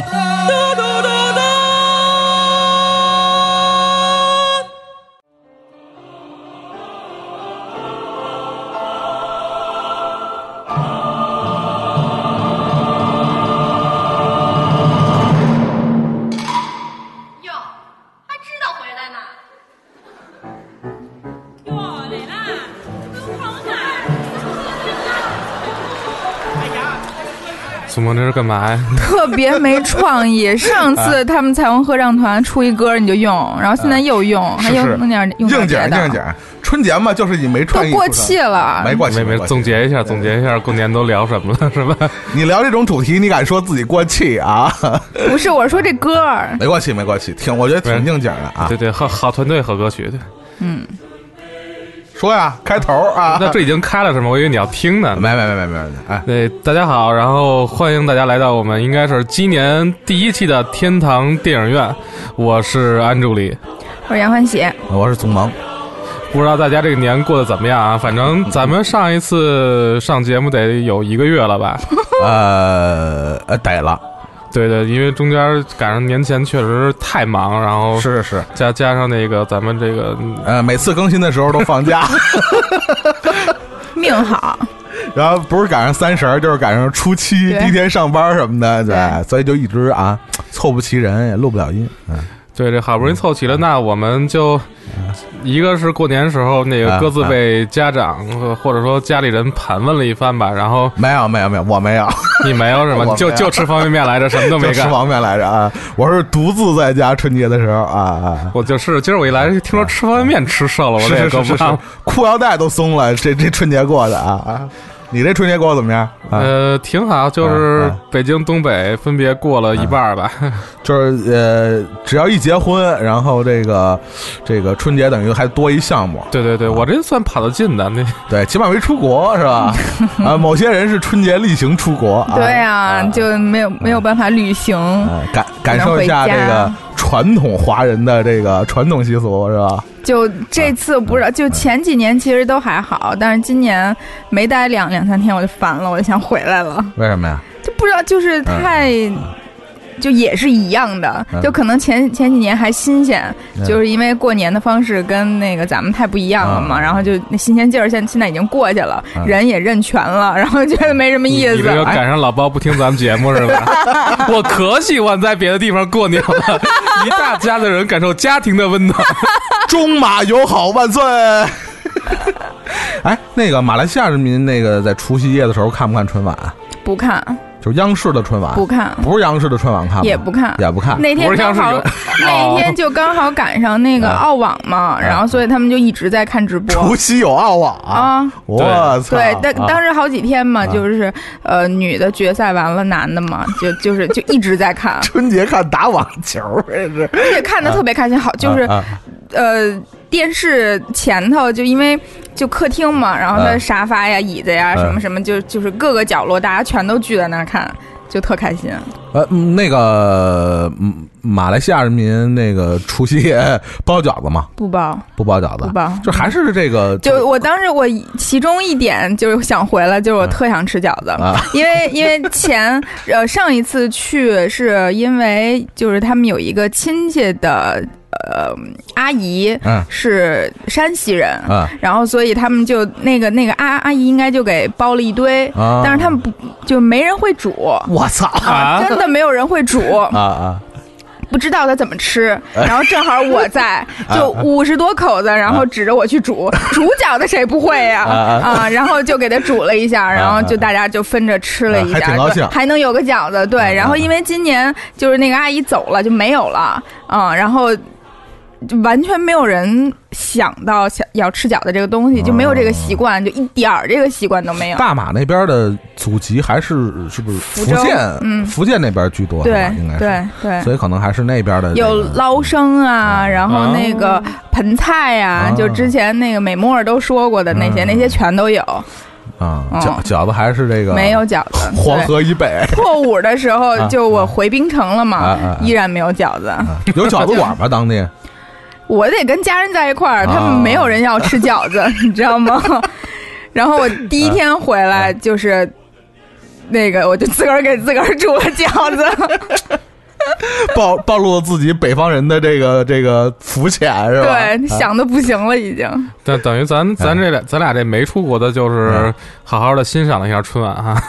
哟，苏萌这是干嘛呀？特别没创意。上次他们彩虹合唱团出一歌你就用，然后现在又用，还有弄点用应点别的景应景，春节嘛，就是你没创意，过气，了。没过气，没没总结一下，总结一下，过年都聊什么了，是吧？你聊这种主题，你敢说自己过气啊？不是，我说这歌儿，没过气，没过气，挺我觉得挺应景的啊。对对，好好团队，好歌曲。对，说呀，开头啊，那这已经开了是吗？我以为你要听呢。没没没没没没，哎，对，大家好，然后欢迎大家来到我们应该是今年第一期的天堂电影院，我是安助理。我是杨欢喜。我是宗萌，不知道大家这个年过得怎么样啊？反正咱们上一次上节目得有一个月了吧？呃 呃，逮了，对对，因为中间赶上年前确实太忙，然后是是，加加上那个咱们这个呃，每次更新的时候都放假，命好，然后不是赶上三十，就是赶上初七第一天上班什么的，对，对所以就一直啊凑不齐人，也录不了音，嗯，对，这好不容易凑齐了，那我们就一个是过年时候那个啊各自被家长呃或者说家里人盘问了一番吧，然后没有没有没有，我没有，你没有是吧？我没有你就就吃方便面来着，什么都没干。吃方便面来着啊，我是独自在家春节的时候啊啊。我就是今儿我一来，听说吃方便面吃瘦了，我这也是是是是够不上。，裤腰带都松了，这 这春节过的啊啊！你这春节过得怎么样？啊，呃，挺好，就是北京、东北分别过了一半儿吧。就是呃，只要一结婚，然后这个这个春节等于还多一项目，对对对，我这算跑得近的。那对，起码没出国是吧？啊，某些人是春节例行出国，啊对呀，就没有没有办法旅行。啊感感受一下这个传统华人的这个传统习俗是吧？就这次不是，就前几年其实都还好，但是今年没待两两三天我就烦了，我就想回来了。为什么呀？就不知道，就是太。就也是一样的，嗯就可能前前几年还新鲜，嗯就是因为过年的方式跟那个咱们太不一样了嘛，嗯然后就那新鲜劲儿现现在已经过去了，嗯人也认全了，然后觉得没什么意思你这。赶上老包不听咱们节目是吧？我可喜欢在别的地方过年了，一大家子人感受家庭的温暖。中马友好万岁！哎，那个马来西亚人民那个在除夕夜的时候看不看春晚？不看，就是央视的春晚，不看，不是央视的春晚看吗？也不看，也不看。那天刚好有 那天就刚好赶上那个啊澳网嘛，然后所以他们就一直在看直播。除夕有澳网啊。我操！对，当啊。当时好几天嘛，啊。就是呃，女的决赛完了，男的嘛，就就是就一直在看，春节看打网球，这是。而且看的特别开心。好，就是啊。呃，电视前头就因为就客厅嘛，然后它嗯沙发呀、椅子呀嗯什么什么，就就是各个角落大家全都聚在那儿看，就特开心。呃，嗯那个嗯马来西亚人民那个除夕夜包饺子吗？不包，不包饺子，不包。就还是这个就我当时我其中一点就是想回来，就是我特想吃饺子，啊。因为因为前呃上一次去是因为就是他们有一个亲戚的呃阿姨嗯是山西人。嗯然后，所以他们就那个那个阿阿姨应该就给包了一堆，啊但是他们不就没人会煮，我操啊真的没有人会煮。啊啊！不知道他怎么吃，然后正好我在，啊就五十多口子，然后指着我去煮，煮饺子谁不会呀？啊然后就给他煮了一下，然后就大家就分着吃了一下，挺高兴对还能有个饺子，对。然后因为今年就是那个阿姨走了，就没有了，嗯，然后。就完全没有人想到想要吃饺子这个东西，就没有这个习惯，就一点儿这个习惯都没有。大马那边的祖籍还是是不是福州建？嗯福建那边居多，对应该是。对对，所以可能还是那边的这个有捞生啊，然后那个盆菜呀、啊就之前那个美墨儿都说过的那些，嗯那些全都有，啊，嗯饺饺子还是这个没有饺子。黄河以北破五的时候 啊，就我回冰城了嘛，依然没有饺子。啊有饺子馆吗？当地我得跟家人在一块儿，他们没有人要吃饺子，你知道吗？然后我第一天回来就是。那个，我就自个儿给自个儿煮了饺子，暴暴露了自己北方人的这个这个肤浅是吧？对，想的不行了，已经。但等于咱咱这俩咱俩这没出国的，就是嗯好好的欣赏了一下春晚哈。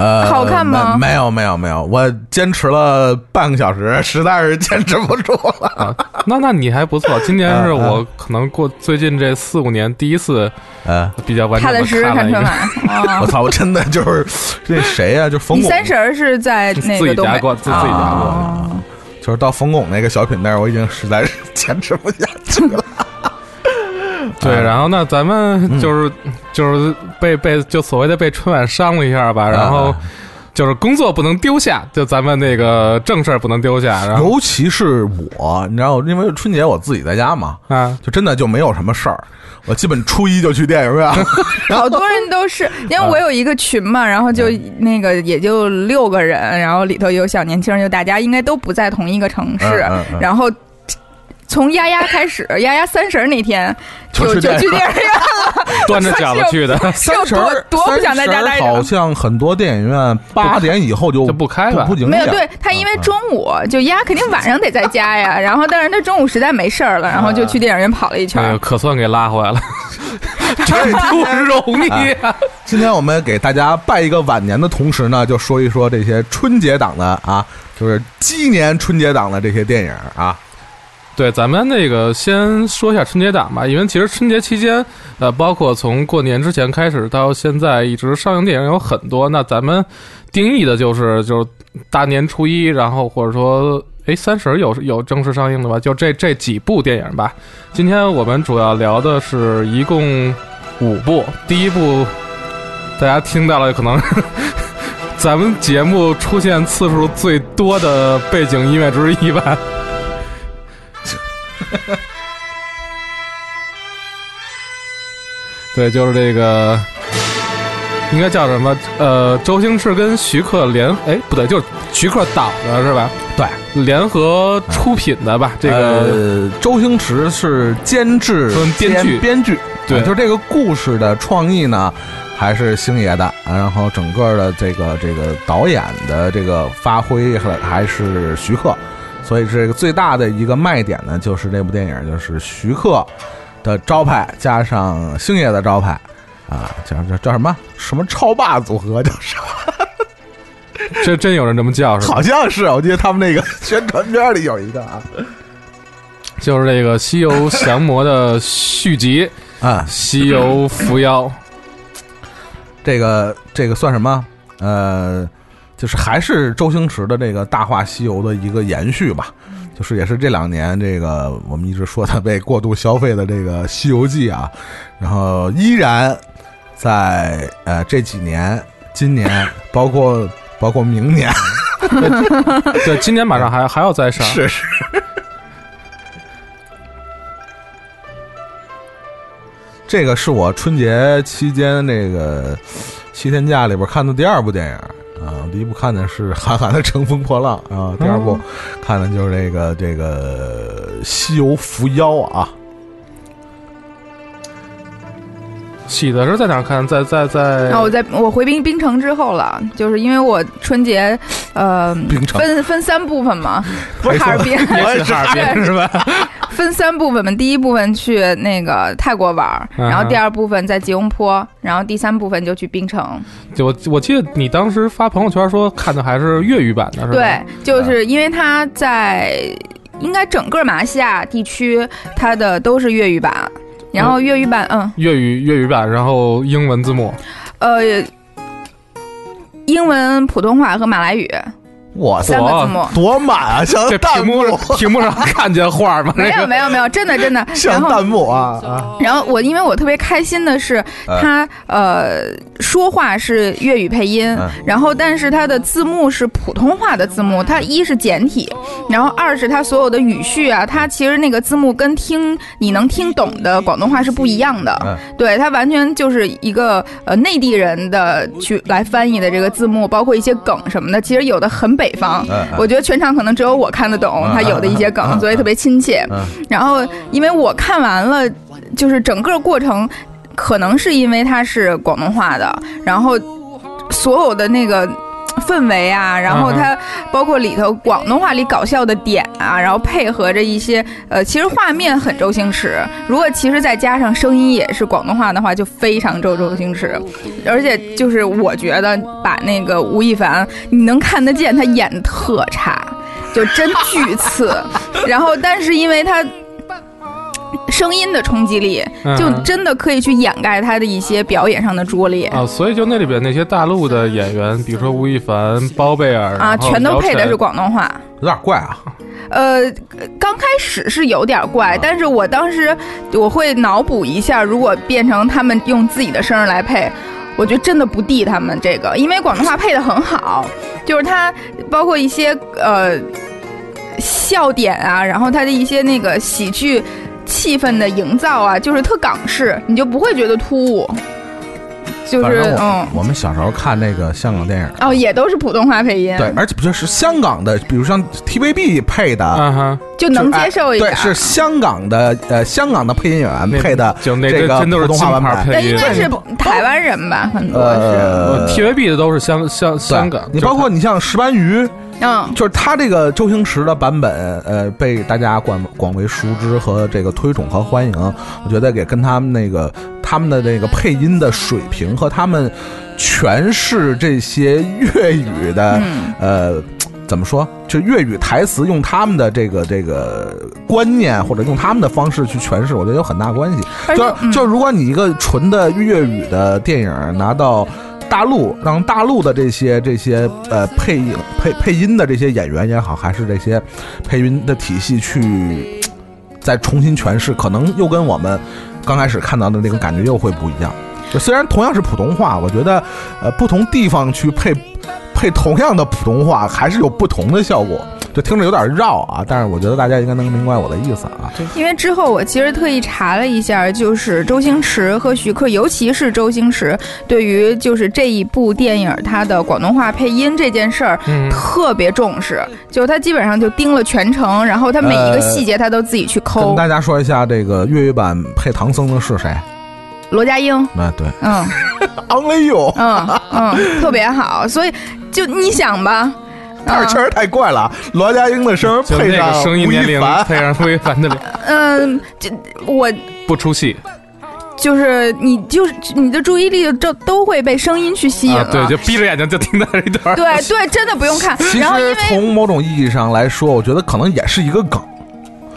呃，好看吗？没没有没有没有，我坚持了半个小时，实在是坚持不住了。啊，那那你还不错，今年嗯是我可能过最近这四五年第一次呃，比较完整的踏踏实实看了一个。我操，我真的就是这谁呀、就冯巩，三婶儿是在那自己个东北。家过自自己家过。哦就是到冯巩那个小品那儿，我已经实在是坚持不下去了。对，啊然后那，咱们嗯。就是、就是被被就所谓的被春晚伤了一下吧，然后啊就是工作不能丢下，就咱们那个正事儿不能丢下，然后尤其是我，你知道，因为春节我自己在家嘛，啊，就真的就没有什么事儿，我基本初一就去电影院。好多人都是，因为我有一个群嘛，然后就那个也就六个人，然后里头有小年轻，就大家应该都不在同一个城市然后。从丫丫开始，丫丫三十那天 就就就去电影院了，端着 饺子去的，三十多多不想在家待三十好。像很多电影院八点以后就就不开了。没有，对他因为中午就丫肯定晚上得在家呀，然后但是他中午实在没事儿了，然后就去电影院跑了一圈儿那个。可算给拉回来了，这不容易啊！今天我们给大家拜一个晚年的同时呢，就说一说这些春节档的啊，就是鸡年春节档的这些电影啊。对，咱们那个先说一下春节档吧，因为其实春节期间，呃，包括从过年之前开始到现在，一直上映电影有很多。那咱们定义的就是就是大年初一，然后或者说，哎，三十有有正式上映的吧？就这这几部电影吧。今天我们主要聊的是一共五部，第一部大家听到了可能。咱们节目出现次数最多的背景音乐之一吧，对，就是这个，应该叫什么？呃，周星驰跟徐克联，哎，不对，就是徐克导的是吧？对，联合出品的吧？这个、呃，周星驰是监制编剧兼编剧，对啊就这个故事的创意呢，还是星爷的，啊然后整个的这个这个导演的这个发挥还还是徐克，所以这个最大的一个卖点呢，就是这部电影就是徐克的招牌加上星爷的招牌。啊，叫叫叫什么什么超霸组合，叫什么？这真有人这么叫是吧？好像是，我记得他们那个宣传片里有一个啊就是这个《西游降魔》的续集 啊《西游伏妖》。这个这个算什么？呃，就是还是周星驰的这个《大话西游》的一个延续吧。就是也是这两年这个我们一直说它被过度消费的这个《西游记》啊，然后依然在呃这几年，今年包括包括明年，对，今年马上还还要再上。是是。这个是我春节期间那个七天假里边看的第二部电影啊，第一部看的是韩寒的《乘风破浪》啊，第二部看的就是这个这个《西游伏妖》啊，喜的是在哪儿看？在在在然后我在我回冰冰城之后了，就是因为我春节，呃冰，城分分三部分嘛，不是哈尔滨，也是哈尔滨是吧？分三部分嘛，第一部分去那个泰国玩然后第二部分在吉隆坡，然后第三部分就去冰城。就我我记得你当时发朋友圈说看的还是粤语版的，是吧？对，就是因为它在应该整个马来西亚地区，它的都是粤语版，然后粤语版，嗯，粤语粤语版，然后英文字幕。呃，英文、普通话和马来语哇塞三，个字幕。多满啊，像这弹幕屏幕，上看见画吗？没有没有没有，真的真的。然后像弹幕啊啊！然后我因为我特别开心的是，他呃说话是粤语配音嗯，然后但是他的字幕是普通话的字幕，它一是简体，然后二是它所有的语序啊，它其实那个字幕跟听你能听懂的广东话是不一样的，嗯对，它完全就是一个呃内地人的去来翻译的这个字幕，包括一些梗什么的，其实有的很北方，我觉得全场可能只有我看得懂嗯他有的一些梗，所以特别亲切。嗯然后因为我看完了，就是整个过程，可能是因为他是广东话的，然后所有的那个。氛围啊，然后它包括里头广东话里搞笑的点啊，然后配合着一些呃，其实画面很周星驰，如果其实再加上声音也是广东话的话，就非常周周星驰。而且就是我觉得把那个吴亦凡，你能看得见他演的特差，就真巨次。然后，但是因为他声音的冲击力，嗯就真的可以去掩盖他的一些表演上的拙劣。啊，所以就那里边那些大陆的演员，比如说吴亦凡、包贝尔啊，全都配的是广东话。有点怪啊，呃，刚开始是有点怪，但是我当时我会脑补一下，如果变成他们用自己的声儿来配，我觉得真的不敌他们这个，因为广东话配的很好，就是它包括一些呃笑点啊，然后它的一些那个喜剧气氛的营造啊，就是特港式，你就不会觉得突兀，就是反正我嗯。我们小时候看那个香港电影。哦，也都是普通话配音，对，而且不就是香港的，比如像 TVB 配的，啊哈，就能接受一点。对，是香港的呃香港的配音演员配的就那个真都是普通话金牌版本。配音那应该是台湾人吧，很多是。呃 TVB 的都是香香香港，你包括你像石斑鱼，嗯，就是他这个周星驰的版本，呃，被大家广广为熟知和这个推崇和欢迎。我觉得也跟他们那个他们的那个配音的水平和他们诠释这些粤语的，嗯呃。怎么说？就粤语台词用他们的这个这个观念，或者用他们的方式去诠释，我觉得有很大关系。就就如果你一个纯的粤语的电影拿到大陆，让大陆的这些这些呃配音配配音的这些演员也好，还是这些配音的体系去再重新诠释，可能又跟我们刚开始看到的那个感觉又会不一样。就虽然同样是普通话，我觉得呃不同地方去配配同样的普通话，还是有不同的效果。就听着有点绕啊，但是我觉得大家应该能明白我的意思啊。因为之后我其实特意查了一下，就是周星驰和徐克，尤其是周星驰，对于就是这一部电影他的广东话配音这件事儿。嗯，特别重视，就他基本上就盯了全程，然后他每一个细节他都自己去抠跟。大家说一下，这个粤语版配唐僧的是谁？罗家英，那对，嗯 昂雷哟，嗯嗯，特别好，所以就你想吧，但是确实太怪了。罗家英的声配上声音吴亦年龄凡，配上吴亦凡的脸，嗯，这我不出戏就是你就是你的注意力就都会被声音去吸引了，，啊对，就闭着眼睛就听到这一段，对对，真的不用看。其然后因为实从某种意义上来说，我觉得可能也是一个梗。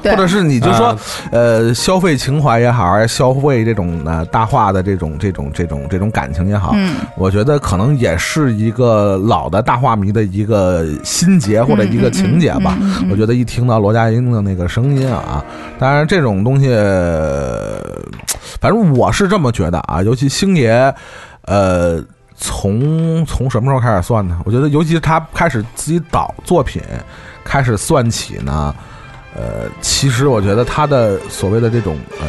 对或者是你就说啊，呃，消费情怀也好，还是消费这种呃大话的这种这种这种这种感情也好，嗯我觉得可能也是一个老的大话迷的一个心结或者一个情节吧。我觉得一听到罗家英的那个声音啊，当然这种东西，呃反正我是这么觉得啊，尤其星爷，呃。从从什么时候开始算呢？我觉得，尤其是他开始自己导作品，开始算起呢，呃，其实我觉得他的所谓的这种嗯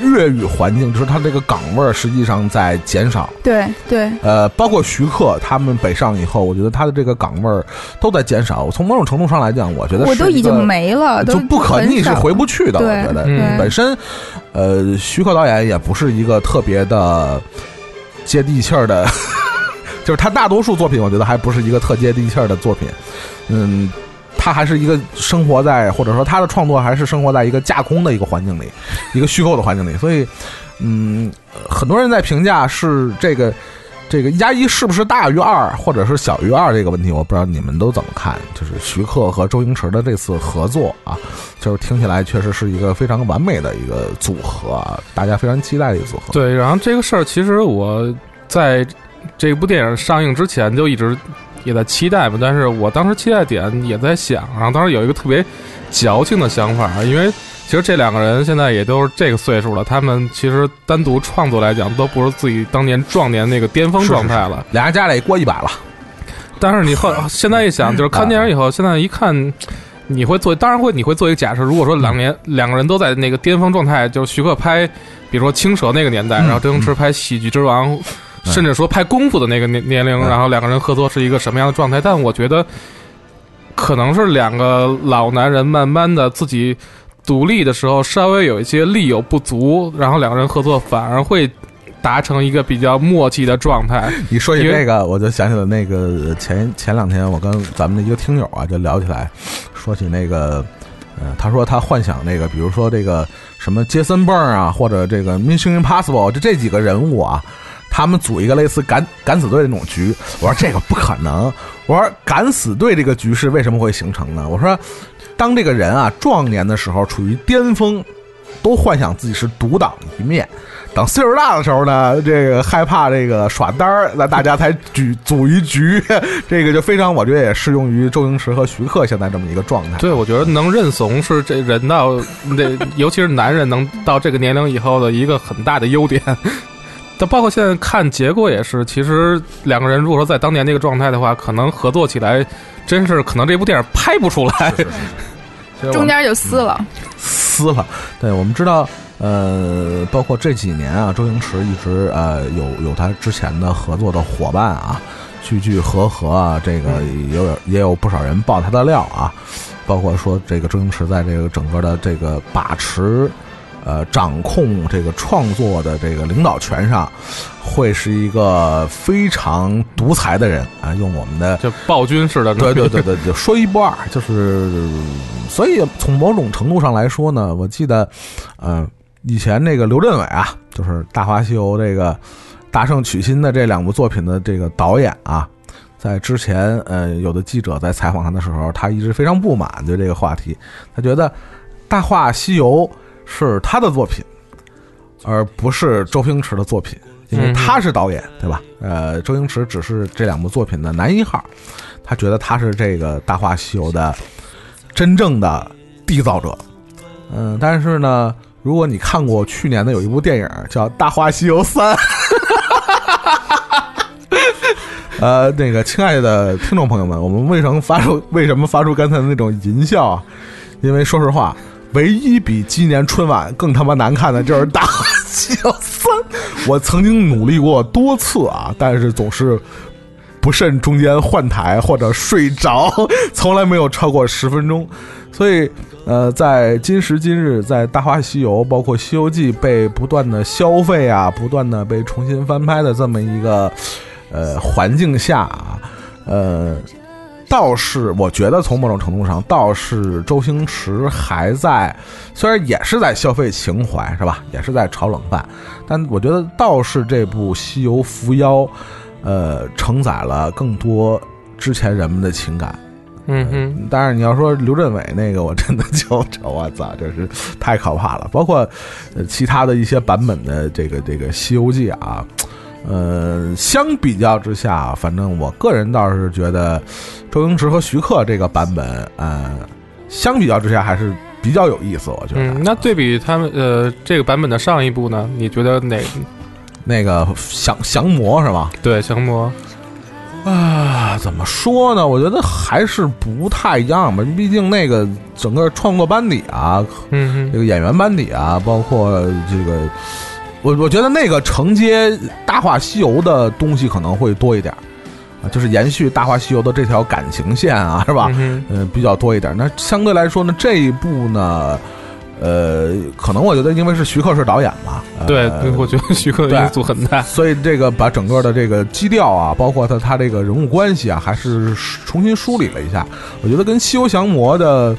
粤语环境，就是他这个岗位儿，实际上在减少。对对，呃，包括徐克他们北上以后，我觉得他的这个岗位儿都在减少。从某种程度上来讲，我觉得我都已经没了，就不可逆，是回不去的。我觉得嗯本身，呃，徐克导演也不是一个特别的接地气儿的，就是他大多数作品，我觉得还不是一个特接地气儿的作品。嗯，他还是一个生活在，或者说他的创作还是生活在一个架空的一个环境里，一个虚构的环境里，所以，嗯，很多人在评价是这个这个一加一是不是大于二，或者是小于二这个问题，我不知道你们都怎么看。就是徐克和周星驰的这次合作啊，就是听起来确实是一个非常完美的一个组合啊，大家非常期待的一个组合。对，然后这个事儿其实我在这部电影上映之前就一直也在期待吧，但是我当时期待点也在想，然后当时有一个特别矫情的想法，因为其实这两个人现在也都是这个岁数了，他们其实单独创作来讲都不是自己当年壮年那个巅峰状态了。俩人加起来也过一百了，但是你后 现在一想，就是看电影以后，现在一看，你会做，当然会，你会做一个假设，如果说两年两个人都在那个巅峰状态，就是徐克拍，比如说青蛇那个年代，然后周星驰拍喜剧之王，甚至说拍功夫的那个年年龄，嗯然后两个人合作是一个什么样的状态？但我觉得，可能是两个老男人慢慢的自己独立的时候，稍微有一些力有不足，然后两个人合作反而会达成一个比较默契的状态。你说起这个，我就想起了那个前前两天我跟咱们的一个听友啊，就聊起来，说起那个，呃，他说他幻想那个，比如说这个什么杰森·蹦啊，或者这个 Mission Impossible，就这几个人物啊，他们组一个类似敢敢死队那种局。我说这个不可能，我说敢死队这个局势为什么会形成呢？我说，当这个人啊壮年的时候处于巅峰，都幻想自己是独当一面。等岁数大的时候呢，这个害怕这个耍单儿，那大家才举组一局，这个就非常，我觉得也适用于周星驰和徐克现在这么一个状态。对，我觉得能认怂是这人到那，尤其是男人能到这个年龄以后的一个很大的优点。但包括现在看结果也是，其实两个人如果说在当年那个状态的话，可能合作起来，真是可能这部电影拍不出来。中间就撕了。撕了。对，我们知道，呃，包括这几年啊，周星驰一直呃有有他之前的合作的伙伴啊，聚聚合合啊，这个也有也有不少人爆他的料啊，包括说这个周星驰在这个整个的这个把持。呃，掌控这个创作的这个领导权上，会是一个非常独裁的人啊。用我们的就暴君式的，对对对对，就说一不二，就是，所以从某种程度上来说呢，我记得，呃，以前那个刘镇伟啊，就是《大话西游》这个大圣娶亲的这两部作品的这个导演啊，在之前，呃，有的记者在采访他的时候，他一直非常不满对这个话题，他觉得《大话西游》是他的作品，而不是周星驰的作品。因为他是导演，对吧？呃，周星驰只是这两部作品的男一号，他觉得他是这个《大话西游》的真正的缔造者。嗯，但是呢，如果你看过去年的有一部电影叫《大话西游三》，呃，那个亲爱的听众朋友们，我们为什么发出为什么发出刚才的那种淫笑啊？因为说实话，唯一比今年春晚更他妈难看的就是《大话西游三》。我曾经努力过多次啊，但是总是不慎中间换台或者睡着，从来没有超过十分钟。所以，呃，在今时今日，在《大话西游》包括《西游记》被不断的消费啊，不断的被重新翻拍的这么一个呃环境下啊，呃，倒是我觉得从某种程度上，倒是周星驰还在，虽然也是在消费情怀，是吧？也是在炒冷饭，但我觉得倒是这部《西游伏妖》，呃，承载了更多之前人们的情感。嗯哼，但是，你要说刘镇伟那个，我真的就这我操，这 是太可怕了。包括呃其他的一些版本的这个这个《西游记》啊，呃，相比较之下，反正我个人倒是觉得周星驰和徐克这个版本，呃，相比较之下还是比较有意思。我觉得，嗯，那对比他们呃这个版本的上一部呢，你觉得哪那个降降魔是吧？对降魔？啊，怎么说呢？我觉得还是不太一样吧。毕竟那个整个创作班底啊，嗯，这个演员班底啊，包括这个，我我觉得那个承接《大话西游》的东西可能会多一点儿啊，就是延续《大话西游》的这条感情线啊，是吧？嗯比较多一点。那相对来说呢，这一部呢，呃，可能我觉得因为是徐克是导演嘛，呃对，我觉得徐克的因素很大。所以这个把整个的这个基调啊，包括他他这个人物关系啊，还是重新梳理了一下。我觉得跟《西游降魔》的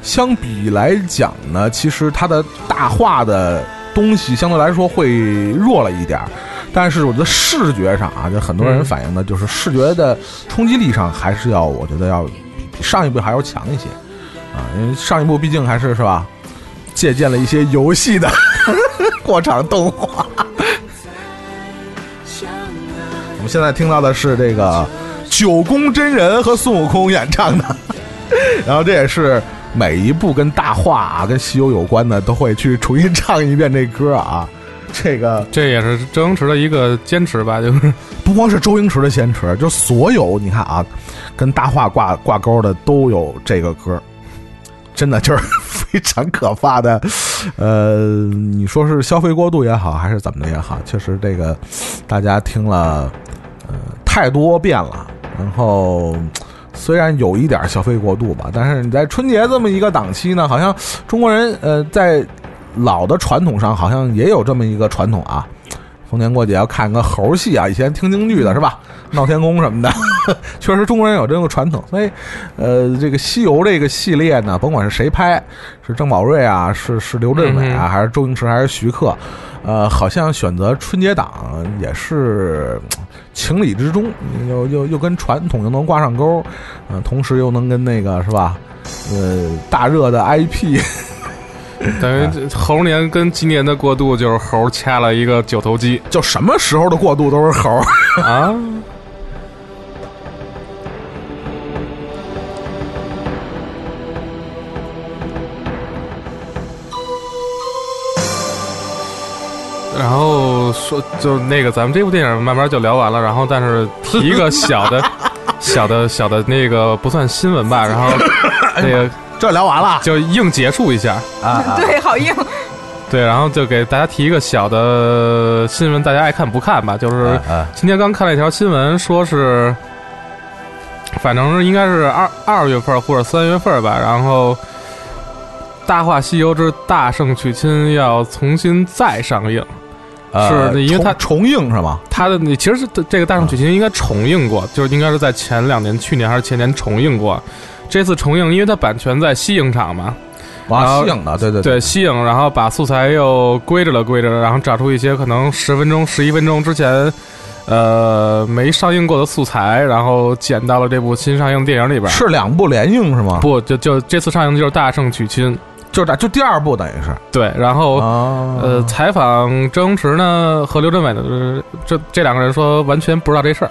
相比来讲呢，其实它的大话的东西相对来说会弱了一点儿。但是我觉得视觉上啊，就很多人嗯反映的就是视觉的冲击力上，还是要我觉得要比比上一部还要强一些啊，因为上一部毕竟还是是吧，借鉴了一些游戏的 过场动画。我们现在听到的是这个九宫真人和孙悟空演唱的，然后这也是每一部跟大话啊、跟西游有关的都会去重新唱一遍这歌啊。这个这也是周星驰的一个坚持吧，就是不光是周星驰的坚持，就所有你看啊，跟大话挂挂钩的都有这个歌，真的就是非常可怕的。呃，你说是消费过度也好，还是怎么的也好，确实这个大家听了呃太多遍了，然后。虽然有一点消费过度吧，但是你在春节这么一个档期呢，好像中国人呃在老的传统上好像也有这么一个传统啊，逢年过节要看个猴戏啊，以前听京剧的是吧？闹天宫什么的，确实中国人有这个传统。所以，呃，这个西游这个系列呢，甭管是谁拍，是郑宝瑞啊，是是刘镇伟啊，嗯还是周星驰，还是徐克，呃，好像选择春节档也是呃情理之中，又又又跟传统又能挂上钩，呃，同时又能跟那个是吧？呃，大热的 IP 等于猴年跟今年的过渡，就是猴掐了一个九头鸡就什么时候的过渡都是猴。啊。然后说，就那个咱们这部电影慢慢就聊完了，然后但是提一个小的、小的、小的那个不算新闻吧，然后那个这聊完了就硬结束一下，啊，对，好硬。对，然后就给大家提一个小的新闻，大家爱看不看吧？就是啊今天刚看了一条新闻，说是，反正是应该是二二月份或者三月份吧，然后《大话西游之大圣娶亲》要重新再上映。呃是因为它重重映是吗？它的那其实是这个《大圣娶亲》应该重映过，就是应该是在前两年，去年还是前年重映过。这次重映，因为它版权在西影厂嘛，然哇，后西影的，对对对，西影，然后把素材又归着了归着了，然后找出一些可能十分钟、十一分钟之前，呃，没上映过的素材，然后剪到了这部新上映电影里边。是两部连映是吗？，不，就就这次上映的就是《大圣娶亲》，就这就第二部等于是对，然后。啊呃，采访周星驰呢和刘镇伟的呃这这两个人说完全不知道这事儿，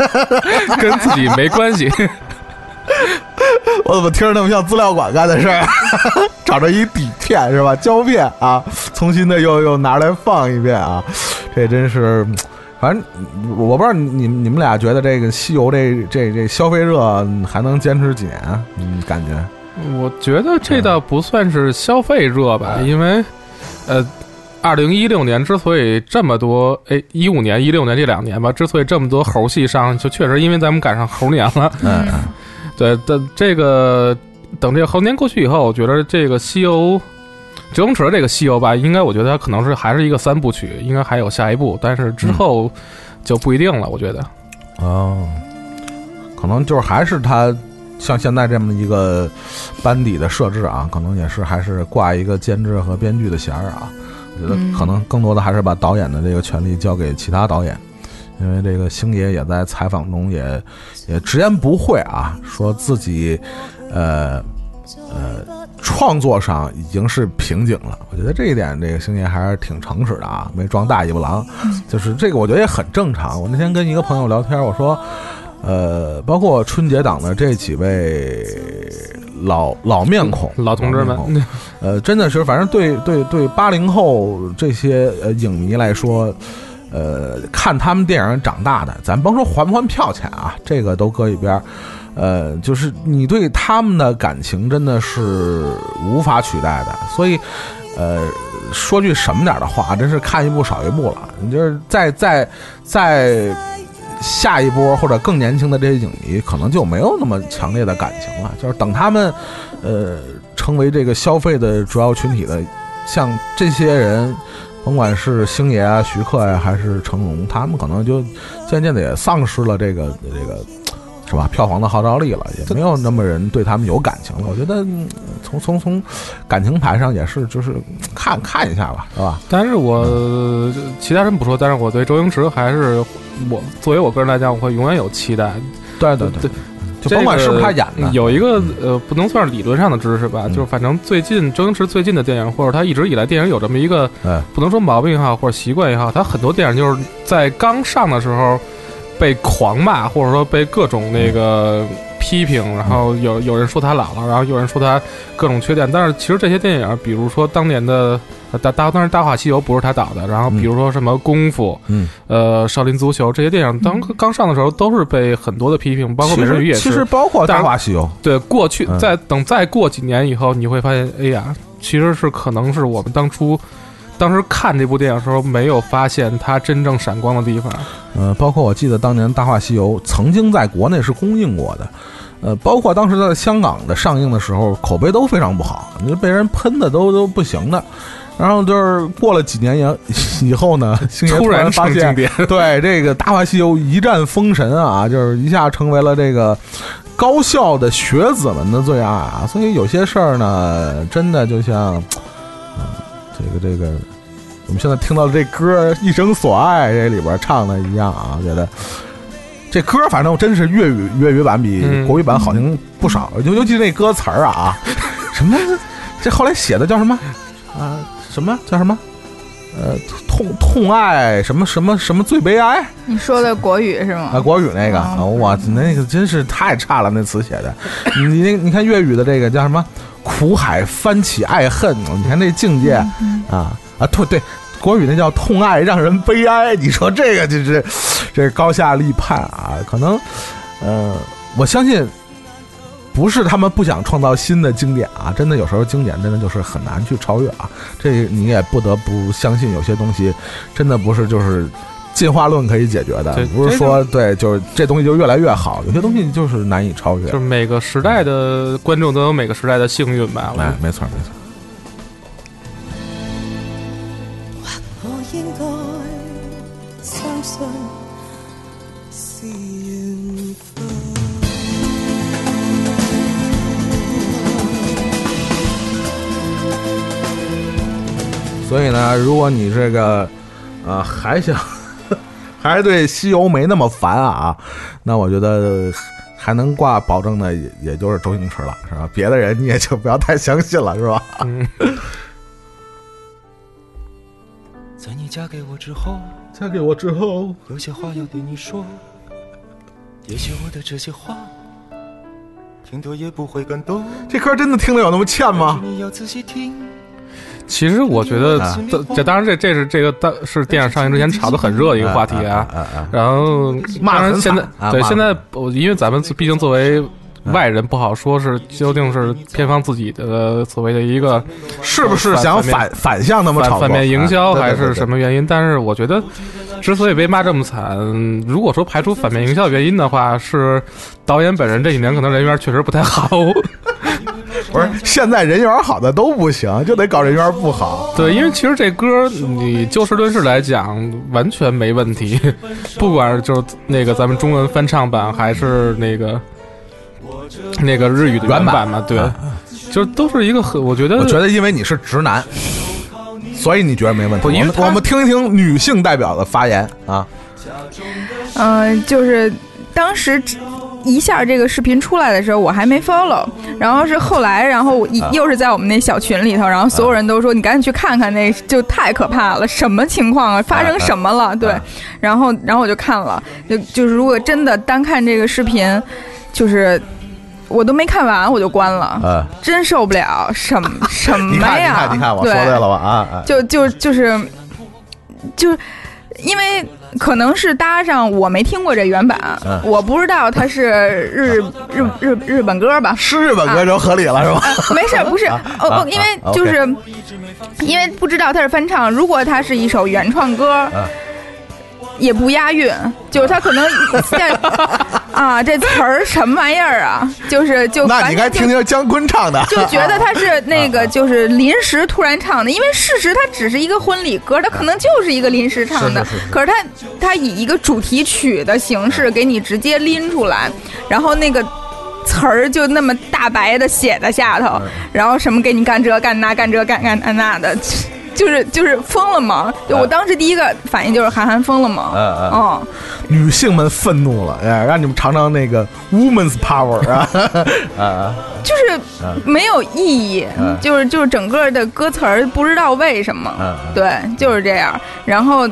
跟自己没关系。我怎么听着那么像资料馆干的事儿？找着一底片是吧？胶片啊，重新的又又拿来放一遍啊，这真是，反正我不知道你你们俩觉得这个西游这这这消费热还能坚持几年啊？嗯，感觉我觉得这倒不算是消费热吧，因为，呃，二零一六年之所以这么多，哎，一五年、一六年这两年吧，之所以这么多猴戏上，就确实因为咱们赶上猴年了。嗯嗯对，但这个等这个猴年过去以后，我觉得这个西游，周星驰这个西游吧，应该我觉得它可能是还是一个三部曲，应该还有下一部，但是之后就不一定了，我觉得。哦，可能就是还是他像现在这么一个班底的设置啊，可能也是还是挂一个监制和编剧的衔儿啊。我觉得嗯可能更多的还是把导演的这个权利交给其他导演，因为这个星爷也在采访中也也直言不讳啊，说自己呃呃创作上已经是瓶颈了。我觉得这一点，这个星爷还是挺诚实的啊，没装大尾巴狼，就是这个我觉得也很正常。我那天跟一个朋友聊天，我说。呃，包括春节档的这几位老老面孔、老同志们，呃，真的是，反正对对对，八零后这些呃影迷来说，呃，看他们电影长大的，咱甭说还不还票钱啊，这个都搁一边儿。呃，就是你对他们的感情真的是无法取代的，所以，呃，说句什么点儿的话，真是看一部少一部了。你就是在在在下一波或者更年轻的这些影迷，可能就没有那么强烈的感情了。就是等他们，呃，成为这个消费的主要群体的，像这些人，甭管是星爷啊、徐克呀、还是成龙，他们可能就渐渐的也丧失了这个这个。是吧？票房的号召力了，也没有那么人对他们有感情了。我觉得嗯从从从感情牌上也是，就是看看一下吧，是吧？但是我其他人不说，但是我对周星驰还是我作为我个人来讲，我会永远有期待。对对对，就甭管是不是他演的，有一个呃，不能算是理论上的知识吧，嗯。就是反正最近周星驰最近的电影，或者他一直以来电影有这么一个哎，不能说毛病也好，或者习惯也好，他很多电影就是在刚上的时候被狂骂，或者说被各种那个批评，然后有有人说他老了，然后有人说他各种缺点，但是其实这些电影，比如说当年的呃大大当然《大话西游》不是他导的，然后比如说什么《功夫》，嗯，呃，《少林足球》这些电影当刚上的时候都是被很多的批评，包括《美人鱼》也其实。包括《大话西游》，对，过去嗯再等再过几年以后，你会发现，哎呀，其实是可能是我们当初当时看这部电影的时候没有发现它真正闪光的地方。呃，包括我记得当年《大话西游》曾经在国内是公映过的，呃，包括当时在香港的上映的时候，口碑都非常不好，你被人喷的都都不行的。然后就是过了几年以 以后呢，星爷突然发现，对这个《大话西游》一战封神啊，就是一下成为了这个高校的学子们的最爱啊。所以有些事儿呢，真的就像，嗯、这个这个，我们现在听到的这歌《一生所爱》这里边唱的一样啊，觉得。这歌反正真是粤语粤语版比嗯国语版好听不少，尤尤其是那歌词儿啊，什么这后来写的叫什么啊？什么叫什么？呃，痛痛爱什么什么什么最悲哀你说的国语是吗？啊？国语那个哇，那个真是太差了，那词写的。你那你看粤语的这个叫什么？苦海翻起爱恨，你看那境界啊啊，对对，国语那叫痛爱让人悲哀。你说这个就是这高下立判啊，可能呃，我相信。不是他们不想创造新的经典啊，真的有时候经典真的就是很难去超越啊。这你也不得不相信，有些东西真的不是就是进化论可以解决的，不是说对，就是这东西就越来越好，有些东西就是难以超越就是。每个时代的观众都有每个时代的幸运吧。哎得，没错没错。所以呢，如果你这个呃还想 还对西游没那么烦啊，那我觉得还能挂保证的也也就是周星驰了，是吧？别的人你也就不要太相信了，是吧？嗯，在你嫁给我之后，嫁给我之后，有些话要对你说，也许我的这些话听多也不会感动，这歌真的听得有那么欠吗？你要仔细听。其实我觉得啊这这当然这这是这个当是电影上映之前炒得很热的一个话题啊。啊啊！然后骂得很当然现在啊对现在我因为咱们毕竟作为外人不好说是究竟是片方自己的所谓的一个是不是想反反向那么炒反反面营销还是哎对对对对什么原因？但是我觉得，之所以被骂这么惨，如果说排除反面营销原因的话，是导演本人这几年可能人缘确实不太好。不是 现在人缘好的都不行，就得搞人缘不好。对，因为其实这歌你就事论事来讲，完全没问题。不管是就是那个咱们中文翻唱版，还是那个那个日语的原版嘛，对，就都是一个很，我觉得我觉得因为你是直男，所以你觉得没问题。因为我们我们听一听女性代表的发言啊。嗯、就是当时只一下这个视频出来的时候，我还没 follow，然后是后来，然后又是在我们那小群里头，然后所有人都说你赶紧去看看，那就太可怕了，什么情况啊？发生什么了？对啊，然后然后我就看了，就就是如果真的单看这个视频，就是。我都没看完，我就关了，呃，真受不了，什么 什么你看，你呀？看，你看，我对说对了吧？啊啊，就就就是就因为可能是搭上我没听过这原版，嗯我不知道它是日日日日本歌吧。是日本歌就合理了，是吧？呃，没事，不是，哦啊哦，因为啊就是因为不知道它是翻唱，如果它是一首原创歌啊，也不押韵，就是他可能在 啊，这词儿什么玩意儿啊？就是就那你该听听姜昆唱的，就觉得他是那个 就是临时突然唱的，因为事实它只是一个婚礼歌，它可能就是一个临时唱的。是是是是可是他他以一个主题曲的形式给你直接拎出来，然后那个。词儿就那么大白的写在下头，然后什么给你干这干那干这干干干那的，就是就是疯了吗？就我当时第一个反应就是韩寒疯了吗？嗯嗯嗯，女性们愤怒了，哎，让你们尝尝那个 woman's power 啊啊！就是没有意义，嗯就是就是整个的歌词儿不知道为什么，对，就是这样。然后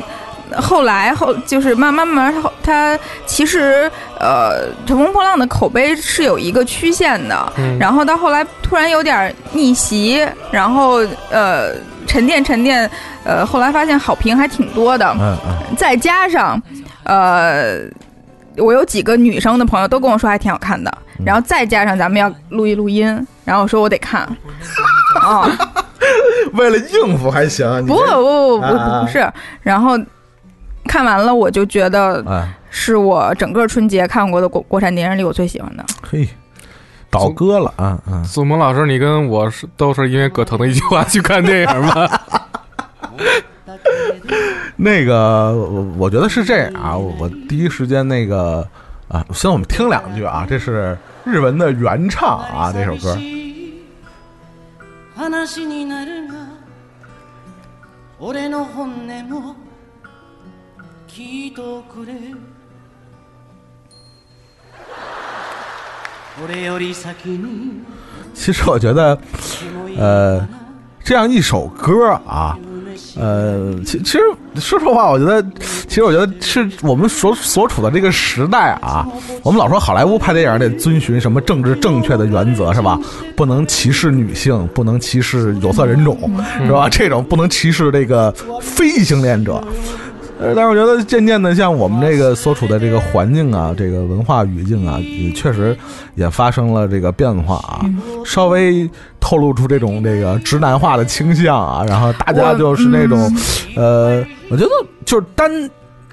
后来后就是慢慢慢慢，他其实呃，《乘风破浪》的口碑是有一个曲线的，嗯然后到后来突然有点逆袭，然后呃沉淀沉淀，呃后来发现好评还挺多的，嗯嗯，再加上，呃，我有几个女生的朋友都跟我说还挺好看的，然后再加上咱们要录一录音，然后我说我得看，啊、为了应付还行，你不不不不啊不不是，然后看完了我就觉得哎是我整个春节看过的国国产电影里我最喜欢的。嘿，倒戈了啊啊！祖萌老师，你跟我是都是因为葛腾的一句话去看电影吗？那个，我我觉得是这样啊，我我第一时间那个啊，先我们听两句啊，这是日文的原唱啊，这首歌。其实我觉得，呃，这样一首歌啊，呃，其其实说实话，我觉得，其实我觉得是我们所所处的这个时代啊，我们老说好莱坞拍电影得遵循什么政治正确的原则是吧？不能歧视女性，不能歧视有色人种，是吧？这种不能歧视这个非异性恋者。呃，但是我觉得渐渐的，像我们这个所处的这个环境啊，这个文化语境啊，也确实也发生了这个变化啊，稍微透露出这种这个直男化的倾向啊，然后大家就是那种，呃，我觉得就是单。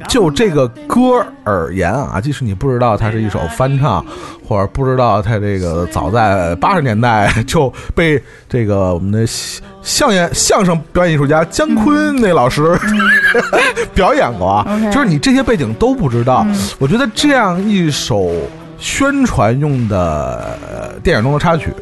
就这个歌而言啊，即使你不知道它是一首翻唱，或者不知道它这个早在八十年代就被这个我们的相声相声表演艺术家姜昆那老师、表演过啊就是你这些背景都不知道，我觉得这样一首。宣传用的呃电影中的插曲，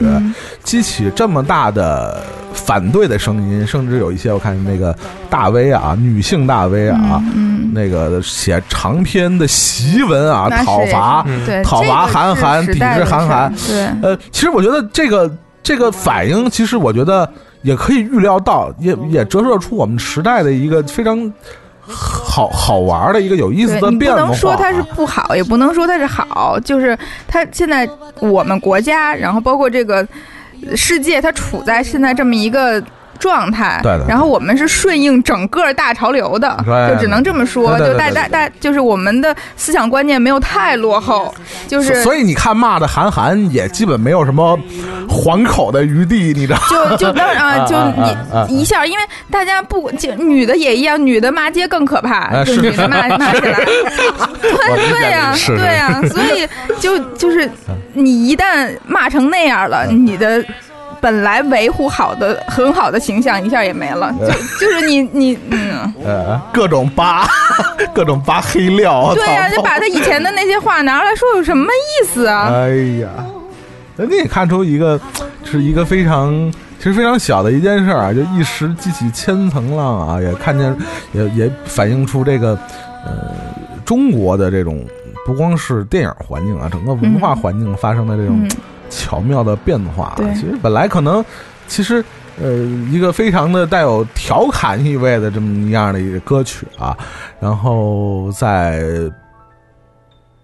激起这么大的反对的声音，甚至有一些我看那个大 V 啊，女性大 V 啊，嗯，那个写长篇的檄文啊，讨伐，嗯，讨伐韩寒，抵制韩寒。对，呃，其实我觉得这个这个反应，其实我觉得也可以预料到，也也折射出我们时代的一个非常好好玩的一个有意思的变化不。能说它是不好，也不能说它是好，就是它现在我们国家，然后包括这个世界，它处在现在这么一个。状态，对对对然后我们是顺应整个大潮流的，对。就只能这么说，就大大大，就是我们的思想观念没有太落后，就是所以你看骂的韩寒也基本没有什么还口的余地，你知道？就就当然 啊，就你一下，因为大家不就女的也一样，女的骂街更可怕，啊就是女的骂骂起来，对对呀、对呀、所以就就是你一旦骂成那样了，你的。本来维护好的很好的形象一下也没了，就就是你你嗯，呃，各种扒，各种扒黑料。对呀、操就把他以前的那些话拿出来说有什么意思啊？哎呀，那你也看出一个，是一个非常其实非常小的一件事儿啊，就一时激起千层浪啊，也看见，也也反映出这个呃中国的这种不光是电影环境啊，整个文化环境发生的这种嗯巧妙的变化、啊其实本来可能，其实呃一个非常的带有调侃意味的这么样的一个歌曲啊，然后在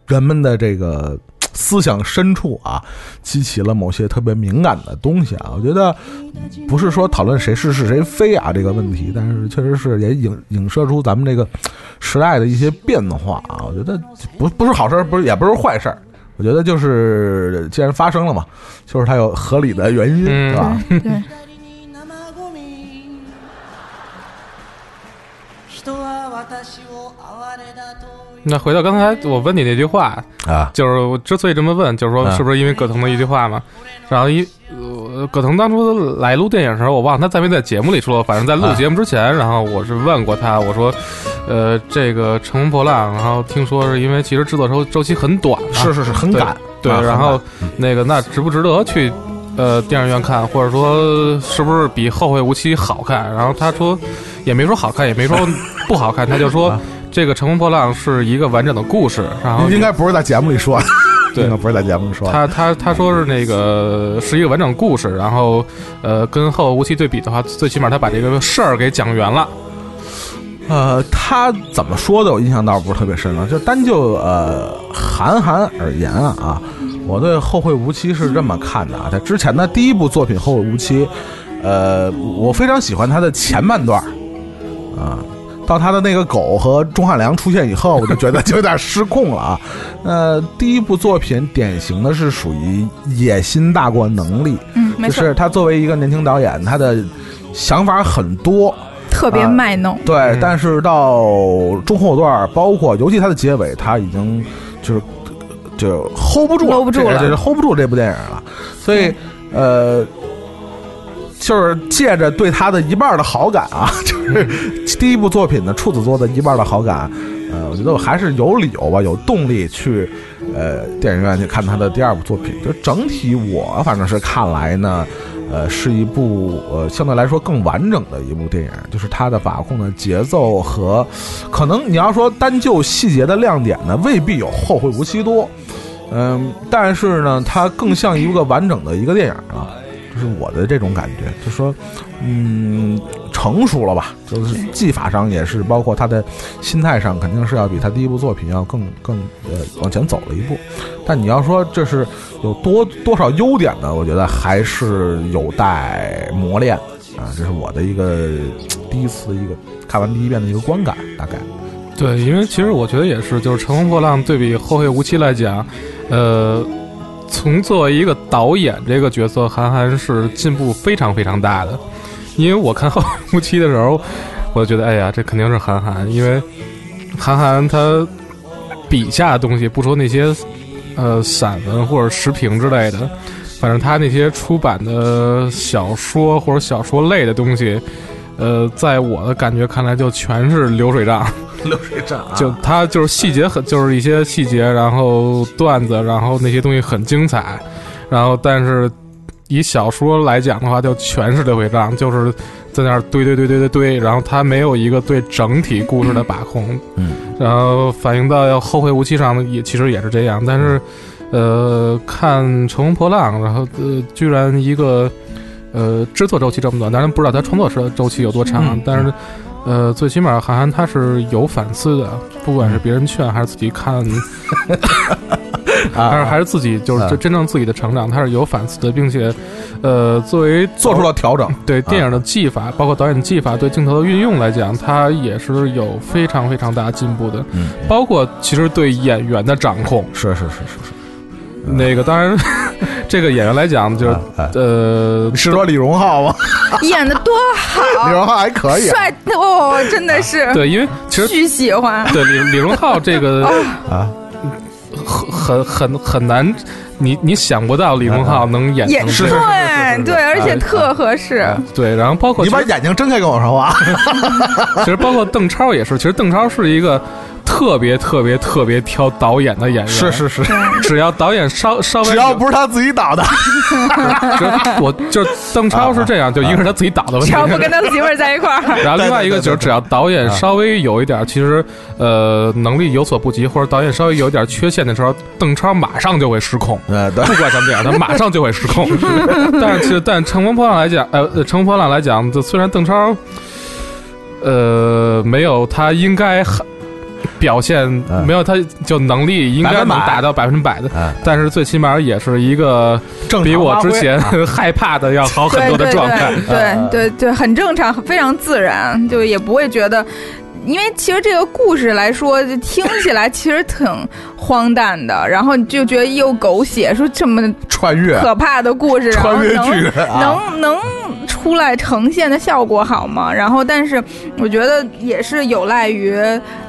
人们的这个思想深处啊，激起了某些特别敏感的东西啊。我觉得不是说讨论谁是是谁非啊这个问题，但是确实是也影影射出咱们这个时代的一些变化啊。我觉得不不是好事儿，不是也不是坏事儿。我觉得就是既然发生了嘛，就是它有合理的原因，嗯是吧？对，那回到刚才我问你那句话，啊，就是我之所以这么问，就是说嗯是不是因为葛腾的一句话嘛？然后一呃，葛腾当初来录电影的时候，我忘了他在没在节目里说，反正在录啊。节目之前，然后我是问过他，我说，呃，这个《乘风破浪》，然后听说是因为其实制作周周期很短嘛，是是是，很赶，对，啊然后那个那值不值得去呃电影院看，或者说是不是比《后会无期》好看？然后他说也没说好看，也没说不好看，他就说啊这个《乘风破浪》是一个完整的故事，然后应该不是在节目里说的，对应该不是在节目里说的。他他他说是那个是一个完整故事，然后呃跟《后会无期》对比的话，最起码他把这个事儿给讲圆了。呃，他怎么说的，我印象倒是不是特别深了。就单就呃韩寒而言啊啊，我对《后会无期》是这么看的啊。他之前的第一部作品《后会无期》，呃，我非常喜欢他的前半段儿啊。到他的那个狗和钟汉良出现以后，我就觉得 就有点失控了啊。呃，第一部作品典型的是属于野心大过能力，嗯，没错，就是他作为一个年轻导演，他的想法很多，特别卖弄。对，嗯但是到中后段，包括尤其他的结尾，他已经就是就 hold 不住了 hold 不住了就是 hold 不住这部电影了。所以，呃，就是借着对他的一半的好感啊，就是第一部作品的处子座的一半的好感，呃，我觉得我还是有理由吧，有动力去呃电影院去看他的第二部作品。就整体我反正是看来呢。呃，是一部呃相对来说更完整的一部电影，就是他的把控的节奏和，可能你要说单就细节的亮点呢，未必有《后会无期》多，嗯，但是呢，它更像一个完整的一个电影啊，就是我的这种感觉，就说，嗯，成熟了吧，就是技法上也是，包括他的心态上，肯定是要比他第一部作品要更更呃往前走了一步。但你要说这是有多多少优点呢？我觉得还是有待磨练啊。这是我的一个第一次一个看完第一遍的一个观感，大概。对，因为其实我觉得也是，就是《乘风破浪》对比《后会无期》来讲，呃，从作为一个导演这个角色，韩寒是进步非常非常大的。因为我看《后会无期》的时候，我就觉得，哎呀，这肯定是韩寒，因为韩寒他笔下的东西，不说那些呃散文或者时评之类的，反正他那些出版的小说或者小说类的东西。呃，在我的感觉看来，就全是流水账。流水账啊。就它就是细节很，就是一些细节，然后段子，然后那些东西很精彩，然后但是以小说来讲的话，就全是流水账，就是在那儿堆堆堆堆堆堆，然后它没有一个对整体故事的把控，嗯，然后反映到要后会无期上也其实也是这样，但是呃，看《乘风破浪》，然后呃，居然一个呃制作周期这么短，当然不知道他创作时周期有多长，嗯但是。呃，最起码韩寒他是有反思的，不管是别人劝还是自己看，还是还是自己就是啊真真正自己的成长，他是有反思的，并且，呃，作为做出了调整。对电影的技法，包括导演技法对镜头的运用来讲，他也是有非常非常大进步的。嗯，包括其实对演员的掌控，是是是是是，那个当然，这个演员来讲，就是啊啊呃，是说李荣浩吗？演的多好，李荣浩还可以啊帅哦，真的是对，因为其实巨喜欢。对李李荣浩这个 啊，很很很很难，你你想不到李荣浩能演演。对对，而且特合适。对，然后包括你把眼睛睁开跟我说话。其实包括邓超也是，其实邓超是一个特别特别特别挑导演的演员，是是是，只要导演稍稍微只要不是他自己导的，就我就是邓超是这样，就一个是他自己导的问题只。要不跟他媳妇儿在一块儿，然后另外一个就是，只要导演稍微有一点，其实呃能力有所不及，或者导演稍微有一点缺陷的时候，邓超马上就会失控。呃，对不管什么样，他马上就会失控。但是其实，但乘风破浪来讲，呃，呃乘风破浪来讲，这虽然邓超，呃，没有他应该很表现，嗯。没有他就能力应该能达到百分之百的，嗯。但是最起码也是一个正比我之前啊。害怕的要好很多的状态。对对对对，很正常，非常自然，就也不会觉得。因为其实这个故事来说，就听起来其实挺荒诞的，然后你就觉得又狗血，说这么穿越。可怕的故事，然后穿越能剧啊。能能穿出来呈现的效果好吗。然后，但是我觉得也是有赖于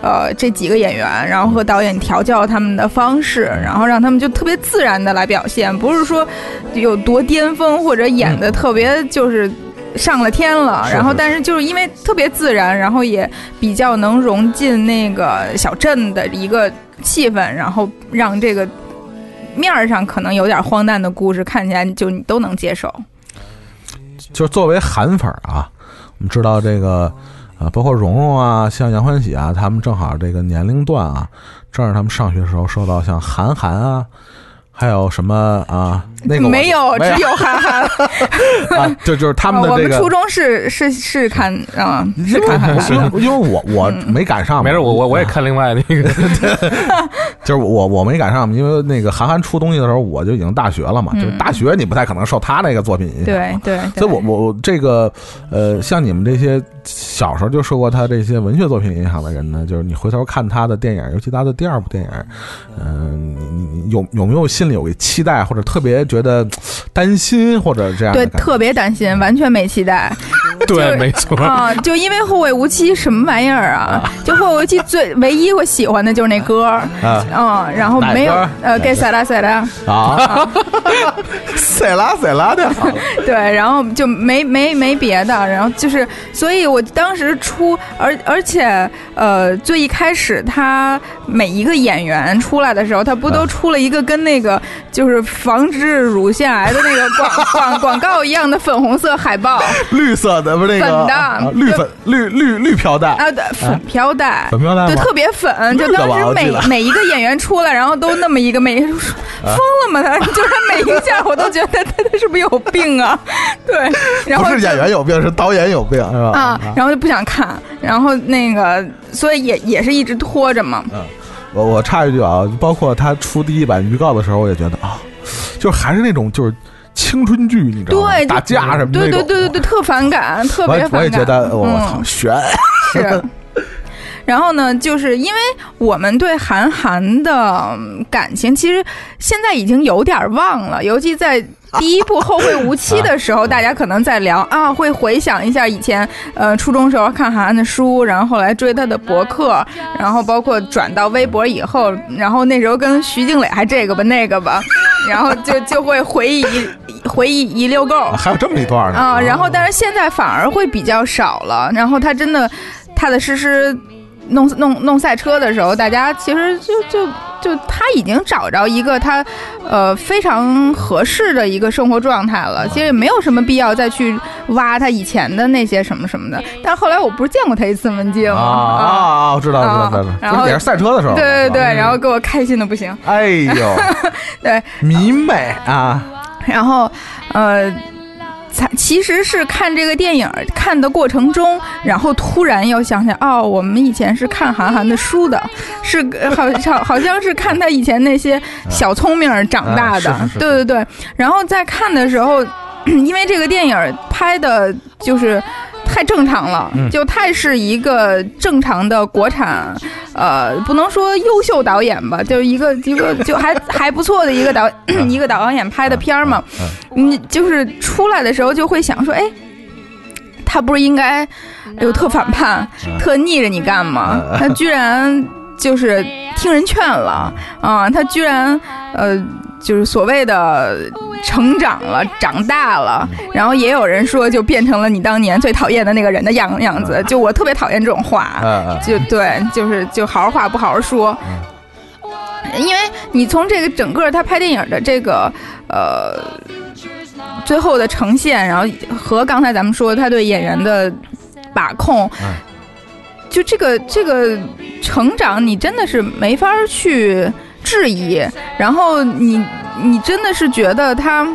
呃这几个演员，然后和导演调教他们的方式，然后让他们就特别自然的来表现，不是说有多巅峰或者演的特别就是。上了天了，然后但是就是因为特别自然，然后也比较能融进那个小镇的一个气氛，然后让这个面儿上可能有点荒诞的故事看起来就你都能接受。就是作为韩粉儿啊，我们知道这个啊，包括蓉蓉啊，像杨欢喜啊，他们正好这个年龄段啊，正是他们上学的时候受到像韩寒啊，还有什么啊，那个没有，只有韩寒。啊，就就是他们的我这个。们初中是是是看啊、是看看，因为因为我我没赶上，没事，我我我也看另外那个，就是我我没赶上，因为那个韩寒出东西的时候，我就已经大学了嘛，嗯。就是大学你不太可能受他那个作品影响，对对对，所以我我我这个呃，像你们这些小时候就受过他这些文学作品影响的人呢，就是你回头看他的电影，尤其他的第二部电影，嗯、你你你有有没有心里有个期待，或者特别觉得 担心，或者这样对特别担心，完全没期待。对，没错。啊，就因为后会无期什么玩意儿啊？就后会无期最唯一我喜欢的就是那歌啊，然后没有呃，给塞拉塞拉，啊，塞拉塞拉的，对，然后就没没没别的，然后就是，所以我当时出，而而且呃，最一开始他每一个演员出来的时候，他不都出了一个跟那个就是防治乳腺癌的那个广广广告一样的粉红色海报？绿色粉的啊绿粉绿绿绿飘带，啊，对，粉飘带，粉飘带对，特别粉，就当时每每一个演员出来，然后都那么一个，每一个说疯了吗？他 就是他每一下我都觉得他他是不是有病啊？对，然后不是演员有病，是导演有病，是吧？啊，然后就不想看，然后那个，所以也也是一直拖着嘛。我我插一句啊，包括他出第一版预告的时候，我也觉得啊，就是还是那种就是青春剧，你知道吗？对，打架什么的对。对对对对，特反感，特别反感。我也觉得我操嗯悬，是。然后呢，就是因为我们对韩寒的嗯感情，其实现在已经有点忘了，尤其在 第一部《后会无期》的时候，大家可能在聊啊，会回想一下以前呃初中时候看韩寒的书，然后后来追他的博客，然后包括转到微博以后，然后那时候跟徐静蕾还这个吧那个吧，然后就就会回忆一回忆一溜够。还有这么一段呢啊，然后但是现在反而会比较少了。然后他真的踏踏实实弄弄弄赛车的时候，大家其实就就就他已经找着一个他呃非常合适的一个生活状态了，其实也没有什么必要再去挖他以前的那些什么什么的。但后来我不是见过他一次文静吗啊啊！我知道知道知道然后就是也是赛车的时候，对对对，然后给我开心的不行。哎呦，对，迷妹啊，然后呃。才其实是看这个电影看的过程中，然后突然又想起来，哦，我们以前是看韩寒的书的，是呃好好好像是看他以前那些小聪明儿长大的，对对对。然后在看的时候，因为这个电影拍的就是。太正常了，嗯就太是一个正常的国产，呃，不能说优秀导演吧，就是一个一个就还 还不错的一个导 一个导演拍的片儿嘛。你就是出来的时候就会想说，哎，他不是应该有特反叛、特逆着你干吗？他居然就是听人劝了啊！他居然呃，就是所谓的成长了、长大了，然后也有人说就变成了你当年最讨厌的那个人的样样子。就我特别讨厌这种话，就对，就是就好好话不好好说。因为你从这个整个他拍电影的这个呃最后的呈现，然后和刚才咱们说他对演员的把控，就这个这个成长，你真的是没法儿去质疑。然后你你真的是觉得他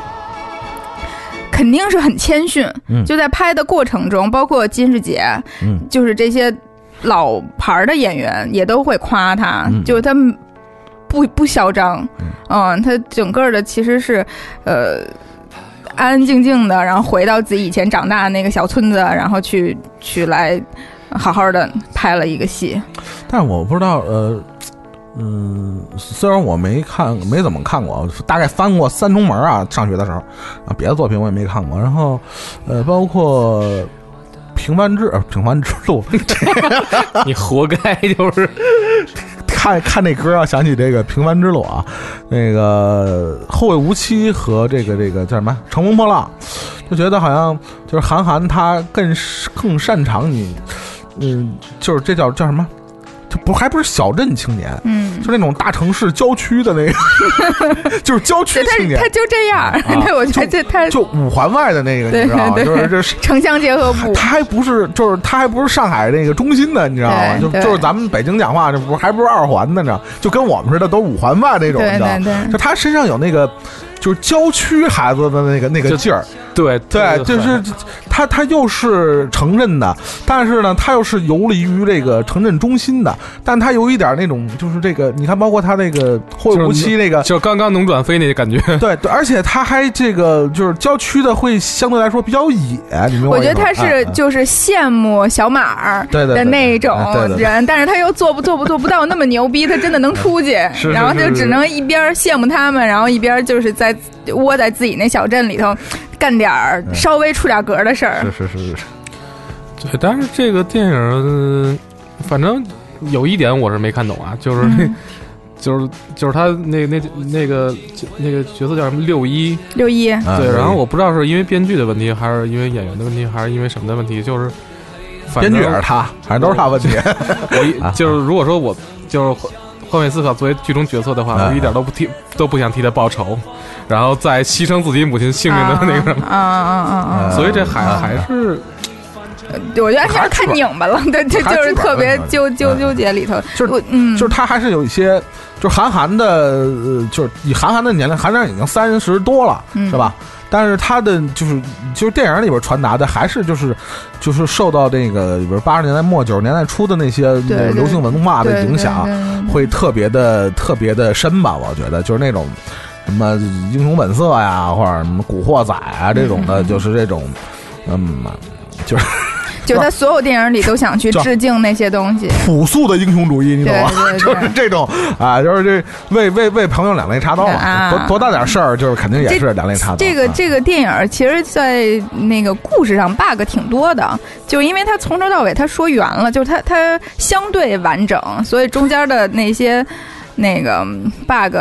肯定是很谦逊，嗯就在拍的过程中，包括金世杰，嗯就是这些老牌儿的演员也都会夸他，嗯就是他不不嚣张，嗯，他整个的其实是呃。安安静静的，然后回到自己以前长大的那个小村子，然后去去来好好的拍了一个戏。但是我不知道，呃，嗯，虽然我没看，没怎么看过，大概翻过《三重门》啊，上学的时候啊，别的作品我也没看过。然后，呃，包括《平凡之平凡之路》你活该，就是看看那歌啊，想起这个《平凡之路》啊，那个《后会无期》和这个这个叫什么《乘风破浪》，就觉得好像就是韩寒他更更擅长你，嗯，就是这叫叫什么？就不还不是小镇青年，嗯，就那种大城市郊区的那个，就是郊区青年他，就这样，对我觉得这他就五环外的那个，你知道吗？就是这是。城乡结合部，他还不是，就是他还不是上海那个中心的，你知道吗？就就是咱们北京讲话，这不还不是二环的呢？就跟我们似的，都五环外那种，你知道吗？对对就他身上有那个，就是郊区孩子的那个那个劲儿，对对，就是他他又是城镇的，但是呢，他又是游离于这个城镇中心的，但他有一点那种，就是这个，你看，包括他那个后会无期那个，就是刚刚能转飞那感觉。对对，而且他还这个就是郊区的会相对来说比较野，你明白吗？我觉得他哎是哎就是羡慕小马儿的那种哎对对对人，但是他又做不做不做不到那么牛逼，他真的能出去，是是然后他就只能一边羡慕他们，然后一边就是在窝在自己那小镇里头干点儿稍微出点格的事儿。是是是是是，对，但是这个电影，呃反正有一点我是没看懂啊，就是那，嗯。就是就是他那那那个那个角色叫什么六一，六一，啊对，然后我不知道是因为编剧的问题，还是因为演员的问题，还是因为什么的问题，就是编剧也是他，反正都是他问题。我一就是如果说我就是换换位思考，作为剧中角色的话，嗯。我一点都不替都不想替他报仇，然后再牺牲自己母亲性命的那个什么，啊啊啊啊！嗯。所以这还啊还是，我觉得还是看拧巴了，对，这就是是特别纠纠纠结里头，就是就是他还是有一些，就是韩寒的，呃就是以韩寒的年龄，韩寒已经三十多了，嗯。是吧？但是他的就是就是电影里边传达的，还是就是就是受到那个比如八十年代末九十年代初的那些流行文化的影响，会特别的特别的深吧？我觉得就是那种什么英雄本色呀，或者什么古惑仔啊这种的，嗯就是这种，嗯，就是就在所有电影里都想去致敬那些东西，朴素的英雄主义，你懂吗？就是这种啊，就是这为为为朋友两肋插刀嘛，啊多多大点事儿，就是肯定也是两肋插刀。啊这个这个电影儿其实，在那个故事上 bug 挺多的，就因为它从头到尾它说圆了，就是它它相对完整，所以中间的那些那个 bug，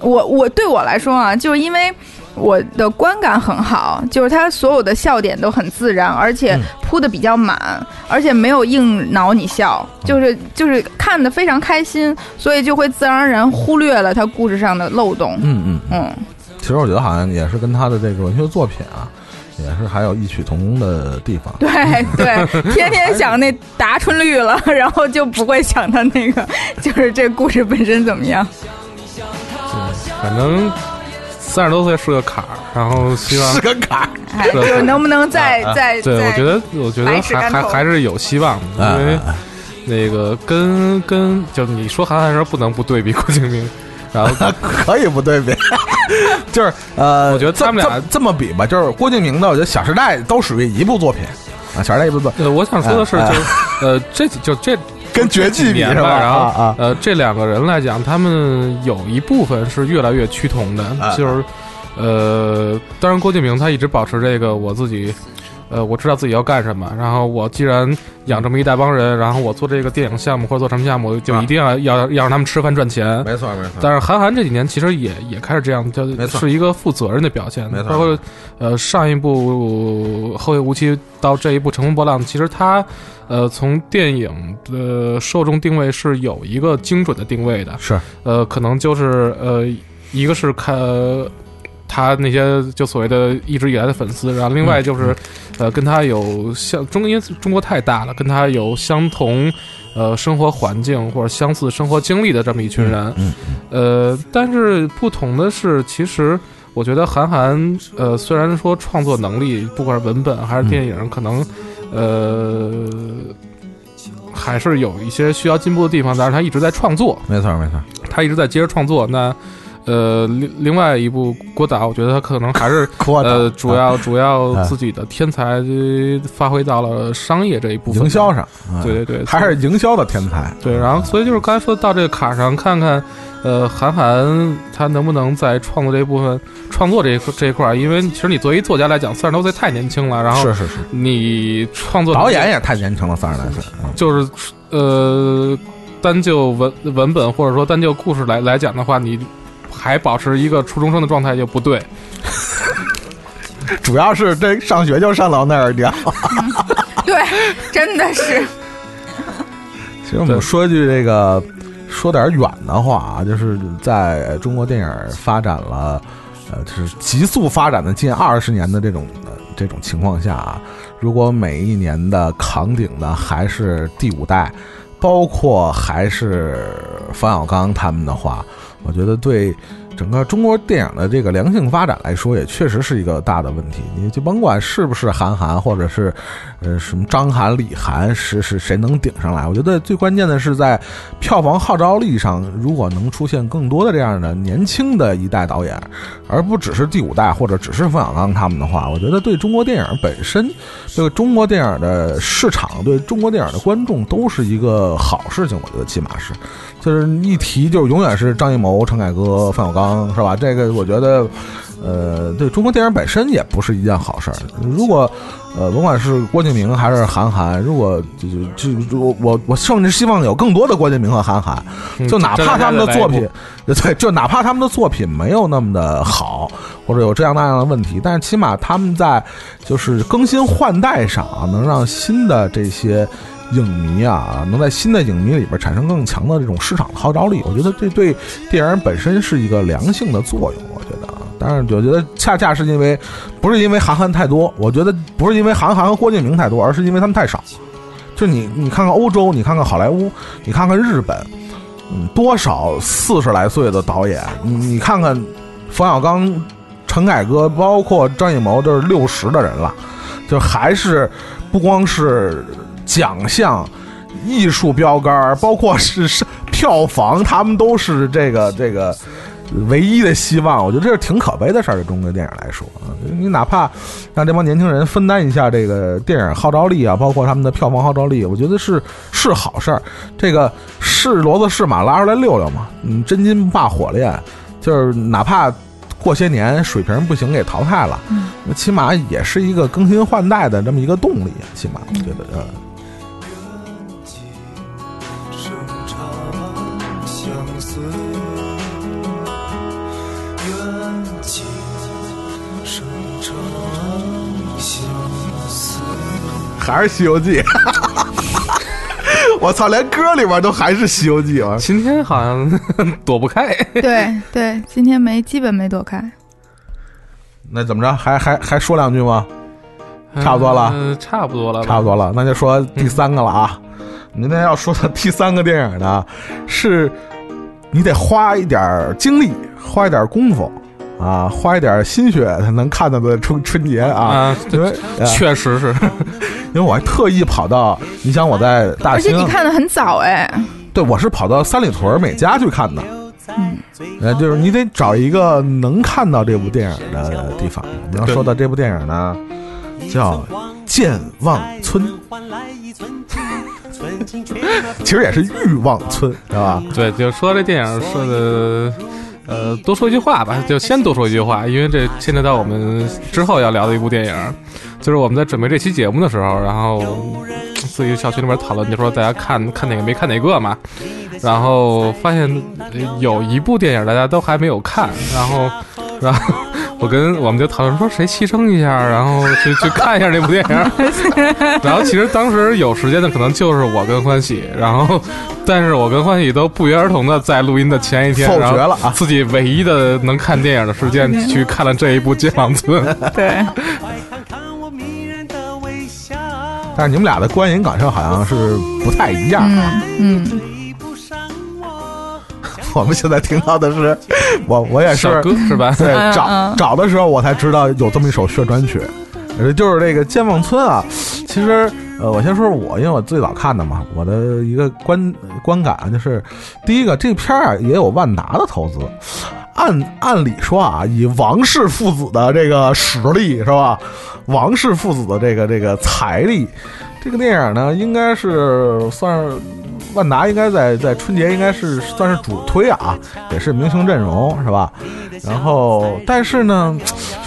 我我对我来说啊，就是因为。我的观感很好，就是它所有的笑点都很自然，而且嗯铺的比较满，而且没有硬挠你笑，就是就是看的非常开心，所以就会自然而然忽略了它故事上的漏洞。嗯嗯，嗯，其实我觉得好像也是跟他的这个文学作品啊，也是还有异曲同工的地方。对对，天天想那达春绿了，然后就不会想他那个，就是这故事本身怎么样。反正三十多岁是个坎儿，然后希望 是个坎儿，就是能不能再再对，我觉得我觉得还还还是有希望的，因为啊那个跟跟就是你说韩寒的时候不能不对比郭敬明，然后 可以不对比，就是呃，我觉得他们俩这么比吧，就是郭敬明的，我觉得《小时代》都属于一部作品啊，《小时代》一部作品，呃，我想说的是，哎就是呃，这就这跟绝技比是吧？然后呃，这两个人来讲，他们有一部分是越来越趋同的，啊就是呃，当然郭敬明他一直保持这个我自己。呃，我知道自己要干什么，然后我既然养这么一大帮人，然后我做这个电影项目或者做什么项目，就啊一定要、要要让他们吃饭赚钱。没错没错。但是韩寒这几年其实也也开始这样，就是一个负责任的表现。没错包括呃上一部《后会无期》到这一部《乘风破浪》，其实他呃从电影的受众定位是有一个精准的定位的。是呃，可能就是呃一个是看。他那些就所谓的一直以来的粉丝，然后另外就是，呃，跟他有相中，因为中国太大了，跟他有相同呃生活环境或者相似生活经历的这么一群人，嗯呃，但是不同的是，其实我觉得韩寒，呃，虽然说创作能力，不管是文本还是电影，可能，呃，还是有一些需要进步的地方，但是他一直在创作，没错没错。他一直在接着创作。那，呃，另另外一部郭导，我觉得他可能还是 呃，主要主要啊自己的天才呃发挥到了商业这一部分，营销上，啊对对对还是营销的天才。对，然后所以就是刚才说到这个坎上，看看，呃，韩寒他能不能在创作这一部分创作这一这一块儿，因为其实你作为一作家来讲，三十多岁太年轻了，然后是是是，你创作导演也太年轻了，三十来岁。嗯就是呃，单就文文本或者说单就故事来来讲的话，你还保持一个初中生的状态就不对。主要是这上学就上到那儿聊。对，真的是，其实我们说句这个，说点远的话啊，就是在中国电影发展了，呃，就是急速发展的近二十年的这种、呃、这种情况下啊，如果每一年的扛鼎的还是第五代，包括还是冯小刚他们的话，我觉得对。整个中国电影的这个良性发展来说，也确实是一个大的问题。你就甭管是不是韩寒，或者是呃什么张涵、李涵，是是谁能顶上来？我觉得最关键的是在票房号召力上，如果能出现更多的这样的年轻的一代导演，而不只是第五代或者只是冯小刚他们的话，我觉得对中国电影本身，对中国电影的市场，对中国电影的观众都是一个好事情。我觉得起码是，就是一提就永远是张艺谋、陈凯歌、范小刚。是吧？这个我觉得，呃，对中国电影本身也不是一件好事儿。如果，呃，甭管是郭敬明还是韩寒，如果就就就我我甚至希望有更多的郭敬明和韩寒，就哪怕他们的作品，对，就哪怕他们的作品没有那么的好，或者有这样那样的问题，但是起码他们在就是更新换代上啊，能让新的这些。影迷啊，能在新的影迷里边产生更强的这种市场的号召力，我觉得这对电影本身是一个良性的作用。我觉得啊，但是我觉得恰恰是因为不是因为韩寒太多，我觉得不是因为韩寒和郭敬明太多，而是因为他们太少。就你你看看欧洲，你看看好莱坞，你看看日本，嗯，多少四十来岁的导演，你你看看冯小刚、陈凯歌，包括张艺谋，都是六十的人了，就还是不光是。奖项、艺术标杆，包括是是票房，他们都是这个这个唯一的希望。我觉得这是挺可悲的事儿，对中国电影来说啊，你哪怕让这帮年轻人分担一下这个电影号召力啊，包括他们的票房号召力，我觉得是是好事儿。这个是骡子是马拉出来溜溜嘛，嗯，真金不怕火炼，就是哪怕过些年水平不行给淘汰了，那起码也是一个更新换代的这么一个动力，起码我觉得嗯。还是《西游记》，我操，连歌里边都还是《西游记》啊！今天好像 躲不开，对对，今天没基本没躲开。那怎么着？还还还说两句吗？差不多了，呃、差不多了，差不多了。那就说第三个了啊！您、嗯、那要说的第三个电影呢，是你得花一点精力，花一点功夫。啊，花一点心血才能看到的春春节啊！因为确实是，因为我还特意跑到，你想我在大而且你看的很早哎，对，我是跑到三里屯美家去看的。嗯，呃，就是你得找一个能看到这部电影的地方。我们要说到这部电影呢，叫《健忘村》，其实也是欲望村，知道吧？对，就说这电影说的。呃，多说一句话吧，就先多说一句话，因为这牵扯到我们之后要聊的一部电影，就是我们在准备这期节目的时候，然后自己小区里面讨论，就说大家看看哪个没看哪个嘛，然后发现有一部电影大家都还没有看，然后，然 后我跟我们就讨论说谁牺牲一下，然后去去看一下这部电影，然后其实当时有时间的可能就是我跟欢喜，然后。但是我跟欢喜都不约而同的在录音的前一天，否决了啊！自己唯一的能看电影的时间去看了这一部《健忘村》。对。但是你们俩的观影感受好像是不太一样啊。嗯。我们现在听到的是，我我也是是吧？对，找找的时候我才知道有这么一首宣传曲，就是这个《健忘村》啊。其实。呃，我先说说我，因为我最早看的嘛，我的一个观观感就是，第一个这片儿啊也有万达的投资，按按理说啊，以王氏父子的这个实力是吧？王氏父子的这个这个财力，这个电影呢，应该是算是万达应该在在春节应该是算是主推啊，也是明星阵容是吧？然后但是呢，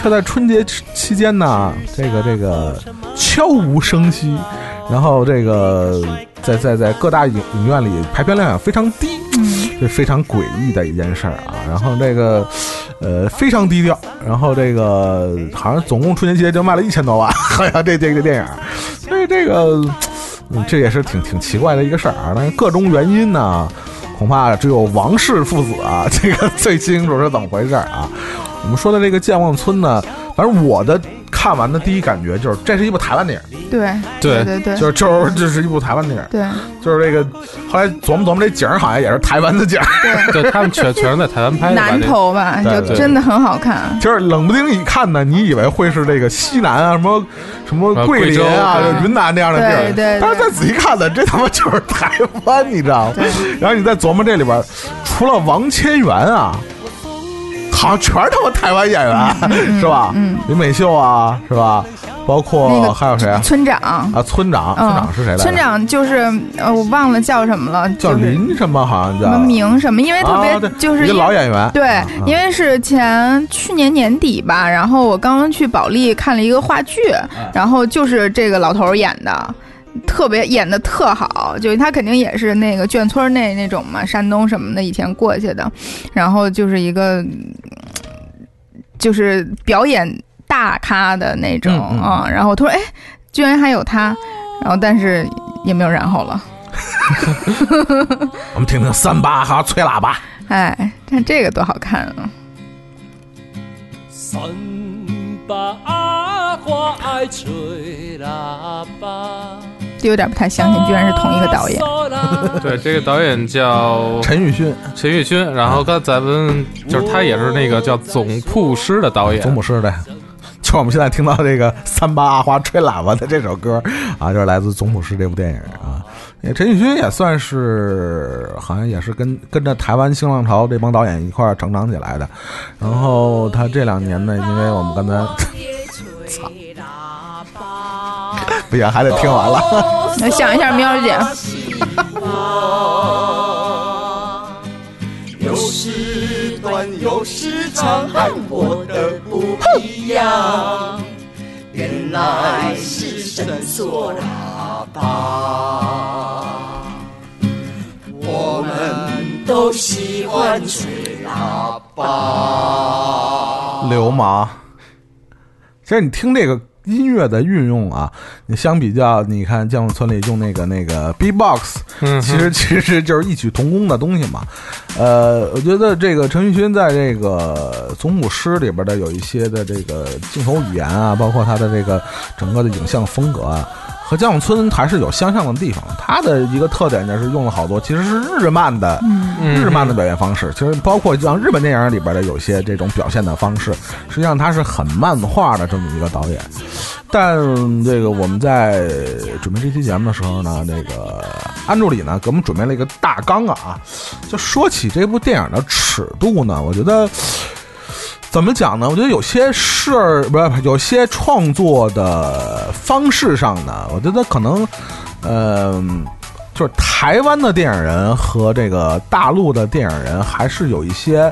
却在春节期间呢，这个这个悄无声息，然后这个在在在各大影影院里排片量也非常低。这非常诡异的一件事儿啊，然后这个，呃，非常低调，然后这个好像总共春节期间就卖了一千多万，好像这这个电影，所以这个，这也是挺挺奇怪的一个事儿啊。但是各种原因呢，恐怕只有王氏父子啊，这个最清楚是怎么回事儿啊。我们说的这个《健忘村》呢，反正我的看完的第一感觉就是，这是一部台湾电影，对对。对对，就是就是这是一部台湾电影，对。就是这个后来琢磨琢磨，这景儿好像也是台湾的景儿。对。他们全全是在台湾拍的？南这头吧，对对。就真的很好看。就是冷不丁一看呢，你以为会是这个西南啊，什么什么啊桂林啊、云南这样的地儿，对对对。但是再仔细看呢，这他妈就是台湾，你知道吗？然后你再琢磨这里边，除了王千源啊，好像全是他妈台湾演员，是吧？嗯，林美秀啊，是吧？包括那个还有谁啊？村长，啊，村长，村长是谁来着？村长就是呃，我忘了叫什么了，叫就是林什么？好像叫什么明什么，因为特别、就是一个老演员，对啊，因为是前去年年底吧，然后我刚刚去保利看了一个话剧，然后就是这个老头演的。特别演的特好，就他肯定也是那个眷村那那种嘛，山东什么的以前过去的，然后就是一个，嗯就是表演大咖的那种嗯嗯啊、然后突然哎，居然还有他，然后但是也没有然后了，我们听听三八哈吹喇叭。哎，看这个多好看啊！三把花爱吹喇叭，就有点不太相信，居然是同一个导演。对，这个导演叫 陈奕迅，陈奕迅，然后刚才咱们就是他也是那个叫总铺师的导演，总铺师的，就我们现在听到这个三八阿花吹喇叭的这首歌啊，就是来自《总捕师》这部电影啊。呃陈奕迅也算是，好像也是跟跟着台湾新浪潮这帮导演一块儿成长起来的。然后他这两年呢，因为我们刚才，操，不行，还得听完了。我想一下，喵姐，有时短，有时长，和我的不一样。原来是伸缩喇叭，我们都喜欢吹喇叭。流氓。其实你听这个音乐的运用啊，你相比较，你看《降木村》里用那个那个 B-box，嗯其实其实就是异曲同工的东西嘛。呃，我觉得这个陈奕迅在这个《总母诗》里边的有一些的这个镜头语言啊，包括他的这个整个的影像风格啊。和江永村还是有相像的地方，它的一个特点就是用了好多其实是日漫的、嗯日漫的表现方式，其实包括像日本电影里边的有些这种表现的方式，实际上他是很漫画的这么一个导演。但这个我们在准备这期节目的时候呢，那个安助理呢给我们准备了一个大纲啊，就说起这部电影的尺度呢，我觉得。怎么讲呢？我觉得有些事儿不是有些创作的方式上呢，我觉得可能，呃，就是台湾的电影人和这个大陆的电影人还是有一些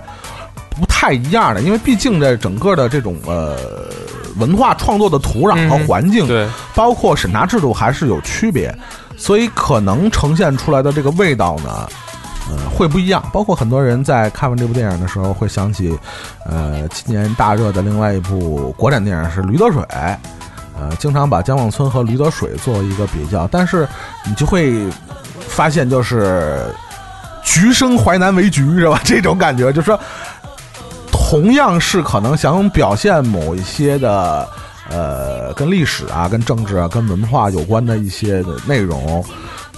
不太一样的，因为毕竟这整个的这种呃文化创作的土壤和环境，对，包括审查制度还是有区别，所以可能呈现出来的这个味道呢，呃，会不一样。包括很多人在看完这部电影的时候，会想起，呃，今年大热的另外一部国产电影是《驴得水》，呃，经常把《江望村》和《驴得水》作为一个比较，但是你就会发现，就是橘生淮南为橘，是吧？这种感觉，就是说，同样是可能想表现某一些的。呃，跟历史啊、跟政治啊、跟文化有关的一些的内容，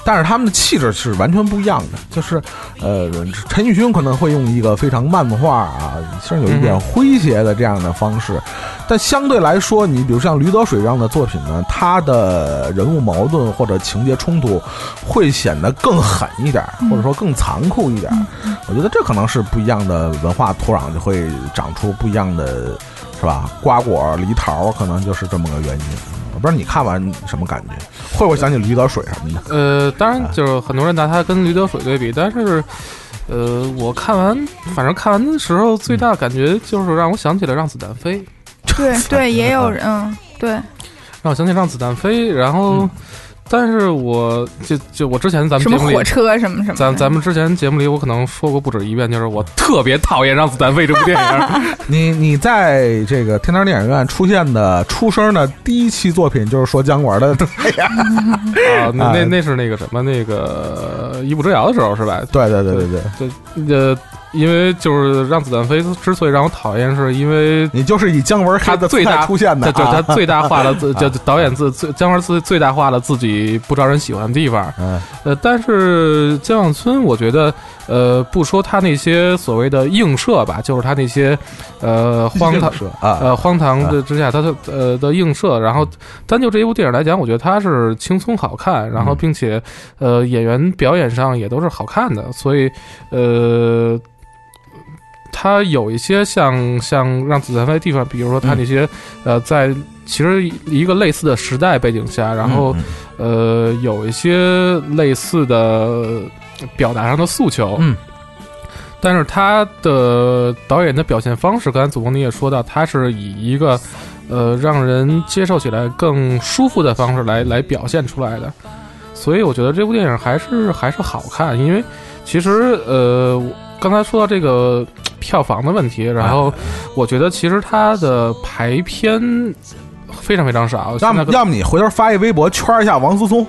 但是他们的气质是完全不一样的。就是呃，陈奕迅可能会用一个非常漫画啊，甚至有一点诙谐的这样的方式，但相对来说，你比如像《驴得水》这样的作品呢，他的人物矛盾或者情节冲突会显得更狠一点，或者说更残酷一点。我觉得这可能是不一样的文化土壤就会长出不一样的，是吧？瓜果、梨桃，可能就是这么个原因。我不知道你看完什么感觉，会不会想起《驴得水》什么的？呃，当然就是很多人拿它跟《驴得水》对比，但是，呃，我看完，反正看完的时候，最大感觉就是让我想起了《让子弹飞》，对对，也有人，嗯，对，让我想起《让子弹飞》，然后，但是我就就我之前咱们什么节目里火车什么什么，咱咱们之前节目里，我可能说过不止一遍，就是我特别讨厌《让子弹飞》这部电影。你你在这个天堂电影院出现的出声的第一期作品就是说姜文的，哎呀，啊，那那 那是那个什么，那个《一步之遥》的时候是吧？对对对对对，就呃，因为就是《让子弹飞》之所以让我讨厌，是因为你就是以姜文他的最大出现的，就就他最大化了自，就啊。导演自最姜文自最大化了自己不招人喜欢的地方。嗯。呃，但是姜永村，我觉得，呃，不说他那些所谓的映射吧，就是他那些，呃，荒唐呃，荒唐的之下，他的呃的映射，然后单就这一部电影来讲，我觉得他是轻松好看，然后嗯。并且，呃，演员表演上也都是好看的，所以，呃。他有一些像像让子弹飞的地方，比如说它那些、呃，在其实一个类似的时代背景下，然后、嗯呃有一些类似的表达上的诉求，嗯，但是他的导演的表现方式，刚才祖峰你也说到，他是以一个呃让人接受起来更舒服的方式来来表现出来的，所以我觉得这部电影还是还是好看，因为其实呃我刚才说到这个票房的问题，然后我觉得其实它的排片非常非常少，要么要么你回头发一微博圈一下王思聪，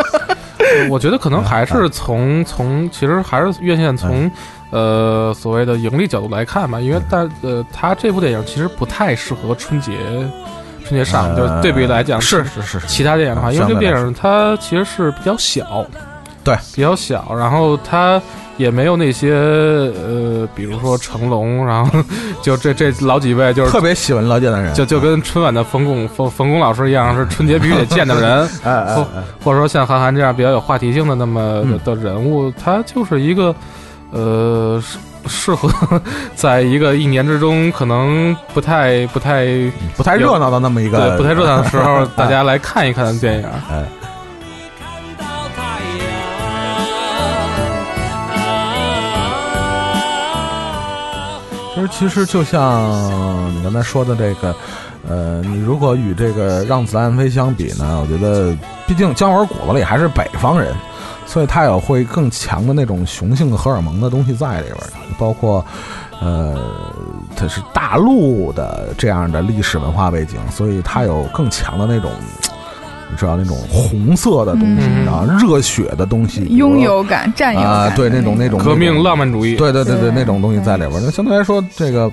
我觉得可能还是从从其实还是院线从呃所谓的盈利角度来看吧，因为但呃它这部电影其实不太适合春节春节上，呃就是对比来讲是是是，其他电影的话，因为这电影它其实是比较小，对，比较小，然后它也没有那些呃，比如说成龙，然后就这这老几位就是特别喜欢老见的人，就就跟春晚的冯巩冯冯巩老师一样，是春节必须得见的人，哎哎或哎，或者说像韩寒这样比较有话题性的那么嗯。的人物，他就是一个呃适适合 在一个一年之中可能不太不太不太热闹的那么一个，对不太热闹的时候，大家来看一看的电影。哎。其实就像你刚才说的这个，呃，你如果与这个《让子弹飞》相比呢，我觉得，毕竟姜文骨子里还是北方人，所以他有会更强的那种雄性荷尔蒙的东西在里边儿，包括，呃，它是大陆的这样的历史文化背景，所以它有更强的那种。你知道那种红色的东西，嗯啊，热血的东西，拥有感、占有感啊，对那种那种革命浪漫主义，对对对对，那种东西在里边儿。那相对来说，这个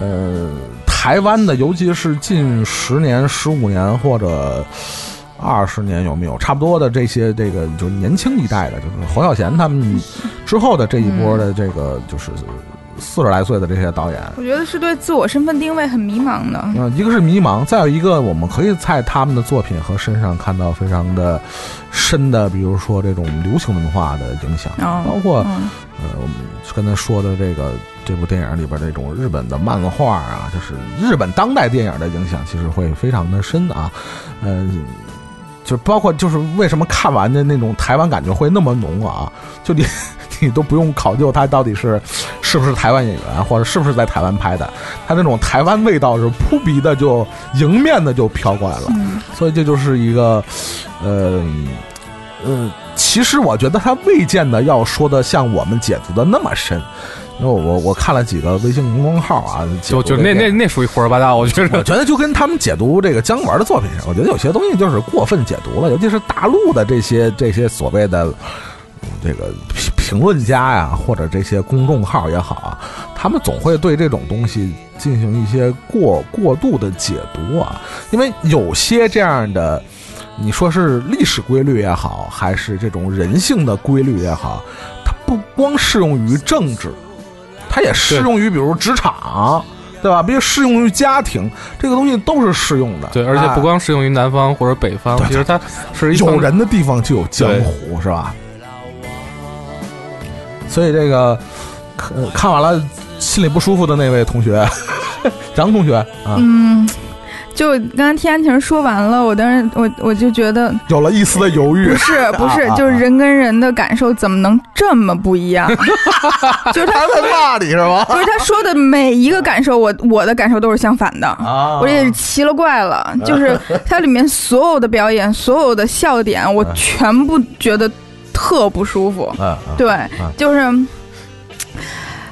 呃，台湾的，尤其是近十年、十五年或者二十年，有没有差不多的这些这个就是年轻一代的，就是侯孝贤他们之后的这一波的这个就是四十来岁的这些导演。我觉得是对自我身份定位很迷茫的。嗯，一个是迷茫，再有一个，我们可以在他们的作品和身上看到非常的深的，比如说这种流行文化的影响，哦包括嗯呃，我们刚才说的这个这部电影里边这种日本的漫画啊，就是日本当代电影的影响，其实会非常的深啊。嗯、就包括就是为什么看完的那种台湾感觉会那么浓啊？就你你 都不用考究他到底是是不是台湾演员，或者是不是在台湾拍的，他那种台湾味道是扑鼻的就迎面的就飘过来了。嗯所以这就是一个，呃，呃，其实我觉得他未见得要说的像我们解读的那么深。因为我我看了几个微信公众号啊，就就那那那属于胡说八道，我觉得我得。觉得就跟他们解读这个姜文的作品上，我觉得有些东西就是过分解读了，尤其是大陆的这些这些所谓的嗯这个评评论家呀，或者这些公众号也好啊，他们总会对这种东西进行一些过过度的解读啊，因为有些这样的。你说是历史规律也好，还是这种人性的规律也好，它不光适用于政治，它也适用于比如职场，对吧？比如适用于家庭，这个东西都是适用的。对，而且不哎光适用于南方或者北方，对其实它是一有人的地方就有江湖，是吧？所以这个看看完了心里不舒服的那位同学，张同学啊，嗯，就刚刚天安婷说完了，我当时我我就觉得有了一丝的犹豫不。是不是就是人跟人的感受怎么能这么不一样？就是他他在骂你是吗？不是他说的每一个感受，我我的感受都是相反的。啊我也是奇了怪了，就是它里面所有的表演，所有的笑点，我全部觉得特不舒服。嗯，嗯对，就是。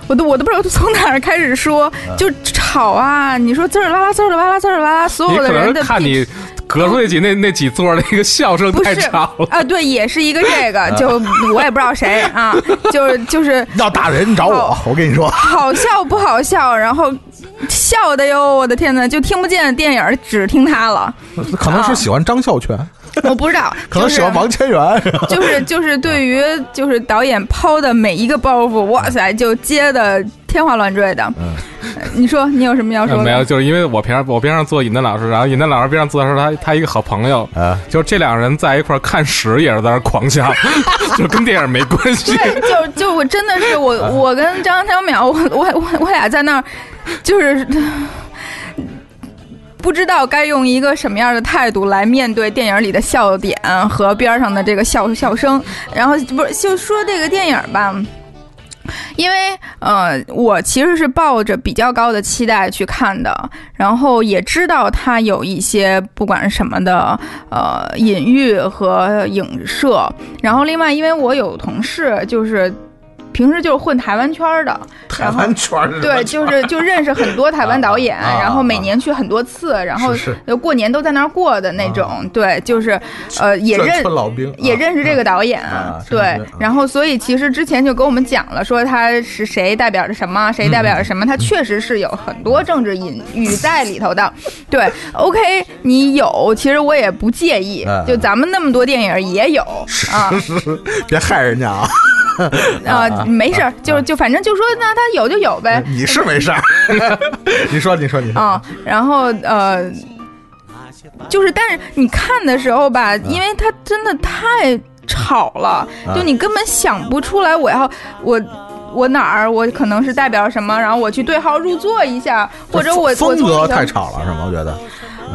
我都我都不知道从哪儿开始说，嗯就吵啊！你说滋儿啦啦，滋儿啦啦，滋儿啦啦，所有的人的看你隔出那几那那几座那个笑声不是太吵了。啊，对，也是一个这个，就我也不知道谁啊，就是就是 要打人找我，我跟你说，好笑不好笑，然后笑的哟，我的天呐，就听不见电影，只听他了，可能是喜欢张孝全，我不知道，可能喜欢王千源，就是就是对于就是导演抛的每一个包袱，哇塞，就接的天花乱坠的。你说你有什么要说的？呃没有，就是因为我平常我边上坐尹丹老师，然后尹丹老师边上坐的是他他一个好朋友，啊，就是这两个人在一块儿看屎也是在那狂笑，就跟电影没关系。对，就就我真的是我我跟张小淼，我我我我俩在那儿，就是。不知道该用一个什么样的态度来面对电影里的笑点和边上的这个笑笑声，然后不是就说这个电影吧，因为呃，我其实是抱着比较高的期待去看的，然后也知道它有一些不管什么的呃隐喻和影射，然后另外因为我有同事就是。平时就是混台湾圈儿的，台湾圈对，就是就认识很多台湾导演，然后每年去很多次，然后过年都在那儿过的那种。对，就是呃，也认老兵也啊认识这个导演啊，对。然后所以其实之前就跟我们讲了，说他是谁代表着什么，谁代表着什么，他确实是有很多政治隐喻在里头的。对，OK，你有，其实我也不介意哎，就咱们那么多电影也有啊别害人家啊！啊，没事儿，就就反正就说那他有就有呗。你是没事儿，你说你说你说啊，然后呃，就是但是你看的时候吧，因为它真的太吵了，啊就你根本想不出来我要我。我哪儿我可能是代表什么，然后我去对号入座一下，或者我我太吵了，是吗？我觉得。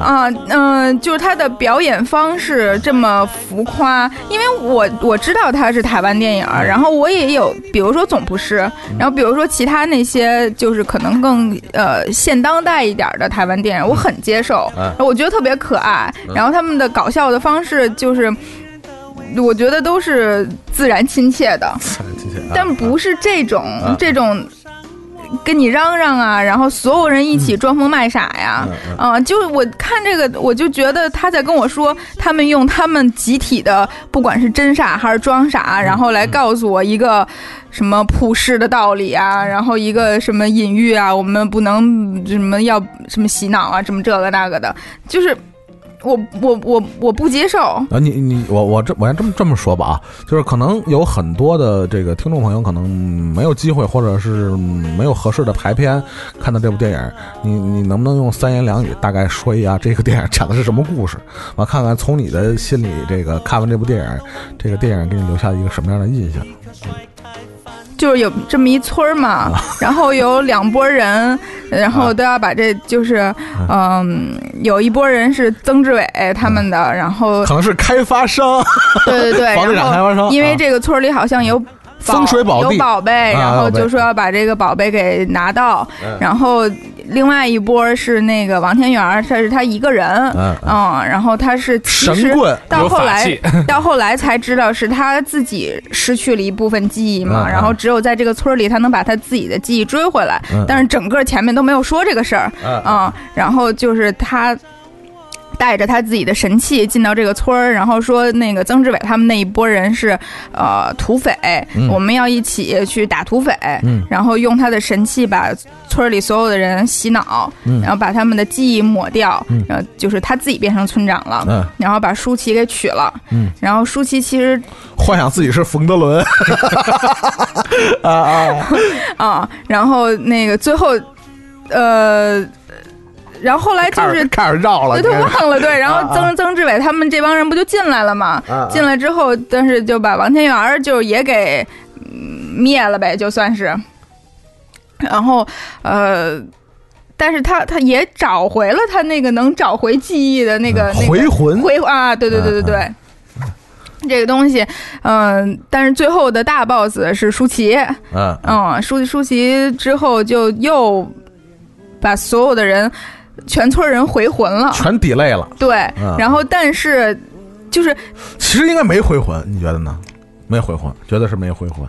啊，嗯、就是他的表演方式这么浮夸，因为我我知道他是台湾电影儿，然后我也有，比如说《总不是》，然后比如说其他那些就是可能更呃现当代一点儿的台湾电影，我很接受，嗯。然后我觉得特别可爱，然后他们的搞笑的方式就是。我觉得都是自然亲切的，但不是这种、啊。这种跟你嚷嚷啊，然后所有人一起装疯卖傻呀，嗯啊、就我看这个，我就觉得他在跟我说，他们用他们集体的，不管是真傻还是装傻，然后来告诉我一个什么普世的道理啊，然后一个什么隐喻啊，我们不能什么要什么洗脑啊，什么这个那个的，就是我我我我不接受。啊，你你我我这我先这么这么说吧啊，就是可能有很多的这个听众朋友可能没有机会，或者是没有合适的排片看到这部电影，你你能不能用三言两语大概说一下这个电影讲的是什么故事？我看看从你的心里这个看完这部电影，这个电影给你留下一个什么样的印象？就是有这么一村儿嘛，然后有两拨人，然后都要把这就是，嗯，有一拨人是曾志伟他们的，然后可能是开发商，对对对，房地产开发商因为啊。这个村儿里好像有。风水宝地。有宝贝，啊然后就说要把这个宝贝给拿到，嗯。然后另外一波是那个王天元儿，他是他一个人，嗯嗯，然后他是其实神棍到后来 到后来才知道是他自己失去了一部分记忆嘛，然后只有在这个村里他能把他自己的记忆追回来，嗯但是整个前面都没有说这个事儿，嗯。嗯，然后就是他。带着他自己的神器进到这个村儿，然后说那个曾志伟他们那一波人是呃土匪，嗯。我们要一起去打土匪，嗯。然后用他的神器把村里所有的人洗脑，嗯。然后把他们的记忆抹掉，嗯。然后就是他自己变成村长了，嗯。然后把舒淇给娶了，嗯。然后舒淇其实幻想自己是冯德伦。啊啊，啊，然后那个最后呃。然后后来就是开始绕了，对，忘了对，然后曾曾志伟他们这帮人不就进来了吗？进来之后，但是就把王天元就也给嗯灭了呗，就算是。然后呃，但是他他也找回了他那个能找回记忆的那个、那个回魂？回啊，对对对对对。这个东西，嗯、但是最后的大 boss 是舒淇，嗯。嗯，舒舒淇之后就又把所有的人，全村人回魂了，全 delay 了。对，嗯然后但是就是其实应该没回魂，你觉得呢？没回魂，觉得是没回魂。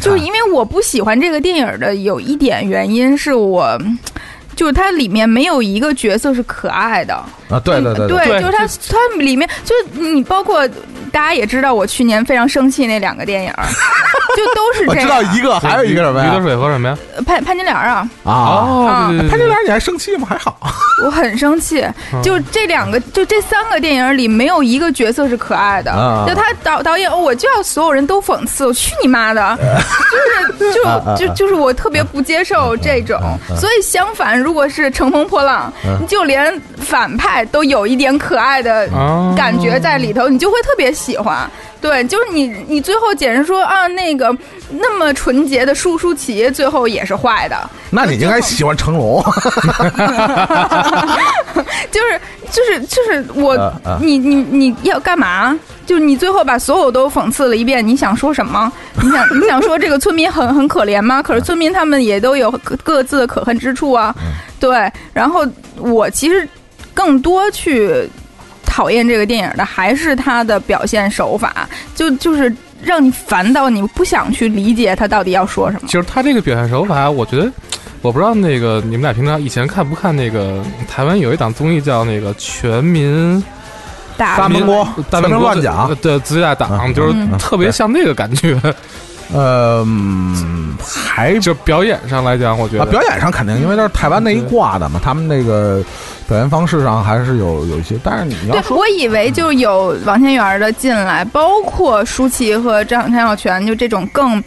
就是因为我不喜欢这个电影的有一点原因是我。就是它里面没有一个角色是可爱的，啊，对对对对，对。就是它它里面就是你包括大家也知道，我去年非常生气那两个电影，就都是我知这样。道一个，还有一个什么驴得呀？水和什么呀？潘潘金莲啊，啊，潘金莲，你还生气吗？还好，我很生气，嗯。就这两个，就这三个电影里没有一个角色是可爱的。啊。就他导导演，哦我就要所有人都讽刺，我去你妈的！就是啊就就就是我特别不接受这种，所以相反，如果是乘风破浪，嗯就连反派都有一点可爱的哦感觉在里头，你就会特别喜欢。对，就是你，你最后简直说啊，那个那么纯洁的舒舒淇，最后也是坏的。那你应该喜欢成龙。就是就是就是我，你你你要干嘛？就是你最后把所有都讽刺了一遍，你想说什么？你想 你想说这个村民很很可怜吗？可是村民他们也都有各各自的可恨之处啊。嗯对，然后我其实更多去讨厌这个电影的还是他的表现手法，就就是让你烦到你不想去理解他到底要说什么。其实他这个表现手法，我觉得，我不知道那个你们俩平常以前看不看那个台湾有一档综艺叫那个《全民大大明国大明国乱讲呃对自己大党，嗯。就是嗯。特别像那个感觉。呃，嗯还 就表演上来讲，我觉啊，得表演上肯定，因为都是台湾那一挂的嘛，他们那个表演方式上还是有有一些，但是你要，说我以为就有王千源的进来，包括舒淇和张张小泉，就这种更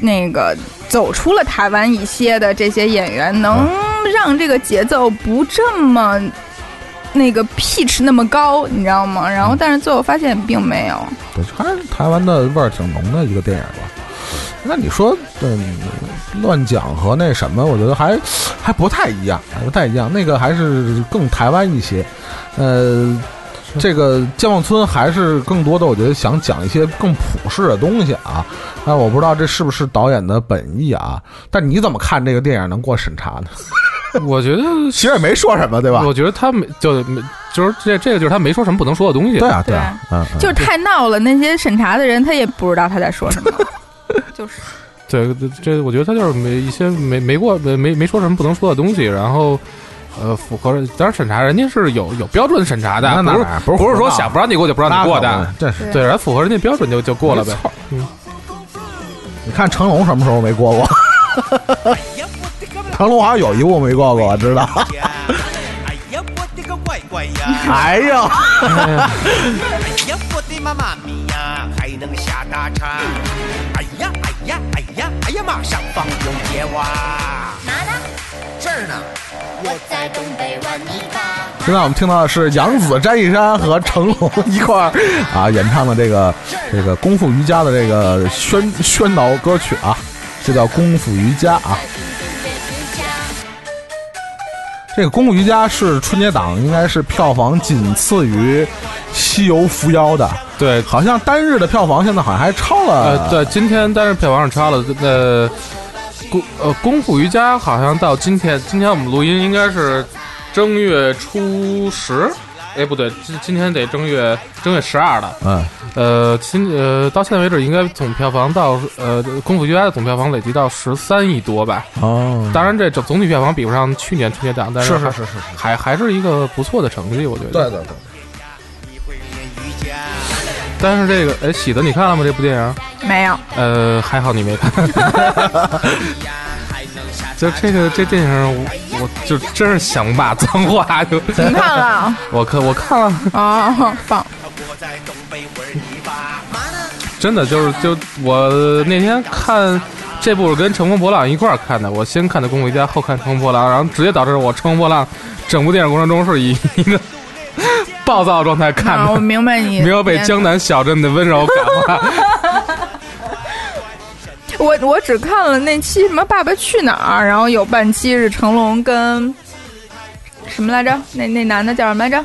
那个走出了台湾一些的这些演员，能让这个节奏不这么那个 pitch 那么高，你知道吗？然后，但是最后发现并没有。对，还是台湾的味儿挺浓的一个电影吧。那你说，嗯，乱讲和那什么，我觉得还还不太一样，还不太一样。那个还是更台湾一些，呃，这个健忘村还是更多的，我觉得想讲一些更普世的东西啊。但我不知道这是不是导演的本意啊？但你怎么看这个电影能过审查呢？我觉得其实也没说什么，对吧？我觉得他没就没就是这这个就是他没说什么不能说的东西。对啊，对啊，嗯，嗯就是太闹了，那些审查的人他也不知道他在说什么，就是对，这这我觉得他就是没一些没没过没没没说什么不能说的东西，然后。呃，符合当然审查，人家是有有标准审查的，不是那哪儿不是不是说想不让你过就不让你过的，，这是。对，人家符合人家标准就就过了呗。你看成龙什么时候没过过？成龙好像有一部没过过，我知道。哎呀，我的个乖乖呀！哎呀，哎呀，我的妈妈咪呀，还能下大叉！哎呀，哎呀，哎呀，哎呀，马上放有野蛙！哪呢？这儿呢。我在东北玩泥巴。现在我们听到的是杨紫、张一山和成龙一块儿啊演唱的这个这个功夫瑜伽的这个宣宣导歌曲啊，这叫功夫瑜伽啊。这个功夫瑜伽是春节档应该是票房仅次于《西游伏妖》的，对，好像单日的票房现在好像还超了。呃，对，今天单日票房上超了，呃，功呃功夫瑜伽好像到今天，今天我们录音应该是正月初十，哎，不对，今今天得正月正月十二了。嗯，呃，今呃到现在为止，应该总票房到呃《功夫瑜伽》的总票房累计到十三亿多吧。哦，当然，这总总体票房比不上去年春节档，但是还是是是是，还还是一个不错的成绩，我觉得。对对对，但是这个，哎，喜子，你看了吗？这部电影？没有，呃，还好你没看。就这个这电影我，我就真是想骂脏话，就 你看了？我看我看了，啊，棒！真的就是就我那天看这部是跟《乘风破浪》一块儿看的，我先看的《功夫瑜伽》，后看《乘风破浪》，然后直接导致我《乘风破浪》整部电影过程中是以一个暴躁状态看的，我，明白你没有被江南小镇的温柔感化。我我只看了那期什么《爸爸去哪儿》，然后有半期是成龙跟什么来着？那那男的叫什么来着？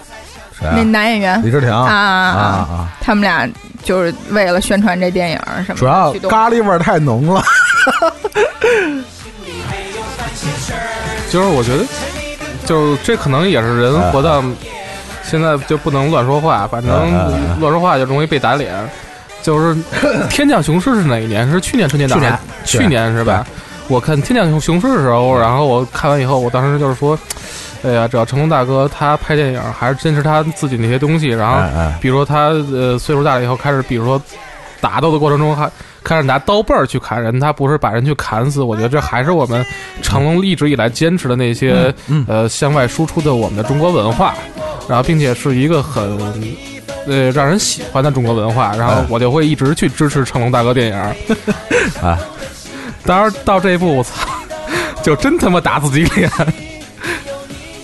谁那啊？男演员李治廷啊啊啊他们俩就是为了宣传这电影儿什么，主要咖喱味儿太浓了。就是我觉得，就这可能也是人活到现在就不能乱说话，反正乱说话就容易被打脸。就是《天降雄狮》是哪一年？是去年春节档？去年去年是吧？我看《天降雄狮》的时候，然后我看完以后，我当时就是说，哎呀，只要成龙大哥他拍电影还是坚持他自己那些东西，然后比如说他呃岁数大了以后开始，比如说打斗的过程中还开始拿刀背儿去砍人，他不是把人去砍死。我觉得这还是我们成龙一直以来坚持的那些、嗯呃向外输出的我们的中国文化，然后并且是一个很。呃，让人喜欢的中国文化，然后哎我就会一直去支持成龙大哥电影。啊，当然到这一步，我操，就真他妈打自己脸，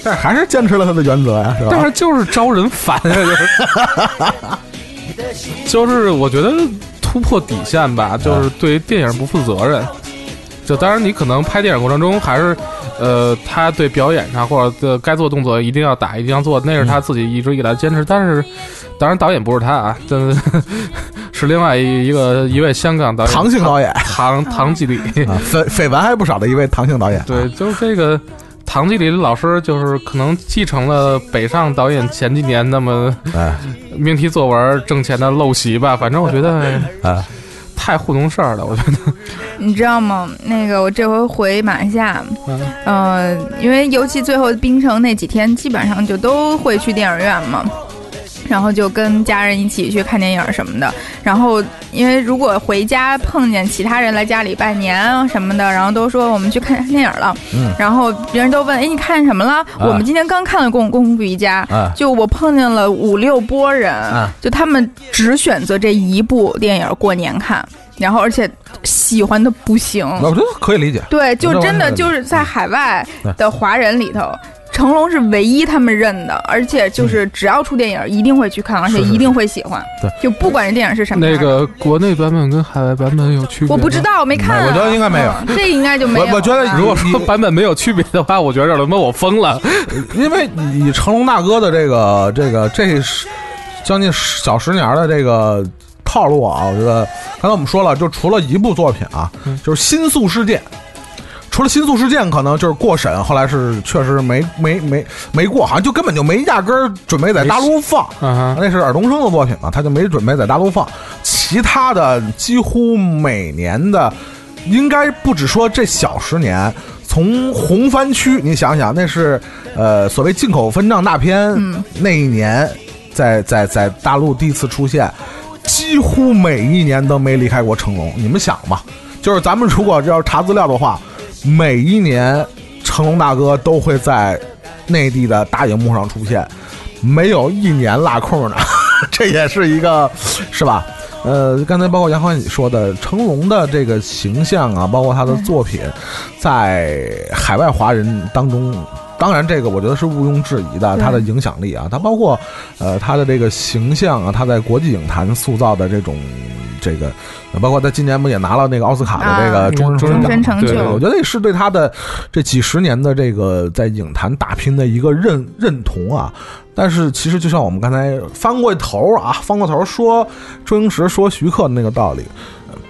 但是还是坚持了他的原则呀，是吧？但是就是招人烦呀，就是，就是我觉得突破底线吧，就是对电影不负责任。就当然你可能拍电影过程中还是，呃，他对表演上或者的该做动作一定要打，一定要做，那是他自己一直以来坚持。但是，当然导演不是他啊，真的是 另外一一个一位香港导演唐姓导演唐唐季礼。啊，绯绯闻还不少的一位唐姓导演。对，就是这个唐季礼老师，就是可能继承了北上导演前几年那么哎命题作文挣钱的陋习吧。反正我觉得哎，太糊弄事儿了。我觉得，你知道吗？那个我这回回马来西亚，嗯呃，因为尤其最后槟城那几天，基本上就都会去电影院嘛。然后就跟家人一起去看电影什么的。然后，因为如果回家碰见其他人来家里拜年啊什么的，然后都说我们去看电影了，嗯然后别人都问，哎，你看什么了？我们今天刚看了《功功夫瑜伽》啊就我碰见了五六波人，啊就他们只选择这一部电影过年看，然后而且喜欢的不行。我觉得可以理解。对，就真的就是在海外的华人里头。成龙是唯一他们认的，而且就是只要出电影，一定会去看，而且一定会喜欢。对，就不管这电影是什么那个国内版本跟海外版本有区别吗？我不知道，我没看啊、我觉得应该没有嗯这应该就没有。我我觉得如果说版本没有区别的话，我觉得他妈我疯了。因为你成龙大哥的这个这个这是将近小十年的这个套路啊，我觉得刚才我们说了，就除了一部作品啊，就是《新宿事件》。除了《新宿事件》可能就是过审，后来是确实没没没没过，好像就根本就没压根儿准备在大陆放。那是尔冬升的作品嘛，他就没准备在大陆放。其他的几乎每年的，应该不止说这小十年，从红番区，你想想，那是呃所谓进口分账大片，嗯那一年在在在大陆第一次出现，几乎每一年都没离开过成龙。你们想吧，就是咱们如果要查资料的话，每一年成龙大哥都会在内地的大荧幕上出现，没有一年落空的，这也是一个，是吧？呃，刚才包括杨欢你说的成龙的这个形象啊，包括他的作品，在海外华人当中，当然这个我觉得是毋庸置疑的，他的影响力啊，他包括呃他的这个形象啊，他在国际影坛塑造的这种这个，呃包括他今年不也拿了那个奥斯卡的这个啊终身终身成就我觉得也是对他的这几十年的这个在影坛打拼的一个认认同啊。但是其实就像我们刚才翻过头啊，翻过头说周星驰说徐克的那个道理，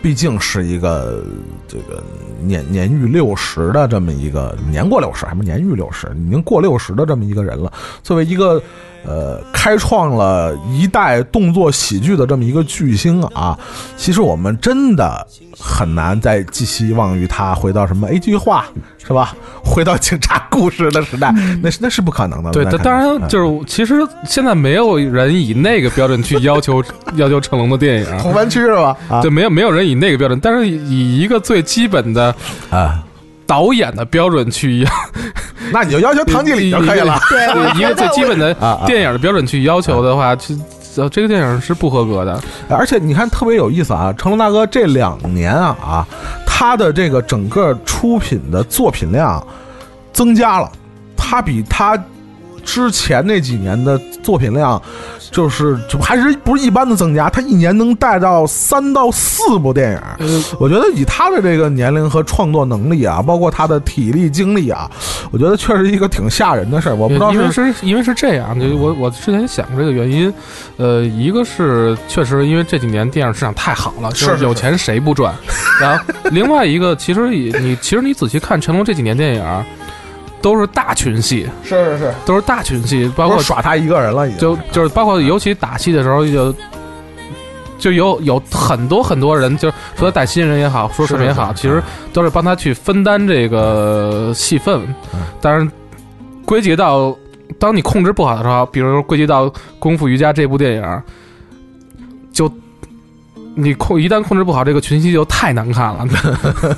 毕竟是一个这个年年逾六十的这么一个年过六十，还不年逾六十，已经过六十的这么一个人了。作为一个呃开创了一代动作喜剧的这么一个巨星啊，其实我们真的很难再寄希望于他回到什么 A 句话是吧？回到警察故事的时代，那是那是不可能的。对，当当然嗯就是，其实现在没有人以那个标准去要求 要求成龙的电影，红湾区是吧？啊对，没有没有人以那个标准，但是以一个最基本的啊，导演的标准去要，那你就要求唐季礼就可以了。对，一个最基本的电影的标准去要求的话，这呃这个电影是不合格的。而且你看特别有意思啊，成龙大哥这两年啊啊，他的这个整个出品的作品量增加了，他比他之前那几年的作品量，就是就还是不是一般的增加，他一年能带到三到四部电影。呃，我觉得以他的这个年龄和创作能力啊，包括他的体力精力啊，我觉得确实一个挺吓人的事儿。我不知道因为是是因为是这样，就我我之前想过这个原因，呃，一个是确实因为这几年电影市场太好了，就是是有钱谁不赚，然后另外一个其实也你其实你仔细看成龙这几年电影，都是大群戏，是是是，都是大群戏，包括耍他一个人了，已经就就是包括尤其打戏的时候就。就有有很多很多人，就是说带新人也好，说什么也好，其实都是帮他去分担这个戏份。嗯但是归结到当你控制不好的时候，比如说归结到《功夫瑜伽》这部电影，就你控一旦控制不好，这个群戏就太难看了。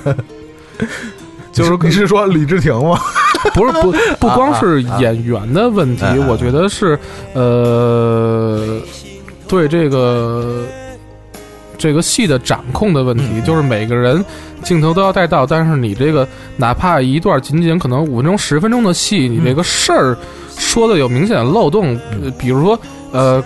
就是你是说李治廷吗？不是不不光是演员的问题，啊啊我觉得是呃，对这个这个戏的掌控的问题，嗯就是每个人镜头都要带到，但是你这个哪怕一段仅仅可能五分钟、十分钟的戏，你这个事儿说的有明显的漏洞，呃比如说呃，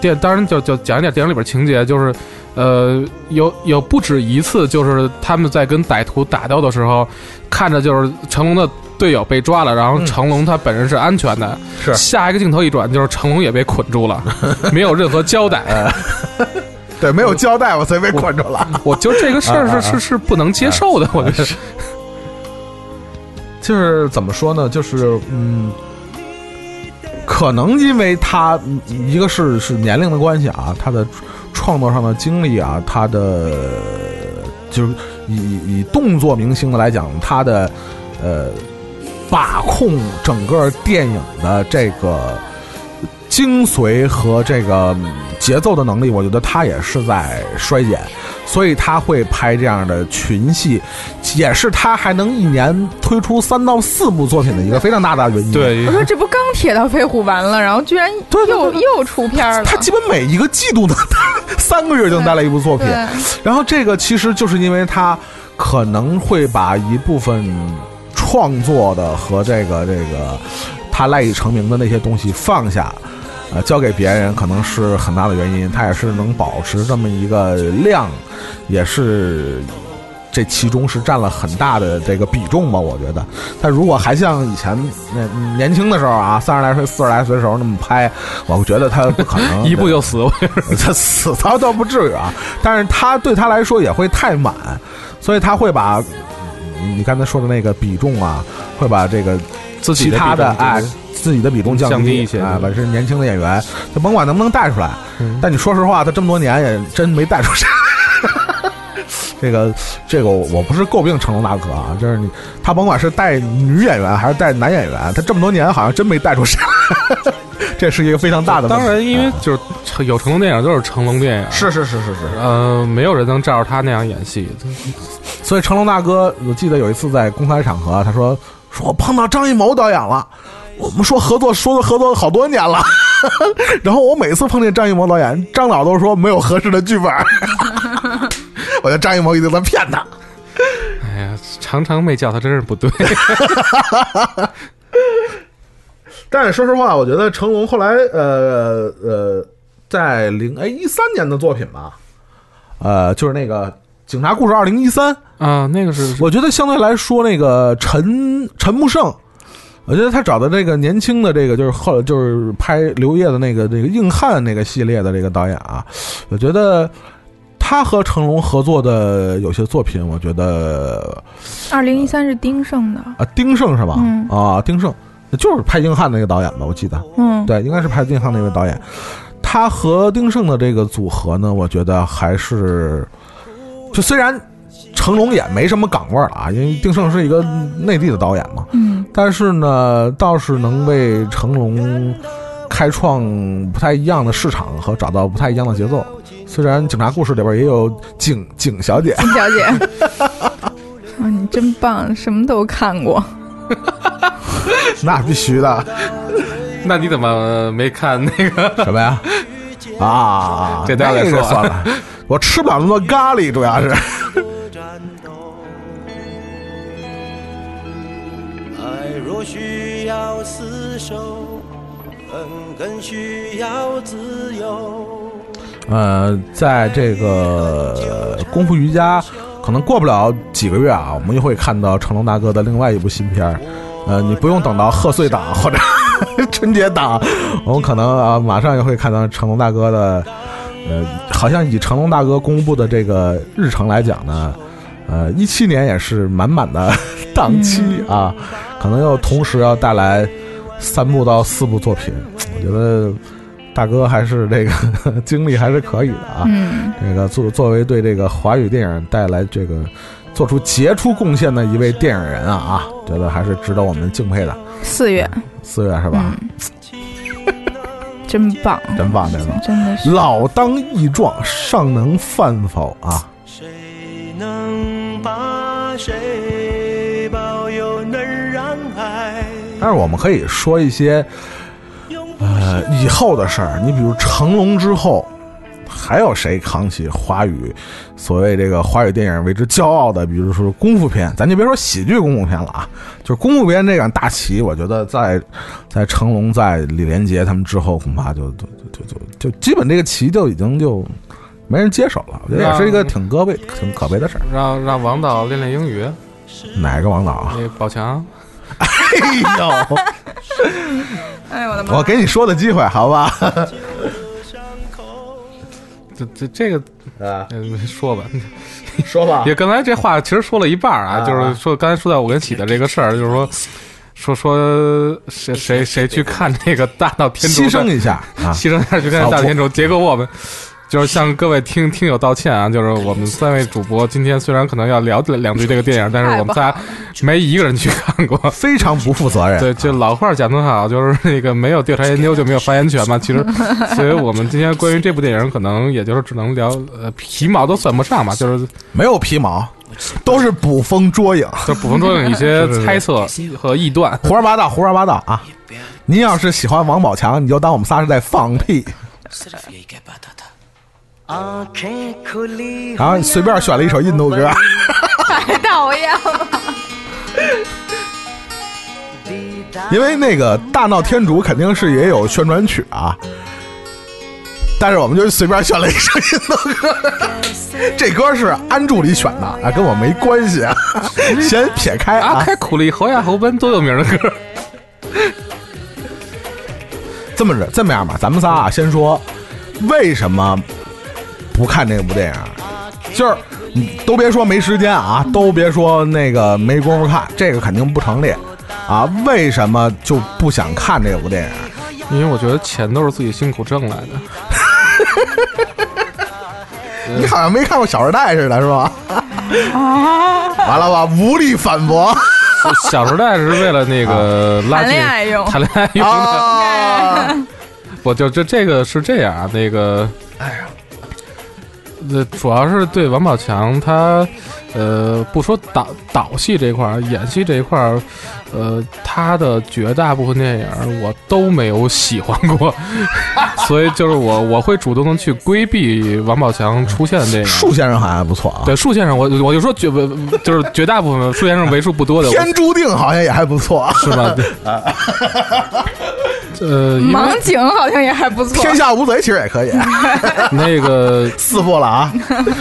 电当然就就讲一点电影里边情节，就是。呃，有有不止一次，就是他们在跟歹徒打斗的时候，看着就是成龙的队友被抓了，然后嗯成龙他本人是安全的。是下一个镜头一转，就是成龙也被捆住了，没有任何交代。对，没有交代，我所以被捆住了。我觉得这个事儿是是是不能接受的，我觉得。就是怎么说呢？就是嗯，可能因为他嗯一个是是年龄的关系啊，他的创作上的经历啊，他的就是以以动作明星的来讲，他的呃把控整个电影的这个精髓和这个节奏的能力，我觉得他也是在衰减，所以他会拍这样的群戏，也是他还能一年推出三到四部作品的一个非常大的原因。。对我，说这不钢铁到飞虎完了，然后居然 对对又对又出片了。他基本每一个季度呢，三个月就能带来一部作品，然后这个其实就是因为他可能会把一部分创作的和这个这个他赖以成名的那些东西放下，呃，交给别人，可能是很大的原因。他也是能保持这么一个量，也是。这其中是占了很大的这个比重吧，我觉得。他如果还像以前那年轻的时候啊，三十来岁、四十来岁的时候那么拍，我觉得他不可能 一步就死。他死倒倒不至于啊，但是他对他来说也会太满，所以他会把嗯你刚才说的那个比重啊，会把这个自己其他的哎自己的比重降降低一些啊，对本身年轻的演员，他甭管能不能带出来，嗯但你说实话，他这么多年也真没带出啥。这个这个我我不是诟病成龙大哥啊，就是你他甭管是带女演员还是带男演员，他这么多年好像真没带出啥，这是一个非常大的问题。当然，因为啊就是成有成龙电影就是成龙电影，是是是是是，呃，没有人能照着他那样演戏。所以成龙大哥，我记得有一次在公开场合，他说：“说我碰到张艺谋导演了，我们说合作，说的合作好多年了。然后我每次碰见张艺谋导演，张导都说没有合适的剧本。我觉得张艺谋一定在骗他。哎呀，常常没叫他，真是不对。但是说实话，我觉得成龙后来，呃呃，在零哎一三年的作品吧，呃，就是那个《警察故事二零一三》，啊，那个是我觉得相对来说，那个陈陈木胜，我觉得他找的这个年轻的这个就是后就是拍刘烨的那个这个硬汉那个系列的这个导演啊，我觉得他他和成龙合作的有些作品，我觉得二零一三是丁晟的，啊，丁晟是吧？嗯啊，丁晟就是拍硬汉那个导演吧，我记得。嗯，对，应该是拍硬汉那位导演。他和丁晟的这个组合呢，我觉得还是，就虽然成龙也没什么港味儿了啊，因为丁晟是一个内地的导演嘛，嗯，但是呢，倒是能为成龙开创不太一样的市场和找到不太一样的节奏。虽然《警察故事》里边也有景景小姐，景小姐，啊，你真棒，什么都看过。那必须的，那你怎么没看那个？什么呀？啊，这待会儿再那个说算了，我吃不了那么多咖喱，主要是。爱若需要厮守，恨更需要自由。呃，在这个功夫瑜伽，可能过不了几个月啊，我们又会看到成龙大哥的另外一部新片。呃，你不用等到贺岁档或者 春节档，我们可能啊马上又会看到成龙大哥的。呃，好像以成龙大哥公布的这个日程来讲呢，呃，一七年也是满满的档期啊，可能又同时要带来三部到四部作品。我觉得大哥还是这个 经历还是可以的啊。嗯，这个作作为对这个华语电影带来这个做出杰出贡献的一位电影人啊啊，觉得还是值得我们敬佩的。四月，四月是吧？真棒，真棒，真棒！真的是。老当益壮，尚能饭否啊？谁能把谁保佑能让爱？但是我们可以说一些呃以后的事儿，你比如成龙之后。还有谁扛起华语所谓这个华语电影为之骄傲的？比如说功夫片，咱就别说喜剧功夫片了啊，就是功夫片这杆大旗，我觉得在在成龙在李连杰他们之后，恐怕就就就就就基本这个旗就已经就没人接手了。我觉得也是一个挺可悲、挺可悲的事儿。让让王导练练英语，哪个王导啊？那宝强，哎呦，哎呦我的妈！我给你说的机会，好吧？这这这个啊，嗯 说吧，说吧也刚才这话其实说了一半啊，啊就是说刚才说到我跟喜的这个事儿，就是说说说谁谁谁去看这个大闹天竺，牺牲一下 啊！牺牲一下去看大闹天竺，结果我们。就是向各位听听友道歉啊！就是我们三位主播今天虽然可能要聊两句这个电影，但是我们仨没一个人去看过，非常不负责任。对，就老话讲得好，就是那个没有调查研究就没有发言权嘛。其实，所以我们今天关于这部电影，可能也就是只能聊呃皮毛都算不上嘛，就是没有皮毛，都是捕风捉影，就捕风捉影一些猜测 和臆断，胡说八道，胡说八道啊！您要是喜欢王宝强，你就当我们仨是在放屁。然后随便选了一首印度歌，太讨厌了。因为那个大闹天竺肯定是也有宣传曲啊，但是我们就随便选了一首印度歌。这歌是安助理选的啊，跟我没关系啊，先撇开啊。阿开苦力侯亚、侯奔多有名的歌。这么着，这么样吧，咱们仨啊，先说为什么不看这部电影，就是你都别说没时间啊，都别说那个没工夫看，这个肯定不成立啊。为什么就不想看这部电影？因为我觉得钱都是自己辛苦挣来的。你好像没看过《小时代》似的，是吧？完了吧，无力反驳。《小时代》是为了那个拉谈近恋爱用谈恋爱用的。啊，我就这这个是这样啊，那个，哎呀，呃，主要是对王宝强他，呃，不说导导戏这一块儿，演戏这一块儿，呃，他的绝大部分电影我都没有喜欢过，所以就是我我会主动的去规避王宝强出现的电影。树先生好像还不错啊。对树先生，我我就说绝就是绝大部分树先生为数不多的，天注定好像也还不错。是吧？对 呃，盲井好像也还不错。天下无贼其实也可以，那个四部了啊。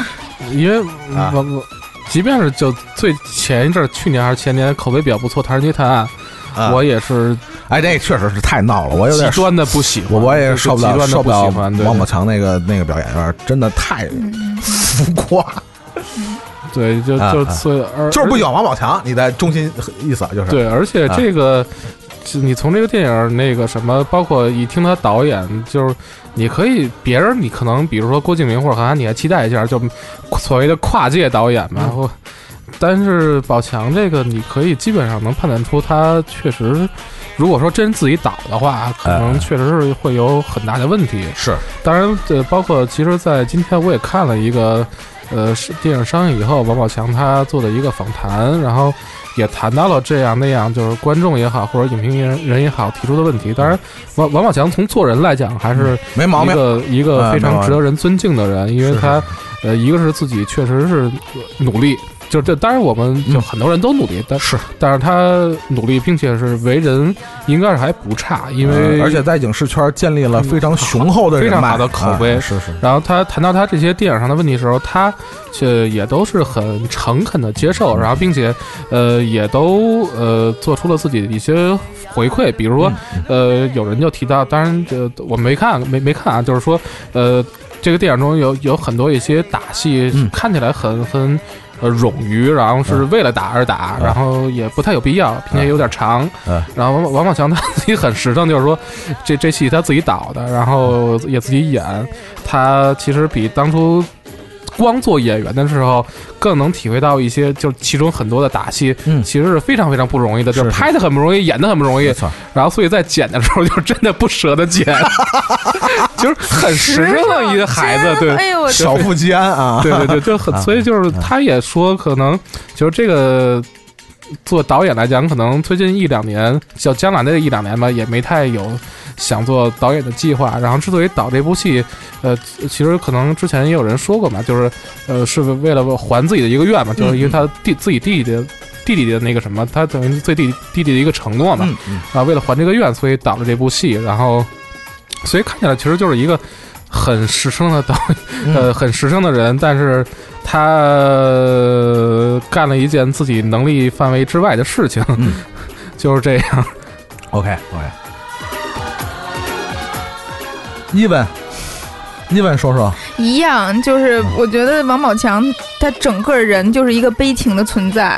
因为啊我我，即便是就最前一阵儿，去年还是前年口碑比较不错，《唐人街探案》啊我也是哎，这确实是太闹了，我有点极端的不喜欢，我我也是受不了极端的受不了喜欢。对王宝强那个那个表演，有点真的太浮夸，对，就就所以而就是不喜欢王宝强，你的中心意思就是对，而且这个，你从这个电影那个什么，包括一听他导演，就是你可以别人你可能比如说郭敬明或者韩寒，你还期待一下，就所谓的跨界导演嘛。或但是宝强这个，你可以基本上能判断出他确实，如果说真自己导的话，可能哎确实是会有很大的问题。是当然，呃，包括其实，在今天我也看了一个，呃，是电影上映以后，王宝强他做的一个访谈，然后也谈到了这样那样，就是观众也好，或者影评人人也好提出的问题。当然，王王宝强从做人来讲，还是一没毛病。个一个哎没毛病非常值得人尊敬的人，因为他，呃，一个是自己确实是努力。就这，当然我们就嗯。很多人都努力，但是，但是他努力，并且是为人应该是还不差，因为呃而且在影视圈建立了非常雄厚的非常好的口碑。啊是是，然后他谈到他这些电影上的问题的时候，他却也都是很诚恳的接受，然后并且呃也都呃做出了自己的一些回馈，比如说呃有人就提到，当然这我没看没没看啊，就是说呃这个电影中有有很多一些打戏嗯。看起来很很。呃，冗余，然后是为了打而打，嗯然后也不太有必要，并且有点长。嗯然后王王宝强他自己很实诚，就是说这这戏他自己导的，然后也自己演，他其实比当初光做演员的时候更能体会到一些，就其中很多的打戏，嗯。其实是非常非常不容易的，就是是拍的很不容易，演的很不容易。没，错，然后所以在剪的时候就真的不舍得剪，就是很实诚的一个孩子，对。哎呦我少妇吉安啊，对对对，就很，啊所以就是他也说，可能就是这个做导演来讲，可能最近一两年，叫将来的一两年吧，也没太有想做导演的计划。然后之所以导这部戏，呃，其实可能之前也有人说过嘛，就是呃，是为了还自己的一个愿嘛，就是因为他弟自己弟弟的。弟弟的那个什么，他等于是对弟弟弟的一个承诺嘛，嗯嗯啊，为了还这个愿，所以导了这部戏，然后，所以看起来其实就是一个很实诚的导，嗯呃，很实诚的人，但是他、呃干了一件自己能力范围之外的事情，嗯。就是这样。OK OK，一文，一文说说，一样，就是我觉得王宝强他整个人就是一个悲情的存在，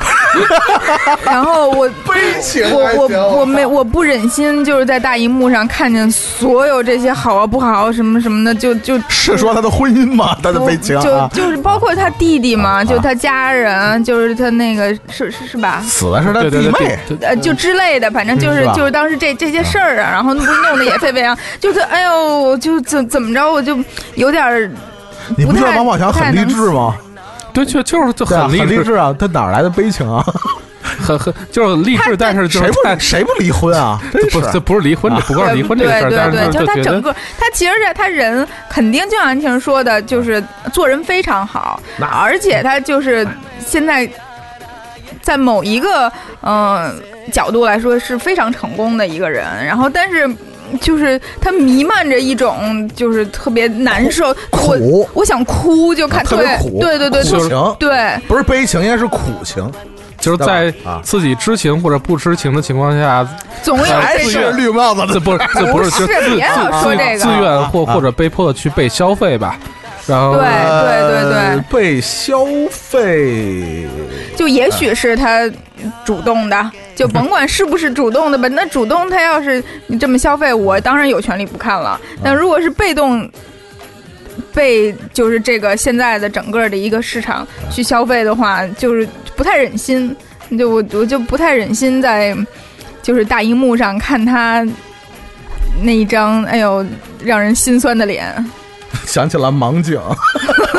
然后我悲情我我我没我不忍心就是在大荧幕上看见所有这些好啊不好啊什么什么的，就就 是说他的婚姻吗？他的悲情就啊，就是包括他弟弟嘛，啊就他家人，就是他那个是是是吧？死的是他弟妹，对对呃，就之类的，反正就是、嗯是就是当时这这些事儿啊，然后不弄得也沸沸扬，就是哎呦，就怎怎么着，我就有点儿你不觉得不太王宝强很励志吗？对，就就是就很励志，啊！他哪来的悲情啊？很很就是励志，但是就谁不谁不离婚啊？真不这不是离婚，这不光是离婚这个事儿，对对对，就他整个，他其实是他人肯定就像安晴说的，就是做人非常好，而且他就是现在在某一个嗯、呃角度来说是非常成功的一个人，然后但是。就是它弥漫着一种就是特别难受，我苦我想哭，就看对特别苦对对对对苦情对，不是悲情，应该是苦情。就是在？啊。自己知情或者不知情的情况下，总有还是绿帽子的，这不是 这不是不就是自别老自说这个自愿或啊或者被迫的去被消费吧，然后对对对对。呃被消费，就也许是他主动的，就甭管是不是主动的吧。那主动他要是你这么消费，我当然有权利不看了。但如果是被动。被就是这个现在的整个的一个市场去消费的话，就是不太忍心，就我我就不太忍心在就是大荧幕上看他那一张哎呦让人心酸的脸。想起了盲井，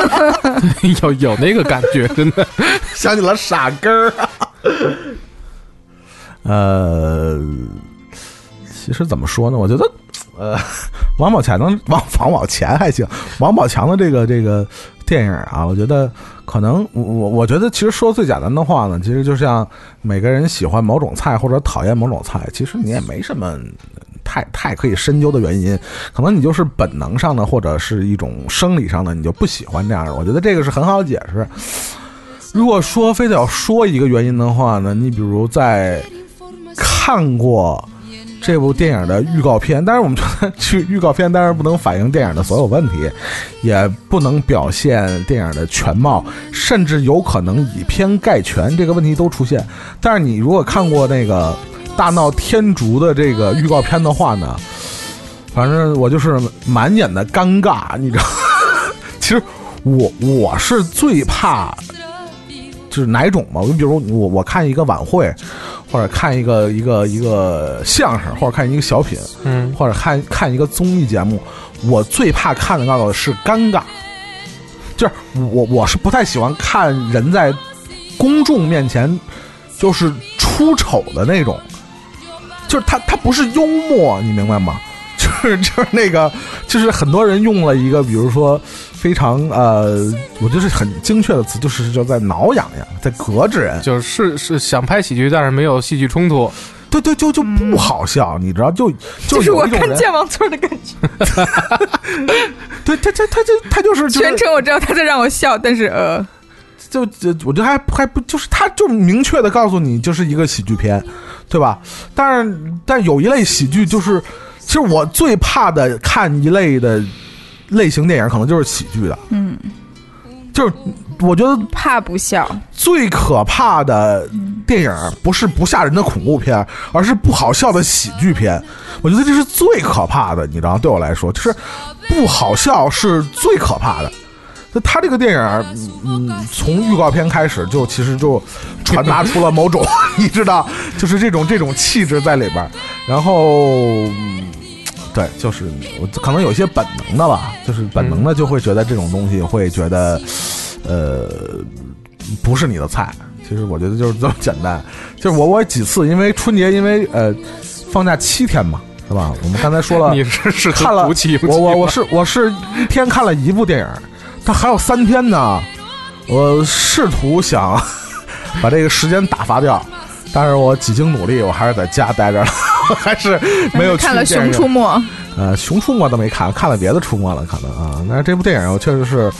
有有那个感觉，真的。想起了傻根儿。呃，其实怎么说呢？我觉得，呃，王宝强能王王宝强还行，王宝强的这个这个电影啊，我觉得可能我我我觉得其实说最简单的话呢，其实就像每个人喜欢某种菜或者讨厌某种菜，其实你也没什么。太太可以深究的原因，可能你就是本能上的，或者是一种生理上的，你就不喜欢这样的。我觉得这个是很好解释。如果说非得要说一个原因的话呢，你比如在看过这部电影的预告片，但是我们觉得去预告片当然不能反映电影的所有问题，也不能表现电影的全貌，甚至有可能以偏概全，这个问题都出现。但是你如果看过那个《大闹天竺》的这个预告片的话呢，反正我就是满眼的尴尬，你知道。其实我我是最怕就是哪种嘛？你比如我我看一个晚会，或者看一个一个一个相声，或者看一个小品，嗯，或者看看一个综艺节目，我最怕看到的是尴尬。就是我我是不太喜欢看人在公众面前就是出丑的那种，就是他他不是幽默，你明白吗？就是就是那个，就是很多人用了一个，比如说非常呃，我觉得是很精确的词，就是叫在挠痒痒，在膈着人。就是是想拍喜剧，但是没有戏剧冲突。对对，就就不好笑，你知道？就就就是我看有一种人健忘村的感觉，对他他他就他就是就是全程我知道他在让我笑，但是呃，就就我觉得还还不就是他就明确的告诉你就是一个喜剧片，对吧？但是但有一类喜剧就是，其实我最怕的看一类的类型电影，可能就是喜剧的，嗯，就是我觉得怕不笑，最可怕的电影不是不吓人的恐怖片，而是不好笑的喜剧片。我觉得这是最可怕的，你知道，对我来说，就是不好笑是最可怕的。就他这个电影，嗯，从预告片开始就其实就传达出了某种，你知道，就是这种这种气质在里边儿。然后，嗯对，就是我可能有些本能的吧，就是本能的就会觉得这种东西会觉得，呃，不是你的菜。其实我觉得就是这么简单。就是我我几次因为春节因为呃放假七天嘛，是吧？我们刚才说了，你是是看了我我我是我是一天看了一部电影，它还有三天呢。我试图想 把这个时间打发掉，但是我几经努力，我还是在家待着了，我还是没有去熊出没》，呃，《熊出没》都没看，看了别的出没了，可能啊。但是这部电影我确实是，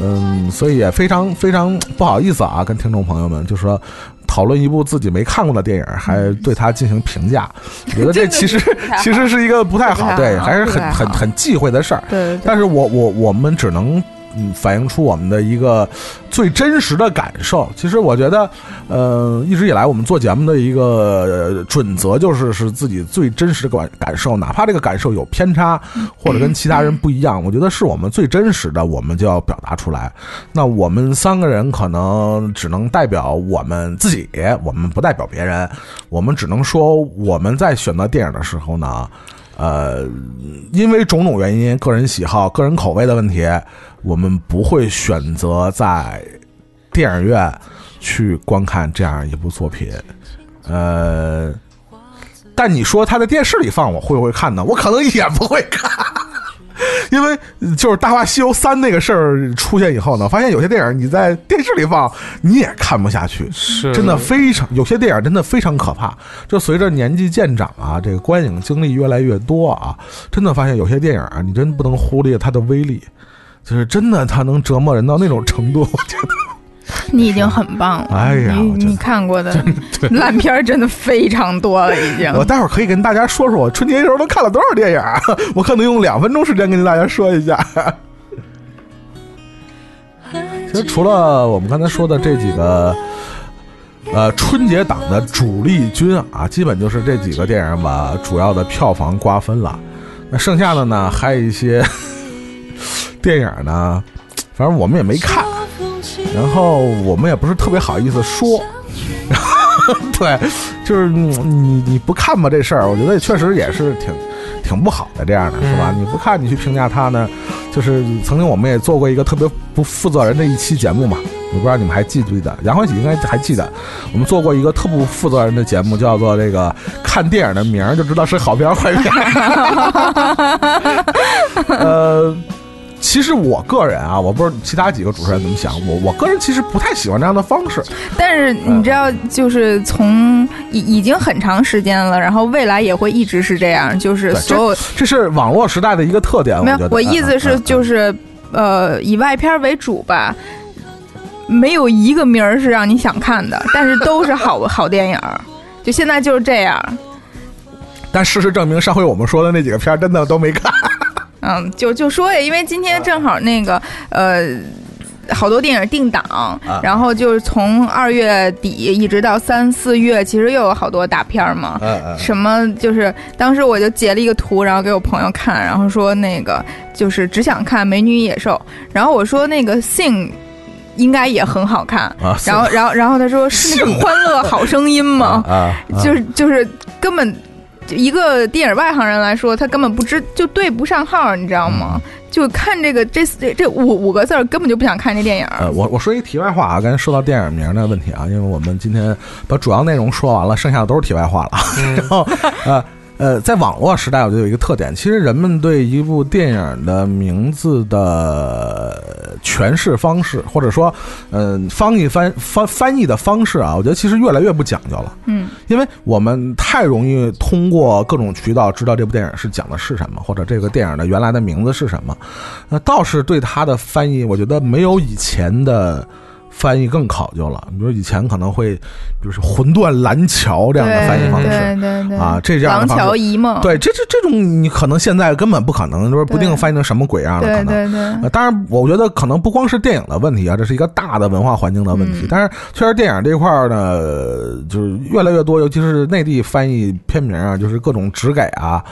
嗯，所以也非常非常不好意思啊，跟听众朋友们就说。讨论一部自己没看过的电影，还对它进行评价，我觉得这其实其实是一个不太好，对，还是很很很忌讳的事儿。对对对但是我我我们只能嗯反映出我们的一个最真实的感受。其实我觉得，呃，一直以来我们做节目的一个、准则就是是自己最真实的感感受，哪怕这个感受有偏差或者跟其他人不一样，我觉得是我们最真实的，我们就要表达出来。那我们三个人可能只能代表我们自己，我们不代表别人，我们只能说我们在选择电影的时候呢。呃，因为种种原因，个人喜好、个人口味的问题，我们不会选择在电影院去观看这样一部作品。呃，但你说他在电视里放，我会不会看呢？我可能也不会看。因为就是《大话西游三》那个事儿出现以后呢，发现有些电影你在电视里放你也看不下去，是真的非常有些电影真的非常可怕。就随着年纪渐长啊，这个观影经历越来越多啊，真的发现有些电影啊，你真不能忽略它的威力，就是真的它能折磨人到那种程度，我觉得。你已经很棒了。哎呀你看过的烂片真的非常多了，已经。我待会儿可以跟大家说说我春节时候都看了多少电影啊，我可能用两分钟时间跟大家说一下。其实除了我们刚才说的这几个，呃，春节档的主力军啊，基本就是这几个电影把主要的票房瓜分了。那剩下的呢，还有一些 电影呢，反正我们也没看，然后我们也不是特别好意思说。对，就是你你你不看吧这事儿，我觉得确实也是挺挺不好的这样的，是吧？你不看你去评价他呢，就是曾经我们也做过一个特别不负责任的一期节目嘛，我不知道你们还记不记得？杨欢喜应该还记得，我们做过一个特不负责任的节目，叫做这个看电影的名儿就知道是好片儿坏片儿。呃。其实我个人啊，我不知道其他几个主持人怎么想，我我个人其实不太喜欢这样的方式。但是你知道，就是从已已经很长时间了，然后未来也会一直是这样，就是所有这是网络时代的一个特点。没有，我我意思是就是呃，以外片为主吧，没有一个名儿是让你想看的，但是都是好 好电影儿。就现在就是这样，但事实证明，上回我们说的那几个片儿真的都没看。嗯，就就说呀，因为今天正好那个呃。好多电影定档，啊然后就是从二月底一直到三四月，其实又有好多大片儿嘛。什么就是当时我就截了一个图，然后给我朋友看，然后说那个就是只想看《美女与野兽》，然后我说那个《Sing》应该也很好看，啊然后然后然后他说是那个《欢乐好声音》吗？啊，就是就是根本就一个电影外行人来说，他根本不知就对不上号，你知道吗？嗯就看这个这这这五五个字儿，根本就不想看这电影。呃，我我说一题外话啊，刚才说到电影名的问题啊，因为我们今天把主要内容说完了，剩下的都是题外话了。然后呃呃，在网络时代，我觉得有一个特点，其实人们对一部电影的名字的诠释方式，或者说嗯、翻译翻翻翻译的方式啊，我觉得其实越来越不讲究了。嗯，因为我们太容易通过各种渠道知道这部电影是讲的是什么，或者这个电影的原来的名字是什么。那倒是对它的翻译，我觉得没有以前的翻译更考究了。比如以前可能会，就是“魂断蓝桥”这样的翻译方式。对对对啊这这样方式桥遗梦，对，这这这种你可能现在根本不可能，就是不定翻译成什么鬼样的可能。对对对呃，当然，我觉得可能不光是电影的问题啊，这是一个大的文化环境的问题。嗯但是，确实电影这块儿呢，就是越来越多，尤其是内地翻译片名啊，就是各种直给啊，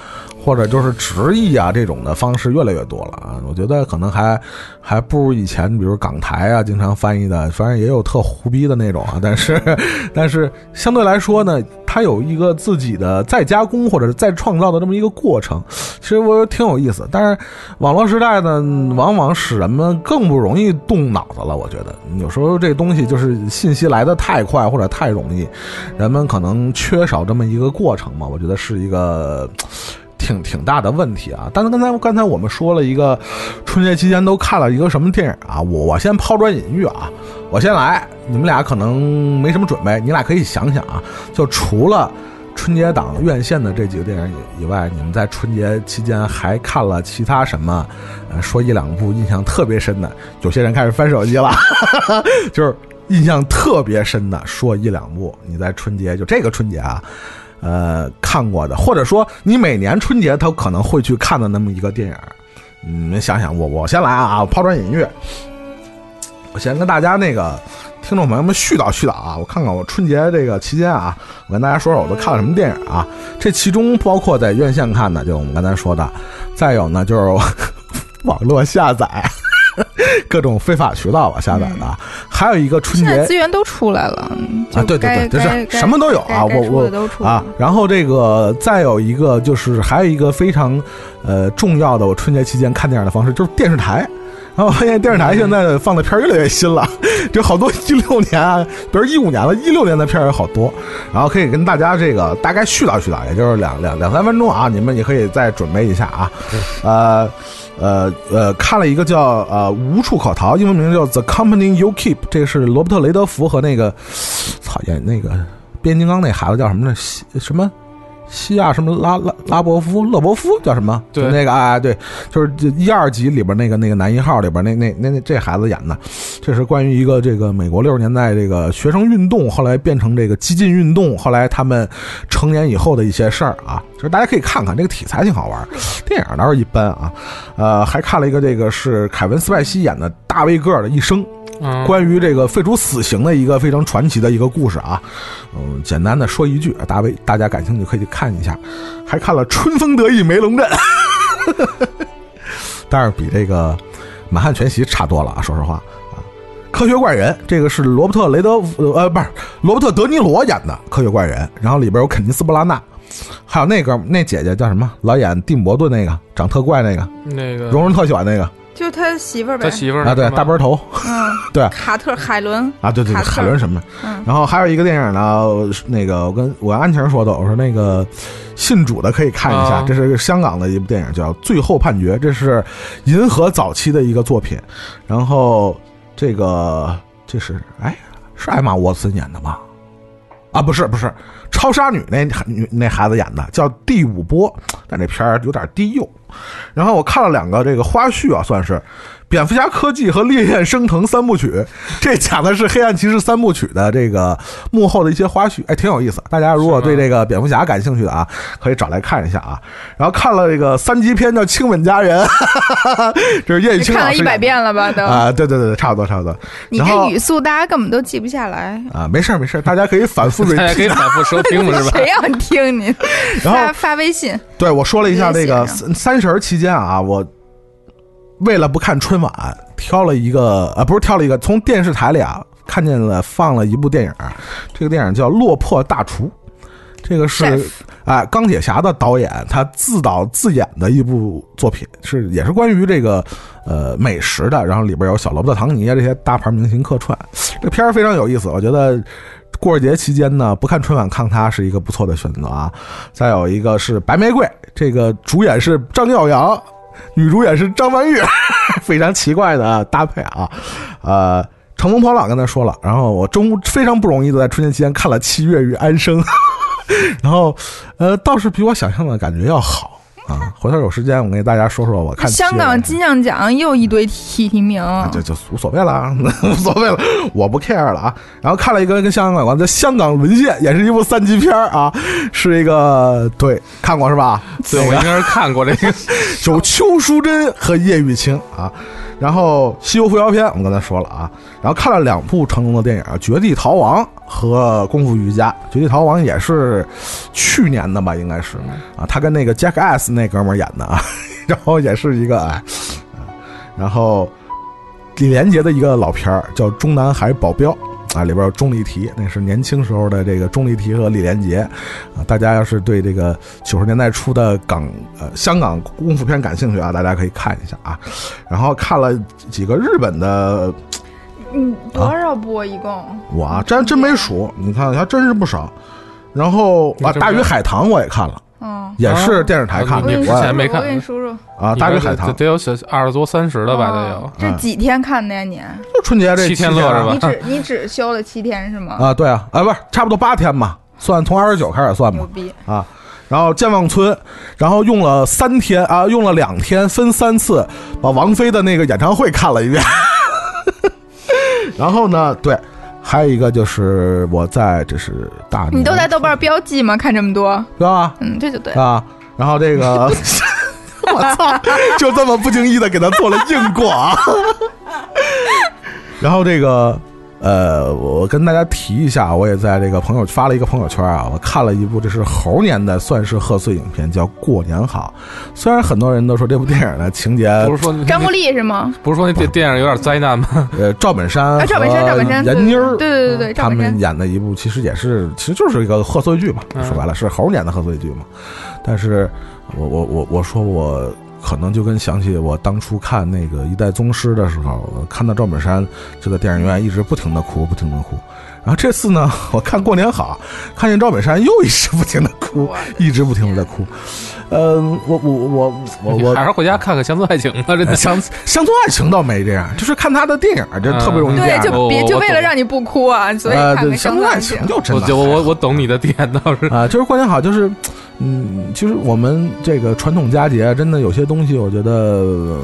或者就是直译啊这种的方式越来越多了啊。我觉得可能还还不如以前，比如港台啊，经常翻译的，反正也有特胡逼的那种啊。但是，但是相对来说呢，它有一个自己的再加工或者是再创造的这么一个过程，其实我挺有意思。但是网络时代呢，往往使人们更不容易动脑子了。我觉得有时候这东西就是信息来的太快或者太容易，人们可能缺少这么一个过程嘛。我觉得是一个。挺挺大的问题啊！但是刚才刚才我们说了一个春节期间都看了一个什么电影啊？我我先抛砖引玉啊，我先来，你们俩可能没什么准备，你俩可以想想啊，就除了春节档院线的这几个电影以以外，你们在春节期间还看了其他什么？呃，说一两部印象特别深的，有些人开始翻手机了，就是印象特别深的，说一两部你在春节就这个春节啊。呃，看过的，或者说你每年春节他可能会去看的那么一个电影，你们想想，我我先来啊，我抛砖引玉，我先跟大家那个听众朋友们絮叨絮叨啊，我看看我春节这个期间啊，我跟大家说说我都看了什么电影啊，这其中包括在院线看的，就我们刚才说的，再有呢就是 网络下载。各种非法渠道吧下载的，还有一个春节资源都出来了啊，对对对，就是什么都有啊，我我啊，然后这个再有一个就是还有一个非常呃重要的，我春节期间看电影的方式就是电视台。然后我发现电视台现在放的片儿越来越新了，就好多一六年啊，比如一五年了，一六年的片儿有好多。然后可以跟大家这个大概絮叨絮叨，也就是两两两三分钟啊，你们也可以再准备一下啊。呃呃呃，看了一个叫呃无处可逃，英文名叫 The Company You Keep，这个是罗伯特雷德福和那个操演那个变形金刚那孩子叫什么呢？什么？西亚什么拉拉拉伯夫勒伯夫叫什么？对，那个哎对，就是一二集里边那个那个男一号里边那那那那这孩子演的，这是关于一个这个美国六十年代这个学生运动，后来变成这个激进运动，后来他们成年以后的一些事儿啊，就是大家可以看看这个题材挺好玩，电影倒是一般啊，呃，还看了一个这个是凯文斯派西演的大卫戈尔的一生。嗯关于这个废除死刑的一个非常传奇的一个故事啊，嗯，简单的说一句，大卫大家感兴趣可以看一下。还看了《春风得意梅龙镇》，但是比这个《满汉全席》差多了啊，说实话啊。科学怪人这个是罗伯特雷德呃不是罗伯特德尼罗演的科学怪人，然后里边有肯尼斯布拉纳，还有那个那姐姐叫什么？老演蒂姆伯顿那个，长特怪那个，那个蓉蓉特喜欢那个。就他媳妇儿呗，他媳妇儿啊，对，大背头，嗯，对，卡特海伦。啊，对对对，海伦什么？嗯，然后还有一个电影呢，那个我跟我跟安晴说的，我说那个信主的可以看一下，啊。这是香港的一部电影，叫《最后判决》，这是银河早期的一个作品。然后这个这是哎是艾玛沃森演的吗？啊，不是不是，超杀女那女那孩子演的，叫第五波，但这片儿有点低幼。然后我看了两个这个花絮啊，算是。蝙蝠侠科技和烈焰升腾三部曲，这讲的是黑暗骑士三部曲的这个幕后的一些花絮，哎，挺有意思。大家如果对这个蝙蝠侠感兴趣的啊，可以找来看一下啊。然后看了这个三级片叫《亲吻家人》，这是叶雨你卿看了一百遍了吧？都，啊，对对对对，差不多差不多。你这语速大家根本都记不下来。啊，没事儿没事儿，大家可以反复 大家可以。反复收听嘛，是吧？谁要听你？然后发发微信，对我说了一下这个三十儿期间啊，我为了不看春晚，挑了一个呃，不是挑了一个，从电视台里啊看见了放了一部电影，这个电影叫《落魄大厨》，这个是哎钢铁侠的导演他自导自演的一部作品，是也是关于这个呃美食的，然后里边有小罗伯特唐尼啊这些大牌明星客串，这片儿非常有意思，我觉得。过节期间呢，不看春晚看它是一个不错的选择啊。再有一个是《白玫瑰》，这个主演是张耀扬，女主演是张曼玉，非常奇怪的搭配啊。呃，乘风破浪刚才说了，然后我中非常不容易的在春节期间看了《七月与安生》，然后呃倒是比我想象的感觉要好啊。回头有时间我给大家说说我看香港金像奖又一堆提提名，啊，就就无所谓了，啊，无所谓了，我不 care 了啊。然后看了一个跟香港有关的《香港沦陷》，也是一部三级片啊，是一个对看过是吧？对，我应该是看过这个。有邱淑贞和叶玉卿啊。然后《西游伏妖篇》我们刚才说了啊，然后看了两部成龙的电影，《绝地逃亡》和《功夫瑜伽》。《绝地逃亡》也是去年的吧，应该是啊，他跟那个 Jackass 那哥们演的啊，然后也是一个，啊然后李连杰的一个老片儿叫《中南海保镖》。啊，里边有钟丽缇，那是年轻时候的这个钟丽缇和李连杰，啊，大家要是对这个九十年代初的港呃香港功夫片感兴趣啊，大家可以看一下啊。然后看了几个日本的，嗯，多少部啊一共？我啊真真没数，你看还真是不少。然后啊，《大鱼海棠》我也看了，嗯，也是电视台看的。你之我给你说说，前没看我给你说说，啊，《大鱼海棠得》有小二十多三十的吧？得有哦。这几天看的呀你？就春节这七天乐是吧你只你只休了七天是吗？啊，对啊，啊，不是，差不多八天吧，算从二十九开始算吧牛。逼！啊，然后健忘村，然后用了三天啊，用了两天，分三次把王菲的那个演唱会看了一遍。然后呢，对，还有一个就是我在这是大，你都在豆瓣标记吗？看这么多，对吧？嗯，这就对。啊，然后这个，我操，就这么不经意的给他做了硬广。然后这个，呃，我跟大家提一下，我也在这个朋友发了一个朋友圈啊，我看了一部这是猴年的算是贺岁影片，叫《过年好》。虽然很多人都说这部电影的情节，不是说张国立是吗？不是说那电电影有点灾难吗？呃，赵本山啊，赵本山，和赵本山，闫妮儿，对对对对，他们。演的一部，其实也是，其实就是一个贺岁剧嘛。嗯说白了是猴年的贺岁剧嘛。但是我我我我说我可能就跟想起我当初看那个《一代宗师》的时候，看到赵本山就在电影院一直不停的哭，不停的哭。然后这次呢，我看过年好，看见赵本山又一直不停的哭，一直不停的在哭。嗯，我我我我我 还是回家看看《乡村爱情》乡乡村爱情倒没这样，就是看他的电影，这特别容易这对，样。就别就为了让你不哭啊，所以看个乡村爱情。就真的我我我我懂你的点倒是。啊，就是过年好，就是，嗯，其实我们这个传统佳节，真的有些东西，我觉得，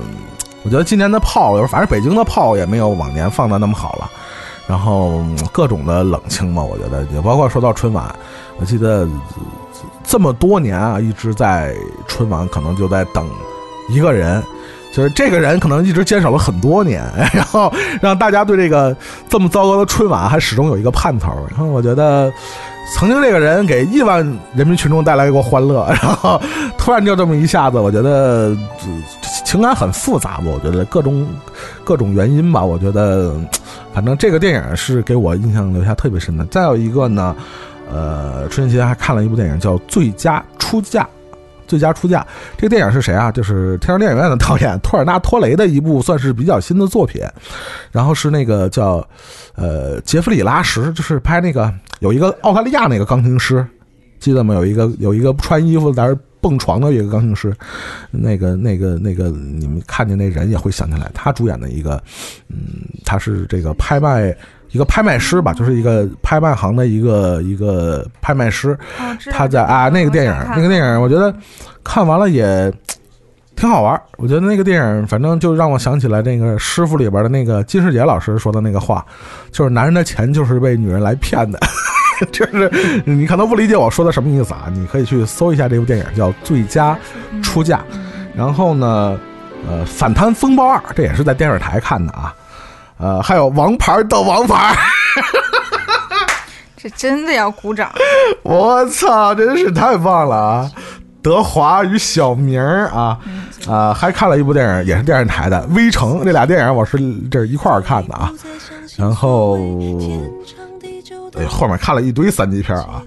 我觉得今年的炮，反正北京的炮也没有往年放的那么好了。然后各种的冷清嘛，我觉得也包括说到春晚，我记得这么多年啊，一直在春晚可能就在等一个人。就是这个人可能一直坚守了很多年，然后让大家对这个这么糟糕的春晚还始终有一个盼头。然后我觉得，曾经这个人给亿万人民群众带来过欢乐，然后突然就这么一下子，我觉得、呃情感很复杂吧。我觉得各种各种原因吧，我觉得反正这个电影是给我印象留下特别深的。再有一个呢，呃，春节期间还看了一部电影叫《最佳出嫁》。最佳出价这个电影是谁啊？就是天上电影院的导演 托尔纳托雷的一部算是比较新的作品，然后是那个叫呃杰弗里拉什，就是拍那个有一个澳大利亚那个钢琴师，记得吗？有一个有一个不穿衣服在那儿蹦床的一个钢琴师，那个那个那个你们看见那人也会想起来，他主演的一个，嗯，他是这个拍卖一个拍卖师吧，就是一个拍卖行的一个一个拍卖师，哦他在啊那个电影那个电影，我觉得看完了也挺好玩儿。我觉得那个电影，反正就让我想起来那个师傅里边的那个金世杰老师说的那个话，就是男人的钱就是被女人来骗的。就是你可能不理解我说的什么意思啊，你可以去搜一下这部电影，叫《最佳出价》。然后呢，呃，《反贪风暴二》这也是在电视台看的啊。呃，还有《王牌的王牌》，这真的要鼓掌。我操，真是太棒了啊！德华与小明儿啊啊，还看了一部电影，也是电视台的《微城》，这俩电影我是这一块儿看的啊。然后，哎，后面看了一堆三级片儿啊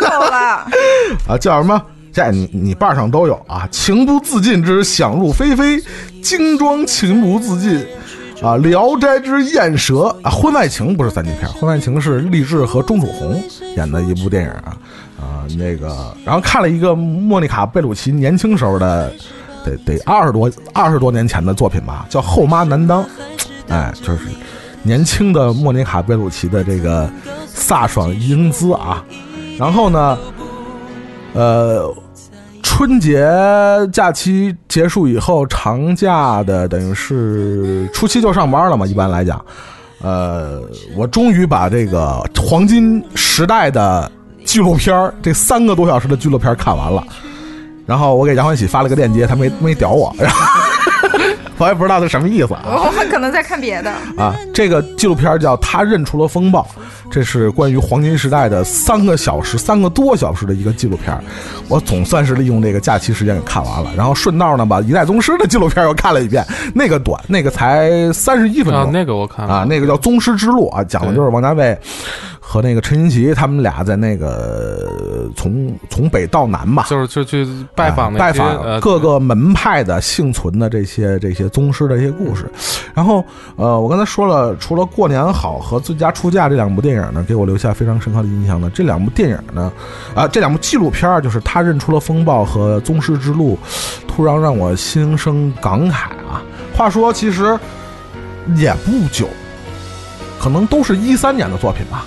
够了，啊，叫什么？这你你瓣上都有啊！情不自禁之想入非非，精装情不自禁啊！聊斋之燕蛇啊！婚外情不是三级片，婚外情是励志和钟楚红演的一部电影啊啊那个，然后看了一个莫妮卡贝鲁奇年轻时候的，得得二十多二十多年前的作品吧，叫《后妈难当》，哎，就是年轻的莫妮卡贝鲁奇的这个飒爽英姿啊，然后呢。呃，春节假期结束以后，长假的等于是初七就上班了嘛，一般来讲。呃，我终于把这个黄金时代的纪录片这三个多小时的纪录片看完了。然后我给杨欢喜发了个链接，他没没屌我，我也不知道他什么意思啊。我们可能在看别的。啊，这个纪录片叫《他认出了风暴》，这是关于黄金时代的三个小时、三个多小时的一个纪录片。我总算是利用这个假期时间给看完了，然后顺道呢把《一代宗师》的纪录片又看了一遍，那个短，那个才三十一分钟啊，那个我看了啊，那个叫《宗师之路》啊，讲的就是王家卫和那个陈新奇他们俩在那个从从北到南吧，就是就去拜访哎拜访各个门派的幸存的这些这些宗师的一些故事。然后呃，我刚才说了，除了《过年好》和《最佳出价》这两部电影呢，给我留下非常深刻的印象呢，这两部电影呢，啊、这两部纪录片儿就是他认出了风暴和《宗师之路》，突然让我心生感慨啊。话说，其实也不久，可能都是一三年的作品吧。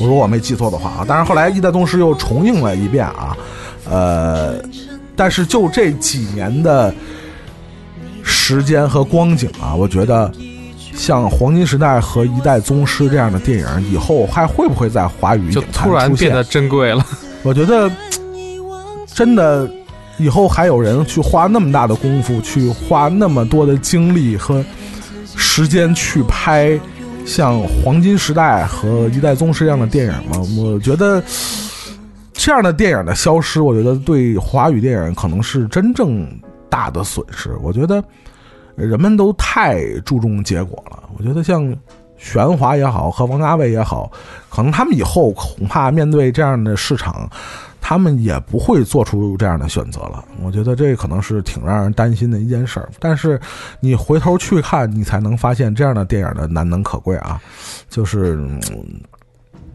我如果我没记错的话啊，但是后来一代宗师又重映了一遍啊，呃，但是就这几年的时间和光景啊，我觉得像《黄金时代》和《一代宗师》这样的电影，以后还会不会在华语就突然变得珍贵了。我觉得真的以后还有人去花那么大的功夫，去花那么多的精力和时间去拍像《黄金时代》和《一代宗师》这样的电影吗？我觉得这样的电影的消失，我觉得对华语电影可能是真正大的损失。我觉得人们都太注重结果了。我觉得像玄华也好，和王家卫也好，可能他们以后恐怕面对这样的市场，他们也不会做出这样的选择了。我觉得这可能是挺让人担心的一件事儿。但是你回头去看，你才能发现这样的电影的难能可贵啊！就是、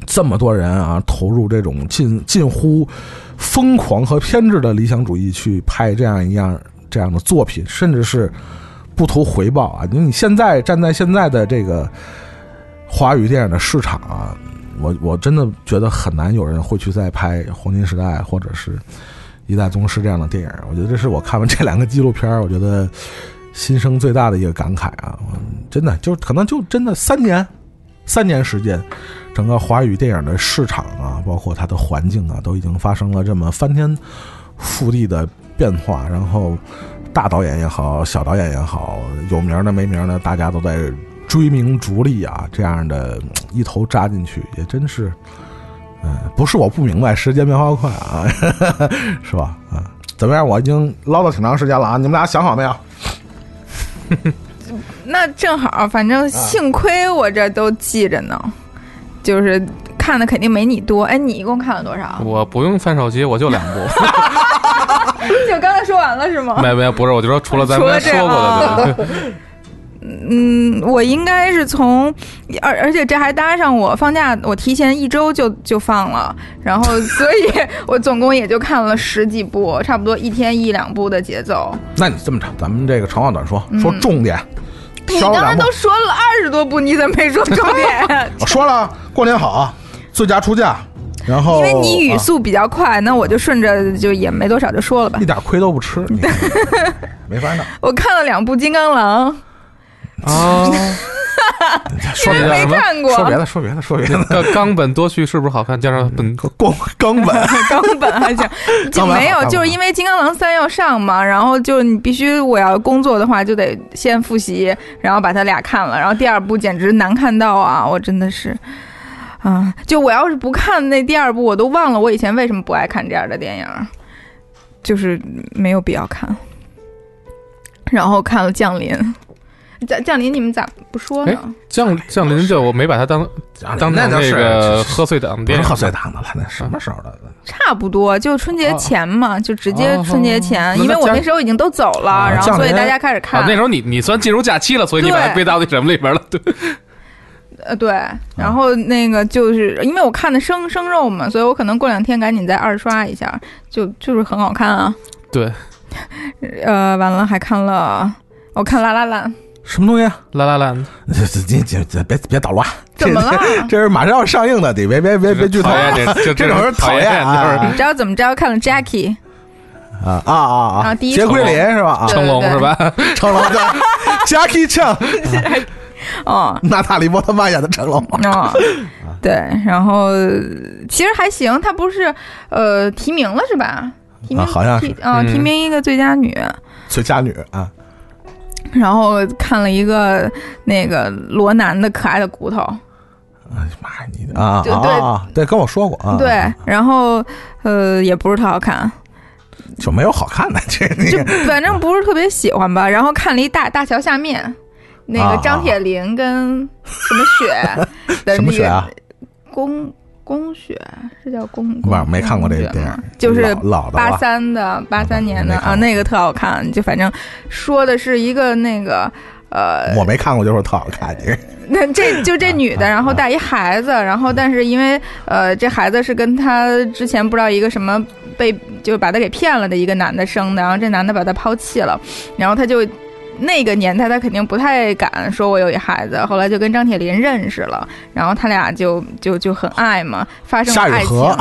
这么多人啊，投入这种近近乎疯狂和偏执的理想主义去拍这样一样这样的作品，甚至是不图回报啊！你你现在站在现在的这个华语电影的市场啊，我我真的觉得很难有人会去再拍《黄金时代》或者是《一代宗师》这样的电影。我觉得这是我看完这两个纪录片，我觉得心生最大的一个感慨啊！真的就可能就真的三年，三年时间，整个华语电影的市场啊，包括它的环境啊，都已经发生了这么翻天覆地的变化。然后，大导演也好，小导演也好，有名的没名的，大家都在追名逐利啊，这样的嗯一头扎进去，也真是，嗯、不是我不明白，时间变化快 啊，是吧？啊，怎么样？我已经唠叨挺长时间了啊，你们俩想好没有？那正好，反正幸亏我这都记着呢，就是看的肯定没你多。哎，你一共看了多少？我不用翻手机，我就两部。就刚才说完了是吗？没没有，不是，我就说除了咱除了这们说过的，嗯，我应该是从，而而且这还搭上我放假，我提前一周就就放了，然后 所以我总共也就看了十几部，差不多一天一两部的节奏。那你这么着，咱们这个长话短说，说重点。你刚才都。说了二十多部，你怎么没说重点？我说了，过年好，最佳出价，然后因为你语啊速比较快，那我就顺着就也没多少就说了吧一。点亏都不吃，你 没法弄。我看了两部《金刚狼》，啊，说别的，没看过说别的，说别的，说别的。冈冈本多绪是不是好看？加上本光冈本，冈本还行，就没有，就是因为《金刚狼三》要上嘛，然后就你必须我要工作的话，就得先复习，然后把他俩看了，然后第二部简直难看到啊！我真的是，啊，就我要是不看那第二部，我都忘了我以前为什么不爱看这样的电影，就是没有必要看。然后看了《降临》，降降临你们咋不说哎呢？降降临这我没把它当当成那那就是个贺岁档电影，不是贺岁档的了，那什么时候的？差不多，就春节前嘛，就直接哦春节前，因为我那时候已经都走了，啊然后所以大家开始啊看。，那时候你你算进入假期了，所以你把它对归到那什么里边了。对，呃，对，然后那个就是因为我看的生生肉嘛，所以我可能过两天赶紧再二刷一下，就就是很好看啊。对，呃，完了还看了，我看《拉拉烂》，什么东西啊？拉拉烂，这这这别别捣乱！怎么了？这这是马上要上映的，得别别别别剧透讨厌这 这这种人讨厌啊你知道怎么着？看了 Jackie，啊啊啊啊第一杰奎琳是吧？啊，成龙是吧？成龙对，Jackie Chan，哦，娜塔莉波特曼演的成龙。啊，对，然后其实还行，他不是呃提名了是吧？提名、啊好像是提啊、嗯提名一个最佳女，最佳女啊，然后看了一个那个罗南的可爱的骨头，哎呀妈呀，你啊啊啊！对，跟我说过啊，对，然后呃也不是特好看，就没有好看的这就反正不是特别喜欢吧。然后看了一大大桥下面，那啊个张铁林跟什么雪 的那个什么雪啊？宫宫雪是叫宫，不是没看过这个电影，就是老八了三的八三年的啊，那个特好看。就反正说的是一个那个呃，我没看过，就是特好看。你 那这就这女的，啊然后带一孩子，然后但是因为呃，这孩子是跟她之前不知道一个什么被就把她给骗了的一个男的生的，然后这男的把她抛弃了，然后她就。那个年代，他肯定不太敢说我有一孩子，后来就跟张铁林认识了，然后他俩就就就很爱嘛，发生了爱情。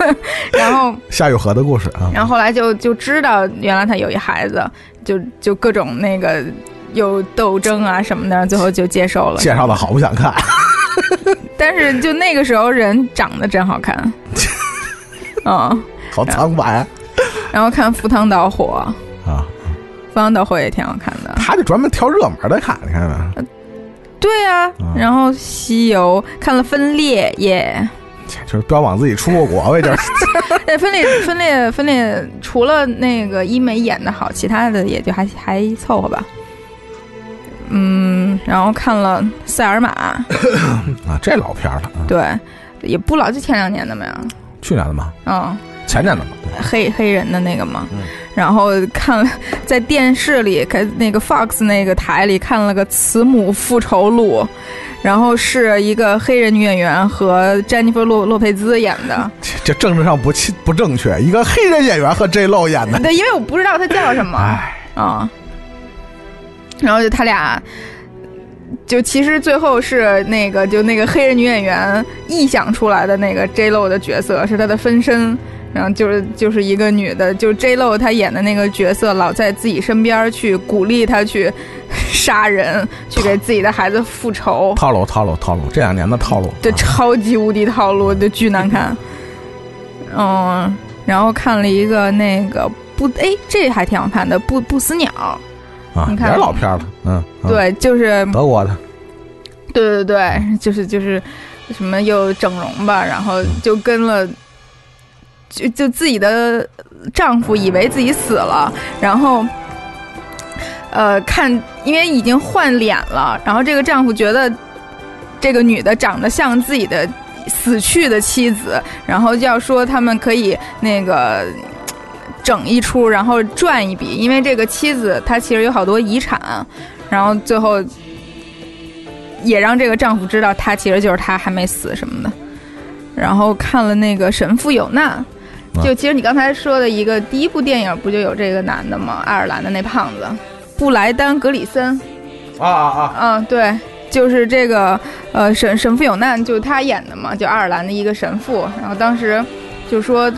然后夏雨荷的故事啊，然后后来就就知道原来他有一孩子，就就各种那个有斗争啊什么的，最后就接受了。介绍的好不想看，但是就那个时候人长得真好看，嗯，好苍白然后看《赴汤蹈火》，啊！《赴汤蹈火》也挺好看的。他就专门挑热门的看，你看没？对呀、嗯然后《西游》看了《分裂》耶，就是标榜自己出过国呗，就是。对，分裂分裂分裂，除了那个一美演的好，其他的也就还还凑合吧。嗯，然后看了《塞尔玛》，啊，这老片了啊，对，也不老，就前两年的嘛，去年的嘛，嗯，前年的嘛，黑黑人的那个嘛，嗯。然后看了在电视里看那个 Fox 那个台里看了个《慈母复仇录》，然后是一个黑人女演员和詹妮弗洛洛佩兹演的，这这政治上不清不正确，一个黑人演员和 J Lo 演的，对，因为我不知道他叫什么，哎，啊、然后就他俩，就其实最后是那个就那个黑人女演员臆想出来的那个 J Lo 的角色是她的分身，然后就是就是一个女的，就 J Lo 她演的那个角色老在自己身边去鼓励她去杀人，去给自己的孩子复仇，套路套路套路，这两年的套路，就啊。超级无敌套路，就巨难看。嗯，然后看了一个那个不，哎，这还挺好看的，不不死鸟。啊，你看。是老片儿了，嗯，嗯，对，就是德国的，对对对，就是就是什么又整容吧，然后就跟了，就就自己的丈夫以为自己死了，然后。呃，看，因为已经换脸了，然后这个丈夫觉得这个女的长得像自己的死去的妻子，然后就要说他们可以那个整一出，然后赚一笔，因为这个妻子她其实有好多遗产，然后最后也让这个丈夫知道他其实就是他还没死什么的。然后看了那个《神父有难》，就其实你刚才说的一个第一部电影不就有这个男的吗？爱尔兰的那胖子，布莱丹·格里森，啊啊啊！嗯，对，就是这个呃神神父有难，就他演的嘛，就爱尔兰的一个神父。然后当时就说，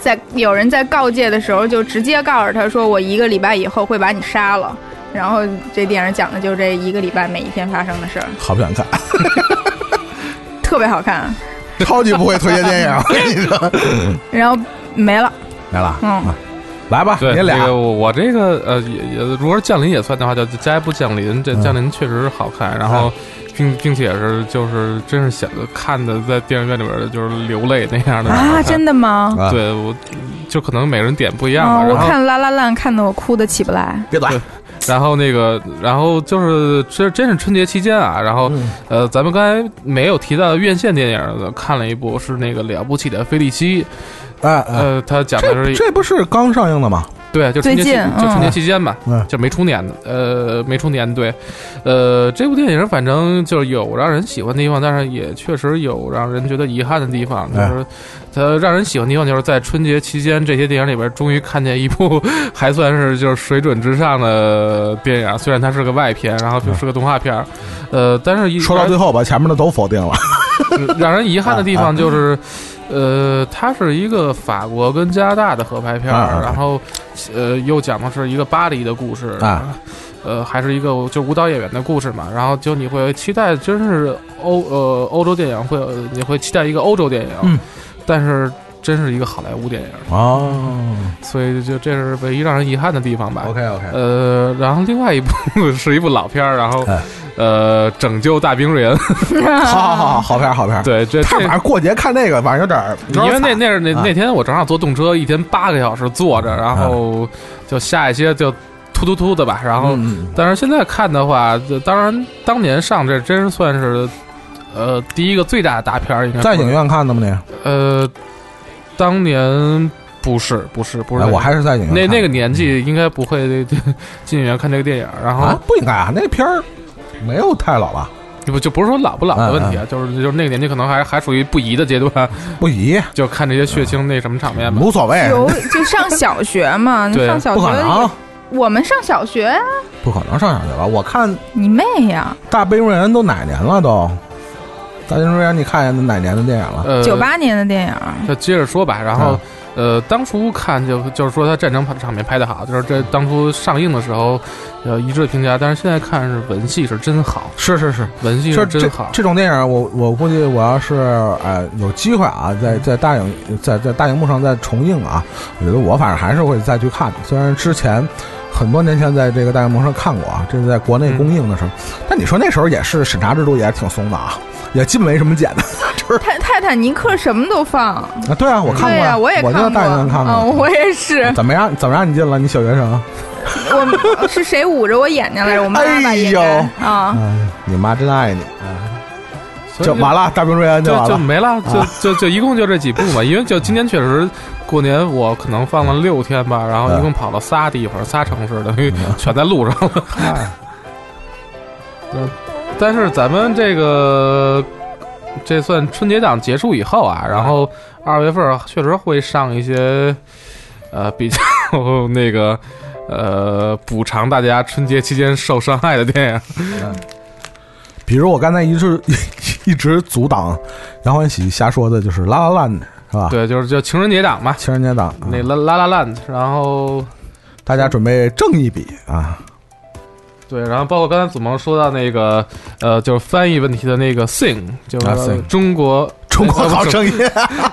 在有人在告诫的时候，就直接告诉他说，我一个礼拜以后会把你杀了。然后这电影讲的就是这一个礼拜每一天发生的事儿，好不想看，特别好看。超级不会推荐电影，我跟你说。然后没了，没了，嗯。啊来吧，对，你俩。这个我我这个呃也也，如果是降临也算的话，叫加一部降临，这嗯。降临确实好看，然后并并且是就是真是显得看的在电影院里边的就是流泪那样的。啊，真的，吗？啊。对我就可能每个人点不一样我看《拉拉烂》看的我哭的起不来。别打，然后那个然后就是这真是春节期间啊，然后嗯呃咱们刚才没有提到院线电影的，看了一部是那个了不起的菲利西，哎哎，呃，他讲的这是这不是刚上映的吗？对，就春节期最近就春节嗯。期间吧，嗯。就没出年的，呃，没出年对，呃，这部电影反正就是有让人喜欢的地方，但是也确实有让人觉得遗憾的地方，就哎。是它让人喜欢的地方就是在春节期间这些电影里边，终于看见一部 还算是就是水准之上的电影，虽然它是个外片，然后就是个动画片儿，呃，但是一说到最后把前面的都否定了。让人遗憾的地方就是，呃，它是一个法国跟加拿大的合拍片然后，呃，又讲的是一个巴黎的故事，啊。呃，还是一个就舞蹈演员的故事嘛，然后就你会期待，真是欧呃欧洲电影会，你会期待一个欧洲电影，嗯，但是真是一个好莱坞电影，哦。所以就这是唯一让人遗憾的地方吧。，OK OK，呃，然后另外一部 是一部老片儿，然后哎。呃，拯救大兵瑞恩，好好好，好片儿好片。儿。对，这晚上过节看那个，晚上有点儿，因为那那是那啊。那天我正好坐动车，一天八个小时坐着，然后就下一些就突突突的吧，然后但是现在看的话，就当然当年上这真算是呃第一个最大的大片儿，应该说。在影院看的吗？你？呃，当年不是不是不是哎，我还是在影院。那那个年纪应该不会进影院看这个电影，然后啊，不应该啊，那片儿没有太老吧？不就不是说老不老的问题啊，嗯就是就是那个年纪可能还还属于不宜的阶段，不宜，就看这些血腥那什么场面吧。无所谓，有就上小学嘛，你上小不可能学，，我们上小学呀，不可能上小学吧？我看你妹呀！大悲瑞恩都哪年了都？大悲瑞恩，你看见哪年的电影了？呃，九八年的电影，就接着说吧，然后啊，呃，当初看就就是说他战争场面拍的好，就是这当初上映的时候，呃，一致的评价，但是现在看是文戏是真好，是是是，文戏是真好。这种电影，我我估计我要是哎有机会啊，在在大影在在大荧幕上再重映啊，我觉得我反正还是会再去看的。虽然之前很多年前在这个大荧幕上看过啊，这是在国内公映的时候，但你说那时候也是审查制度也是挺松的啊，也基本没什么剪的，就是泰泰坦尼克什么都放，啊，对啊，我看过对呀，我也我就在看过，大影院看嗯，过。我也是。怎么样？怎么让你进了？你小学生？我是谁捂着我眼睛来着？我妈吧，哎应呦该啊。嗯，你妈真爱你啊！就完了，大兵瑞安就。就没了，就就就一共就这几部嘛，因为就今年确实过年我可能放了六天吧，然后一共跑了仨地方，仨城市，等于全在路上了。嗯，但是咱们这个这算春节档结束以后啊，然后二月份儿确实会上一些呃比较那个呃补偿大家春节期间受伤害的电影。比如我刚才一直 一直阻挡杨欢喜瞎说的，就是《拉拉烂》，是吧？，对，就是叫情人节档嘛，情人节档，那啊拉拉拉烂，然后大家准备挣一笔啊！对，然后包括刚才祖萌说到那个呃，就是翻译问题的那个 thing，就是中国中国好声音，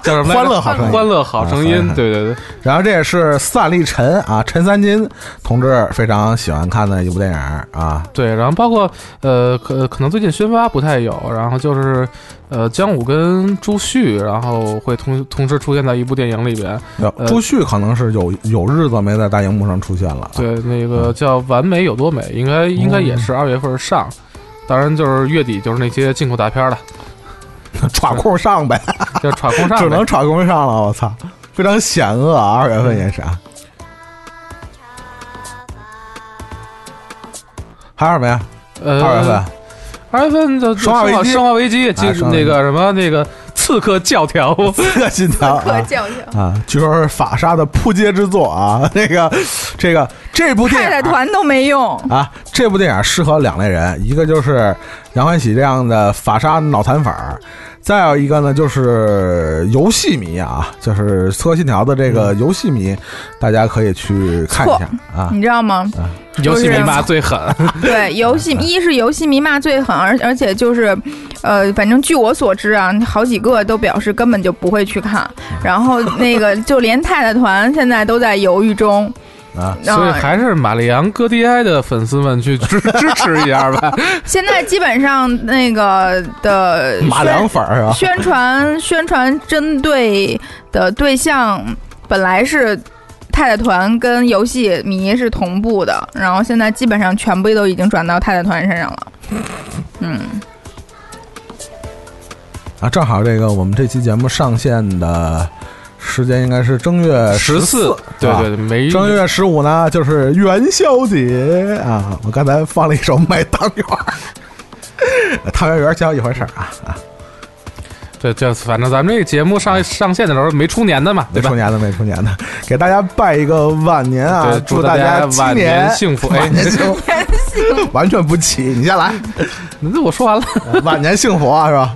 叫什么？欢乐好声音欢乐好声啊音，对对对。然后这也是斯坦利陈啊，陈三金同志非常喜欢看的一部电影啊。对，然后包括呃，可可能最近宣发不太有，然后就是呃，姜武跟朱旭，然后会同同时出现在一部电影里边。呃朱旭可能是有有日子没在大荧幕上出现了，对，那个叫《完美有多美》，应该应该也是二月份上。当然，就是月底就是那些进口大片了，喘空上呗，就是闯空上，只能喘空上了，我操，非常险恶啊！二月份也是啊。还有什么呀？呃二月份，二月份的生化危机生化危机，就啊生化危机那个什么那个刺客教条，刺客信条啊教条。啊，据说是法沙的扑街之作啊。这个这个这部电影太太团都没用，啊，这部电影适合两类人，一个就是杨欢喜这样的法沙脑残粉儿，再有一个呢就是游戏迷啊，就是《刺客信条》的这个游戏迷，大家可以去看一下啊。你知道吗？游戏迷骂最狠。对，游戏一是游戏迷骂最狠，而而且就是，呃，反正据我所知啊，好几个都表示根本就不会去看，然后那个就连太太团现在都在犹豫中。啊，所以还是马里昂哥迪埃的粉丝们去支 支持一下吧。现在基本上那个的马良粉儿是吧？宣传宣传针对的对象本来是太太团跟游戏迷是同步的，然后现在基本上全部都已经转到太太团身上了。嗯，啊，正好这个我们这期节目上线的时间应该是正月十四，对啊对对，没正月十五呢，就是元宵节啊！我刚才放了一首《卖汤圆》，汤圆圆叫一回事儿啊啊！对，这反正咱们这个节目上上线的时候没出年的嘛，对吧没出？年的，没出年的，给大家拜一个晚年啊！祝大大家晚年年幸福哎晚年幸福，完全不齐。你先来，那我说完了。晚年幸福啊，是吧？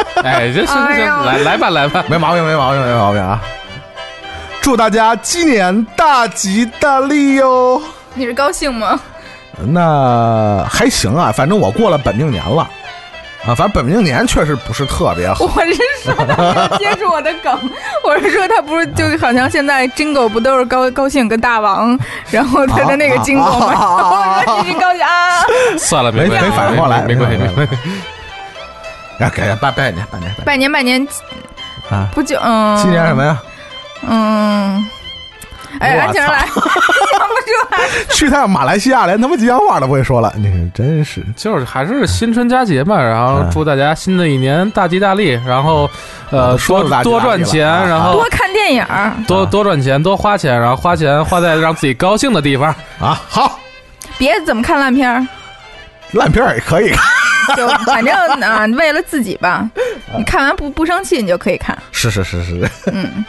哎，这行行行，来来吧来吧。没毛病，没毛病，没毛病啊！祝大家鸡年大吉大利哟！你是高兴吗？那还行啊，反正我过了本命年了啊，反正本命年确实不是特别好。我是说他没有接住我的梗，我是说他不是就好像现在 Jingle 不都是高高兴跟大王，然后他的那个 Jingle 吗？我说继续高兴啊！算了，没，没反应过来没没关系，没关系。啊，给拜拜年，拜年，拜拜年拜年年啊！不久嗯？今年什么呀？嗯，哎，我安静来，想不出来。去趟马来西亚连他妈吉祥话都不会说了，你看真是。就是还是新春佳节嘛，然后嗯祝大家新的一年大吉大利，然后呃多说多赚钱，然后多看电影，多多赚钱，多花钱，然后花钱花在让自己高兴的地方。啊，好。别怎么看烂片儿，烂片儿也可以。看，就反正啊，为了自己吧，你看完不不生气，你就可以看。是是是是，嗯，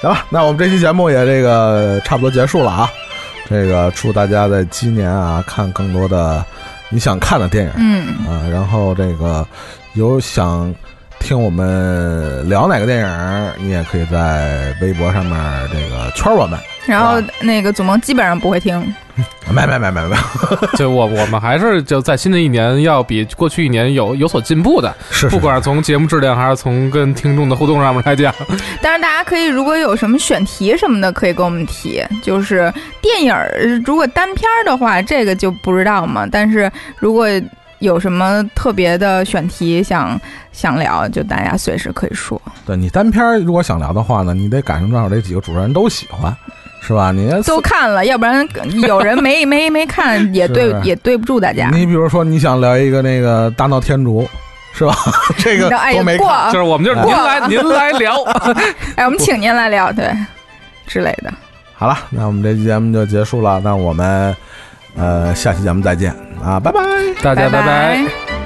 行吧，那我们这期节目也这个差不多结束了啊。这个祝大家在今年啊看更多的你想看的电影，嗯，啊，然后这个有想听我们聊哪个电影，你也可以在微博上面这个圈我们。然后那个祖萌基本上不会听，没没没没没，就我我们还是就在新的一年要比过去一年有 有所进步的，是不管是从节目质量还是从跟听众的互动上面来讲，但是大家可以如果有什么选题什么的，可以跟我们提。就是电影儿如果单片儿的话，这个就不知道嘛。但是如果有什么特别的选题想想聊，就大家随时可以说。对你单篇如果想聊的话呢，你得赶上正好这几个主持人都喜欢，是吧？你都看了，要不然有人没没没看，也对也对不住大家。你比如说你想聊一个那个大闹天竺，是吧？这个哎都没过看，就是我们就是您来您来聊，哎，我们 请您来聊，对之类的。好了，那我们这期节目就结束了，那我们呃下期节目再见啊，拜拜。大家拜拜拜拜